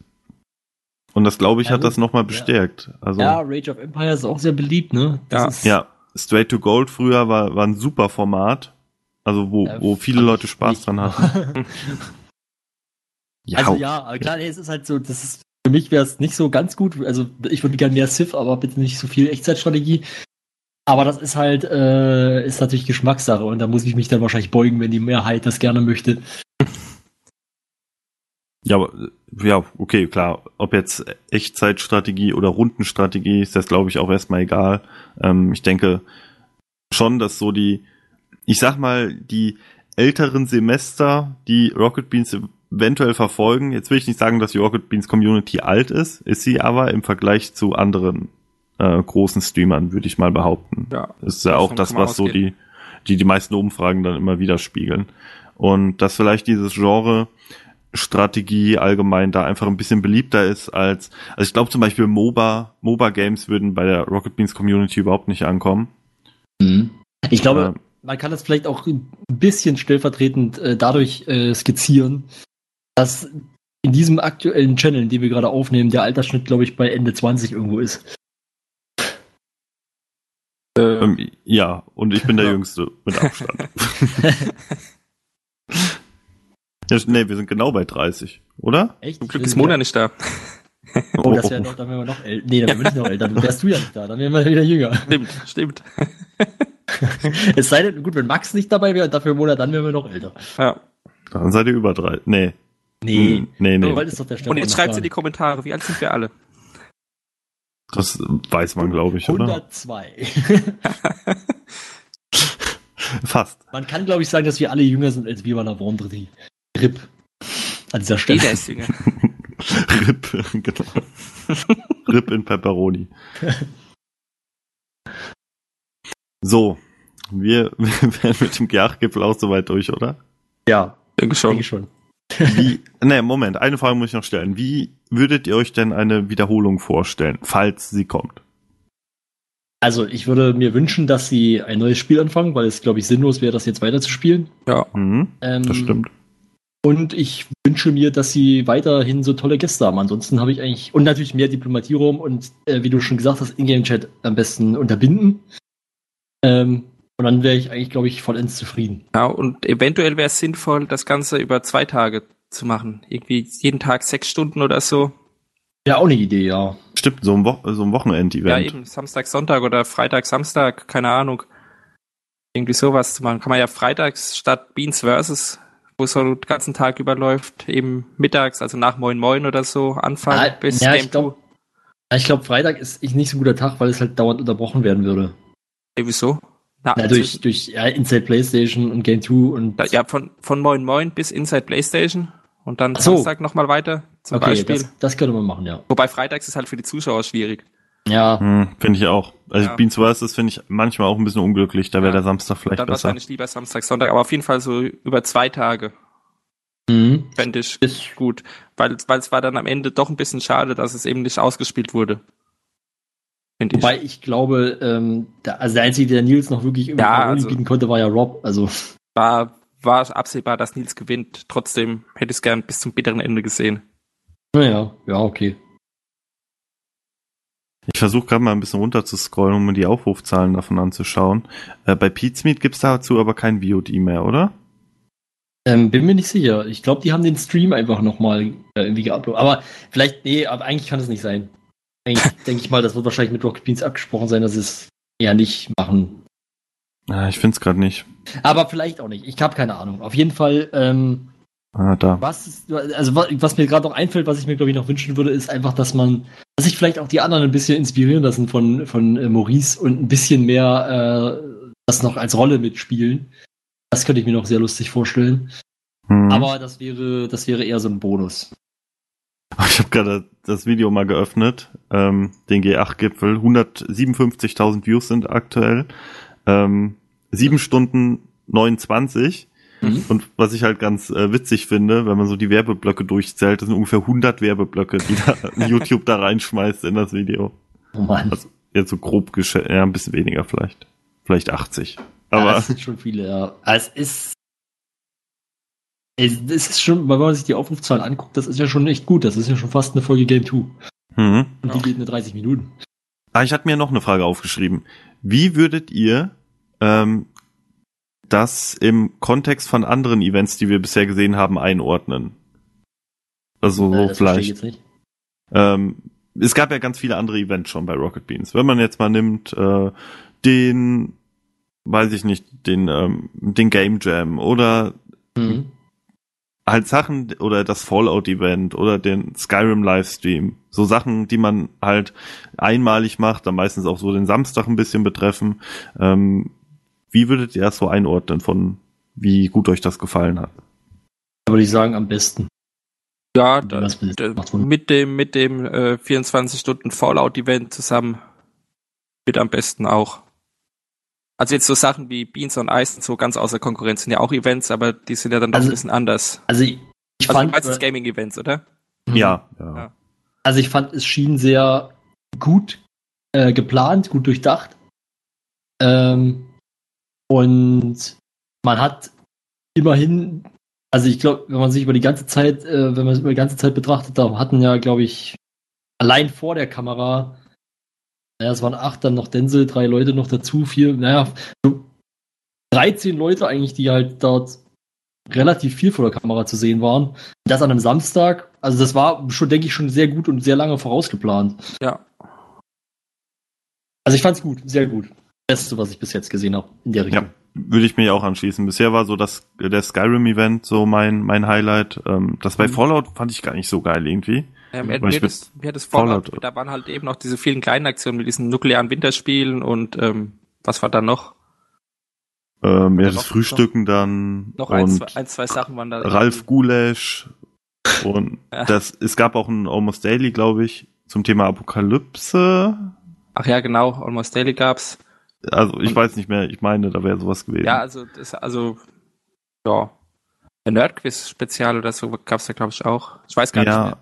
Und das, glaube ich, Ja, hat gut. das nochmal Ja. bestärkt. Also, Ja, Rage of Empires ist auch sehr beliebt, ne? Ja. ist- ja, Straight to Gold früher war, war ein super Format. Also, wo, Äh, wo viele Leute Spaß dran hatten. <laughs> Also ja, klar, nee, es ist halt so, das ist, für mich wäre es nicht so ganz gut. Also ich würde gerne mehr Civ, aber bitte nicht so viel Echtzeitstrategie. Aber das ist halt, äh, ist natürlich Geschmackssache und da muss ich mich dann wahrscheinlich beugen, wenn die Mehrheit das gerne möchte. Ja, aber, ja, okay, klar. Ob jetzt Echtzeitstrategie oder Rundenstrategie ist das, glaube ich, auch erstmal egal. Ähm, ich denke schon, dass so die, ich sag mal, die älteren Semester, die Rocket Beans eventuell verfolgen, jetzt will ich nicht sagen, dass die Rocket Beans Community alt ist, ist sie aber im Vergleich zu anderen äh, großen Streamern, würde ich mal behaupten. Ja. Das ist ja auch das, was so die, die, die meisten Umfragen dann immer widerspiegeln. Und dass vielleicht dieses Genre Strategie allgemein da einfach ein bisschen beliebter ist als, also ich glaube zum Beispiel MOBA, MOBA Games würden bei der Rocket Beans Community überhaupt nicht ankommen. Ich glaube, man kann das vielleicht auch ein bisschen stellvertretend äh, dadurch äh, skizzieren, dass in diesem aktuellen Channel, den wir gerade aufnehmen, der Altersschnitt, glaube ich, bei Ende 20 irgendwo ist. Ähm, ja, und ich bin der Jüngste mit Abstand. <laughs> ja, nee, wir sind genau bei 30, oder? Echt? Zum Glück ist Mona nicht da. <laughs> Oh, das wäre doch, dann wären wir noch älter. Nee, dann wären wir nicht noch älter. Dann wärst du ja nicht da. Dann wären wir wieder jünger. Stimmt, stimmt. <laughs> es sei denn, gut, wenn Max nicht dabei wäre und dafür Mona, dann wären wir noch älter. Ja. Dann seid ihr über drei. Nee. Nee. Hm, nee, nee. Und jetzt schreibt in sagen. die Kommentare, wie alt sind wir alle? Das weiß man, glaube ich, oder? 102. <laughs> Fast. Man kann, glaube ich, sagen, dass wir alle jünger sind als wir bei der Vendredi. RIP. An dieser Stelle. Jeder ist jünger. <laughs> Rip, genau. <laughs> Rip in Pepperoni. So, wir, wir wären mit dem Gerch-Gipfel auch soweit durch, oder? Ja, Denke schon. denke schon. Wie, ne, Moment, eine Frage muss ich noch stellen. Wie würdet ihr euch denn eine Wiederholung vorstellen, falls sie kommt? Also, ich würde mir wünschen, dass sie ein neues Spiel anfangen, weil es, glaube ich, sinnlos wäre, das jetzt weiterzuspielen. Ja. Mhm, Ähm, das stimmt. Und ich wünsche mir, dass sie weiterhin so tolle Gäste haben. Ansonsten habe ich eigentlich, und natürlich mehr Diplomatierum und, äh, wie du schon gesagt hast, Ingame-Chat am besten unterbinden. Ähm, und dann wäre ich eigentlich, glaube ich, vollends zufrieden. Ja, und eventuell wäre es sinnvoll, das Ganze über zwei Tage zu machen. Irgendwie jeden Tag sechs Stunden oder so. Ja, auch eine Idee, ja. Stimmt, so ein, Wo so ein Ja, Wochenend-Event. eben Samstag, Sonntag oder Freitag, Samstag, keine Ahnung. Irgendwie sowas zu machen. Kann man ja freitags statt Beans versus, wo es so den ganzen Tag überläuft, eben mittags, also nach Moin Moin oder so, anfangen Ah, bis ja, Game ich glaube, ich glaube, Freitag ist ich nicht so ein guter Tag, weil es halt dauernd unterbrochen werden würde. 2. Ey, wieso? Na, Na, durch, durch ja, Inside PlayStation und Game 2 und. Ja, von, von Moin Moin bis Inside Playstation und dann Ach so. Samstag nochmal weiter zum okay, Beispiel. das, das könnte man machen, ja. Wobei freitags ist halt für die Zuschauer schwierig. Ja, Hm, finde ich auch. Also Ja. Beans vs. finde ich manchmal auch ein bisschen unglücklich, da wäre Ja. der Samstag vielleicht dann besser. wahrscheinlich lieber Samstag, Sonntag, aber auf jeden Fall so über zwei Tage mhm. fände ich ist gut. Weil, weil es war dann am Ende doch ein bisschen schade, dass es eben nicht ausgespielt wurde. Finde ich. Wobei ich glaube, ähm, der, also der Einzige, der Nils noch wirklich irgendwie Ja, also- bieten konnte, war ja Rob. Also, war, war absehbar, dass Nils gewinnt. Trotzdem hätte ich es gern bis zum bitteren Ende gesehen. naja, ja, okay. Ich versuche gerade mal ein bisschen runter zu scrollen, um mir die Aufrufzahlen davon anzuschauen. Äh, bei Pizmeet gibt's dazu aber kein VOD mehr, oder? Ähm, bin mir nicht sicher. Ich glaube, die haben den Stream einfach nochmal äh, irgendwie geuploadet. Aber vielleicht, nee, aber eigentlich kann es nicht sein. Eigentlich <laughs> denke ich mal, das wird wahrscheinlich mit Rocket Beans abgesprochen sein, dass sie es eher nicht machen. Ah, ich find's gerade nicht. Aber vielleicht auch nicht. Ich habe keine Ahnung. Auf jeden Fall, ähm, Ah, da. was, ist, also was, was mir gerade noch einfällt, was ich mir glaube ich noch wünschen würde, ist einfach, dass man, dass sich vielleicht auch die anderen ein bisschen inspirieren lassen von von äh, Maurice und ein bisschen mehr äh, das noch als Rolle mitspielen. Das könnte ich mir noch sehr lustig vorstellen. Hm. Aber das wäre, das wäre eher so ein Bonus. <laughs> Ich habe gerade das Video mal geöffnet, ähm, den G8-Gipfel. 157.000 Views sind aktuell. Ähm, 7 Stunden 29. Mhm. Und was ich halt ganz äh, witzig finde, wenn man so die Werbeblöcke durchzählt, das sind ungefähr 100 Werbeblöcke, die da <laughs> YouTube da reinschmeißt in das Video. Oh Mann. Also jetzt so grob geschätzt, ja, ein bisschen weniger vielleicht. Vielleicht 80. ja, Aber das sind schon viele, ja. Aber Es ist. Es ist schon, wenn man sich die Aufrufzahlen anguckt, das ist ja schon echt gut. Das ist ja schon fast eine Folge Game 2. mhm. Und die Ja. geht nur 30 Minuten. Ah, ich hatte mir noch eine Frage aufgeschrieben. Wie würdet ihr ähm, das im Kontext von anderen Events, die wir bisher gesehen haben, einordnen? Also so Äh, verstehe ich vielleicht. Ähm, es gab ja ganz viele andere Events schon bei Rocket Beans. Wenn man jetzt mal nimmt, äh, den, weiß ich nicht, den, ähm, den Game Jam oder Mhm. halt Sachen oder das Fallout-Event oder den Skyrim-Livestream. So Sachen, die man halt einmalig macht, dann meistens auch so den Samstag ein bisschen betreffen. Ähm, wie würdet ihr das so einordnen von wie gut euch das gefallen hat? Da würde ich sagen, am besten. Ja, da, das mit- dem, mit dem äh, 24 Stunden Fallout-Event zusammen wird am besten auch. Also jetzt so Sachen wie Beans on Ice und so ganz außer Konkurrenz sind ja auch Events, aber die sind ja dann doch Also- ein bisschen anders. Also ich, ich Also fand, meistens Gaming-Events, oder? Mhm. Ja, ja. Ja. Also ich fand, es schien sehr gut äh, geplant, gut durchdacht. Ähm, Und man hat immerhin, also ich glaube, wenn man sich über die ganze Zeit, äh, wenn man es über die ganze Zeit betrachtet, da hatten ja, glaube ich, allein vor der Kamera, naja, es waren acht, dann noch Denzel, drei Leute noch dazu, vier, naja, so 13 Leute eigentlich, die halt dort relativ viel vor der Kamera zu sehen waren. Das an einem Samstag, also das war schon, denke ich, schon sehr gut und sehr lange vorausgeplant. Ja. Also ich fand's gut, sehr gut. Beste, was ich bis jetzt gesehen habe in der Richtung. Ja, würde ich mir auch anschließen. Bisher war so das der Skyrim-Event so mein mein Highlight. Ähm, das bei Mhm. Fallout fand ich gar nicht so geil irgendwie. Ja, mir, mir, das, mir hat das Fallout, Fallout- da waren halt eben noch diese vielen kleinen Aktionen mit diesen nuklearen Winterspielen und ähm, was war da noch? Ähm, ja, noch- das Frühstücken dann Noch ein, zwei, ein, zwei Sachen waren da. Ralf Gulesch und <laughs> Ja. das es gab auch ein Almost Daily, glaube ich, zum Thema Apokalypse. Ach ja, genau, Almost Daily gab's. Also ich weiß nicht mehr, ich meine, da wäre sowas gewesen. Ja, also, das, also, ja. Ein Nerdquiz-Spezial oder so gab's da, glaube ich, auch. Ich weiß gar nicht ja, mehr.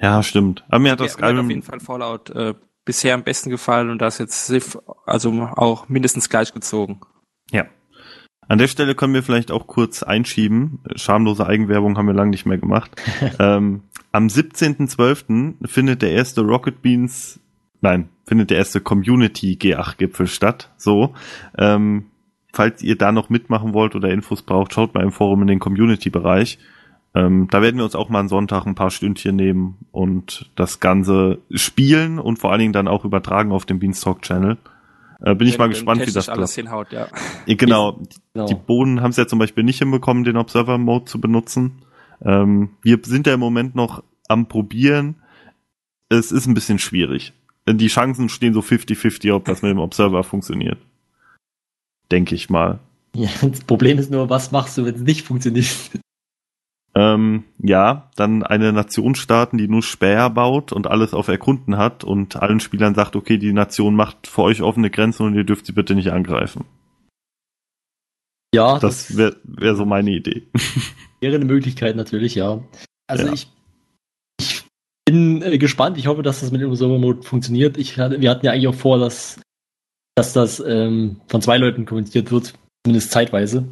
ja, stimmt. Aber mir hat das mir hat auf jeden Fall Fallout äh, bisher am besten gefallen und das jetzt Civ, also auch mindestens gleich gezogen. ja. An der Stelle können wir vielleicht auch kurz einschieben. Schamlose Eigenwerbung haben wir lange nicht mehr gemacht. <laughs> ähm, am 17.12. findet der erste Rocket Beans, nein, findet der erste Community G8-Gipfel statt. So. Ähm, falls ihr da noch mitmachen wollt oder Infos braucht, schaut mal im Forum in den Community-Bereich. Ähm, da werden wir uns auch mal einen Sonntag ein paar Stündchen nehmen und das Ganze spielen und vor allen Dingen dann auch übertragen auf dem Beanstalk-Channel. Äh, bin ich Wenn- mal wenn gespannt, wie das alles klappt. hinhaut, ja. Ja, Genau, <laughs> Genau. die Bohnen haben es ja zum Beispiel nicht hinbekommen, den Observer-Mode zu benutzen. Ähm, wir sind ja im Moment noch am Probieren. Es ist ein bisschen schwierig. Die Chancen stehen so 50-50, ob das mit dem Observer funktioniert. Denke ich mal. Ja, das Problem ist nur, was machst du, wenn es nicht funktioniert? Ähm, ja, dann eine Nation starten, die nur Späher baut und alles auf Erkunden hat und allen Spielern sagt, okay, die Nation macht für euch offene Grenzen und ihr dürft sie bitte nicht angreifen. Ja, Das wäre wär so meine Idee. <laughs> wäre eine Möglichkeit natürlich, ja. Also Ja. ich, ich bin äh, gespannt. Ich hoffe, dass das mit dem Server-Mode funktioniert. Ich wir hatten ja eigentlich auch vor, dass, dass das ähm, von zwei Leuten kommentiert wird, zumindest zeitweise.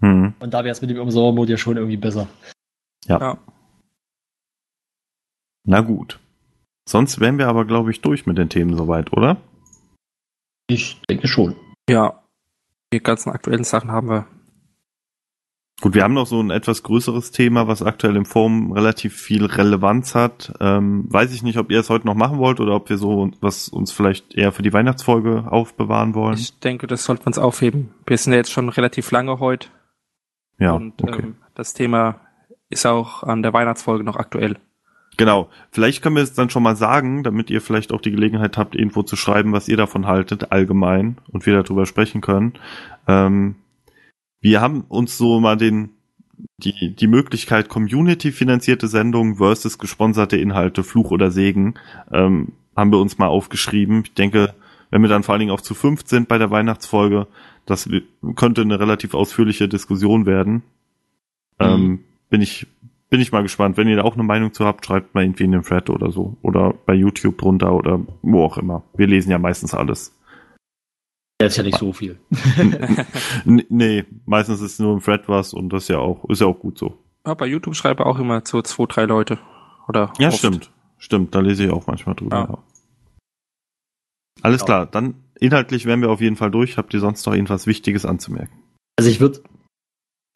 Hm. Und da wäre es mit dem Server-Mode ja schon irgendwie besser. Ja. Na gut. Sonst wären wir aber, glaube ich, durch mit den Themen soweit, oder? Ich denke schon. Ja. Die ganzen aktuellen Sachen haben wir. Gut, wir haben noch so ein etwas größeres Thema, was aktuell im Forum relativ viel Relevanz hat. Ähm, weiß ich nicht, ob ihr es heute noch machen wollt oder ob wir so was uns vielleicht eher für die Weihnachtsfolge aufbewahren wollen. Ich denke, das sollten wir uns aufheben. Wir sind ja jetzt schon relativ lange heute ja, und okay. ähm, das Thema ist auch an der Weihnachtsfolge noch aktuell. Genau. Vielleicht können wir es dann schon mal sagen, damit ihr vielleicht auch die Gelegenheit habt, irgendwo zu schreiben, was ihr davon haltet, allgemein, und wir darüber sprechen können. Ähm, wir haben uns so mal den, die, die Möglichkeit, Community-finanzierte Sendungen versus gesponserte Inhalte, Fluch oder Segen, ähm, haben wir uns mal aufgeschrieben. Ich denke, wenn wir dann vor allen Dingen auch zu fünf sind bei der Weihnachtsfolge, das könnte eine relativ ausführliche Diskussion werden. Ähm, bin ich bin ich mal gespannt. Wenn ihr da auch eine Meinung zu habt, schreibt mal irgendwie in den Thread oder so. Oder bei YouTube drunter oder wo auch immer. Wir lesen ja meistens alles. Ja, ist ja nicht so viel. <laughs> Nee, meistens ist nur im Thread was und das ist ja auch, ist ja auch gut so. Ja, bei YouTube schreibe auch immer so zwei, drei Leute. Oder Ja, oft. stimmt. Stimmt, da lese ich auch manchmal drüber. Ja. Ja. Alles Ja. klar, dann inhaltlich wären wir auf jeden Fall durch. Habt ihr sonst noch irgendwas Wichtiges anzumerken? Also ich würde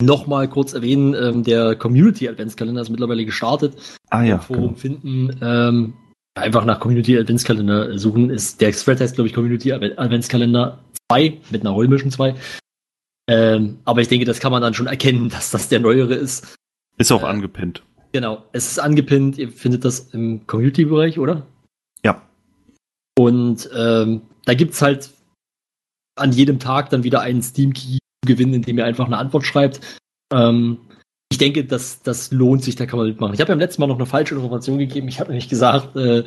noch mal kurz erwähnen, ähm, der Community Adventskalender ist mittlerweile gestartet. Ah ja, Forum genau. finden. Ähm, einfach nach Community Adventskalender suchen. Ist, der Thread heißt, glaube ich, Community Adve- Adventskalender 2 mit einer Rollmission 2. Ähm, aber ich denke, das kann man dann schon erkennen, <laughs> dass das der neuere ist. Ist auch äh, angepinnt. Genau, es ist angepinnt. Ihr findet das im Community-Bereich, oder? Ja. Und ähm, da gibt's halt an jedem Tag dann wieder einen Steam-Key zu gewinnen, indem ihr einfach eine Antwort schreibt. Ähm, ich denke, das, das lohnt sich, da kann man mitmachen. Ich habe beim letzten Mal noch eine falsche Information gegeben. Ich habe nämlich gesagt, äh,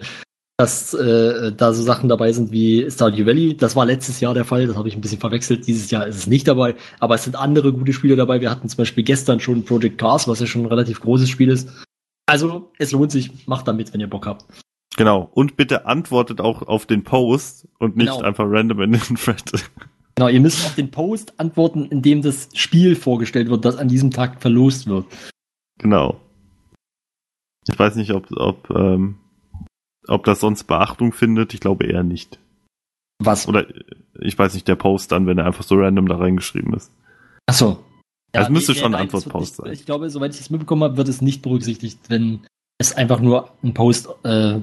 dass äh, da so Sachen dabei sind wie Stardew Valley. Das war letztes Jahr der Fall, das habe ich ein bisschen verwechselt. Dieses Jahr ist es nicht dabei, aber es sind andere gute Spiele dabei. Wir hatten zum Beispiel gestern schon Project Cars, was ja schon ein relativ großes Spiel ist. Also, es lohnt sich, macht da mit, wenn ihr Bock habt. Genau. Und bitte antwortet auch auf den Post und nicht Genau. einfach random in den Thread. Genau, ihr müsst auf den Post antworten, in dem das Spiel vorgestellt wird, das an diesem Tag verlost wird. Genau. Ich weiß nicht, ob, ob, ähm, ob das sonst Beachtung findet. Ich glaube eher nicht. Was? Oder äh, ich weiß nicht, der Post dann, wenn er einfach so random da reingeschrieben ist. Achso. Also müsste schon ein das Antwortpost sein. Ich glaube, soweit ich es mitbekommen habe, wird es nicht berücksichtigt, wenn es einfach nur ein Post äh,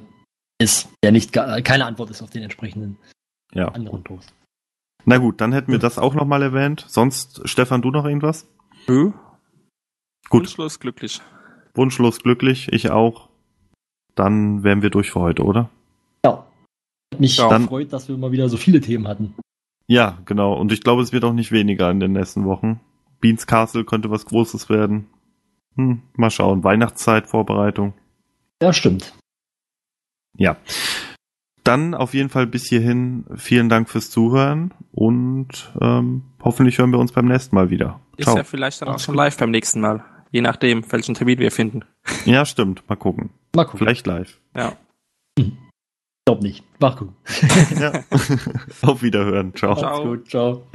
ist, der nicht keine Antwort ist auf den entsprechenden Ja. anderen Post. Na gut, dann hätten wir das auch nochmal erwähnt. Sonst, Stefan, du noch irgendwas? Nö. Gut. Wunschlos glücklich. Wunschlos glücklich, ich auch. Dann wären wir durch für heute, oder? Ja. Hat mich Ja. Gefreut, dass wir mal wieder so viele Themen hatten. Ja, genau. Und ich glaube, es wird auch nicht weniger in den nächsten Wochen. Beans Castle könnte was Großes werden. Hm, mal schauen. Weihnachtszeit, Vorbereitung. Ja, stimmt. Ja. Dann auf jeden Fall bis hierhin vielen Dank fürs Zuhören und ähm, hoffentlich hören wir uns beim nächsten Mal wieder. Ist Ciao. ja vielleicht dann auch schon live beim nächsten Mal. Je nachdem, welchen Termin wir finden. Ja, stimmt. Mal gucken. Mal gucken. Vielleicht live. Ja. Ich glaube nicht. Mach gut. <laughs> Ja. <laughs> auf Wiederhören. Ciao. Ciao. Gut. Ciao.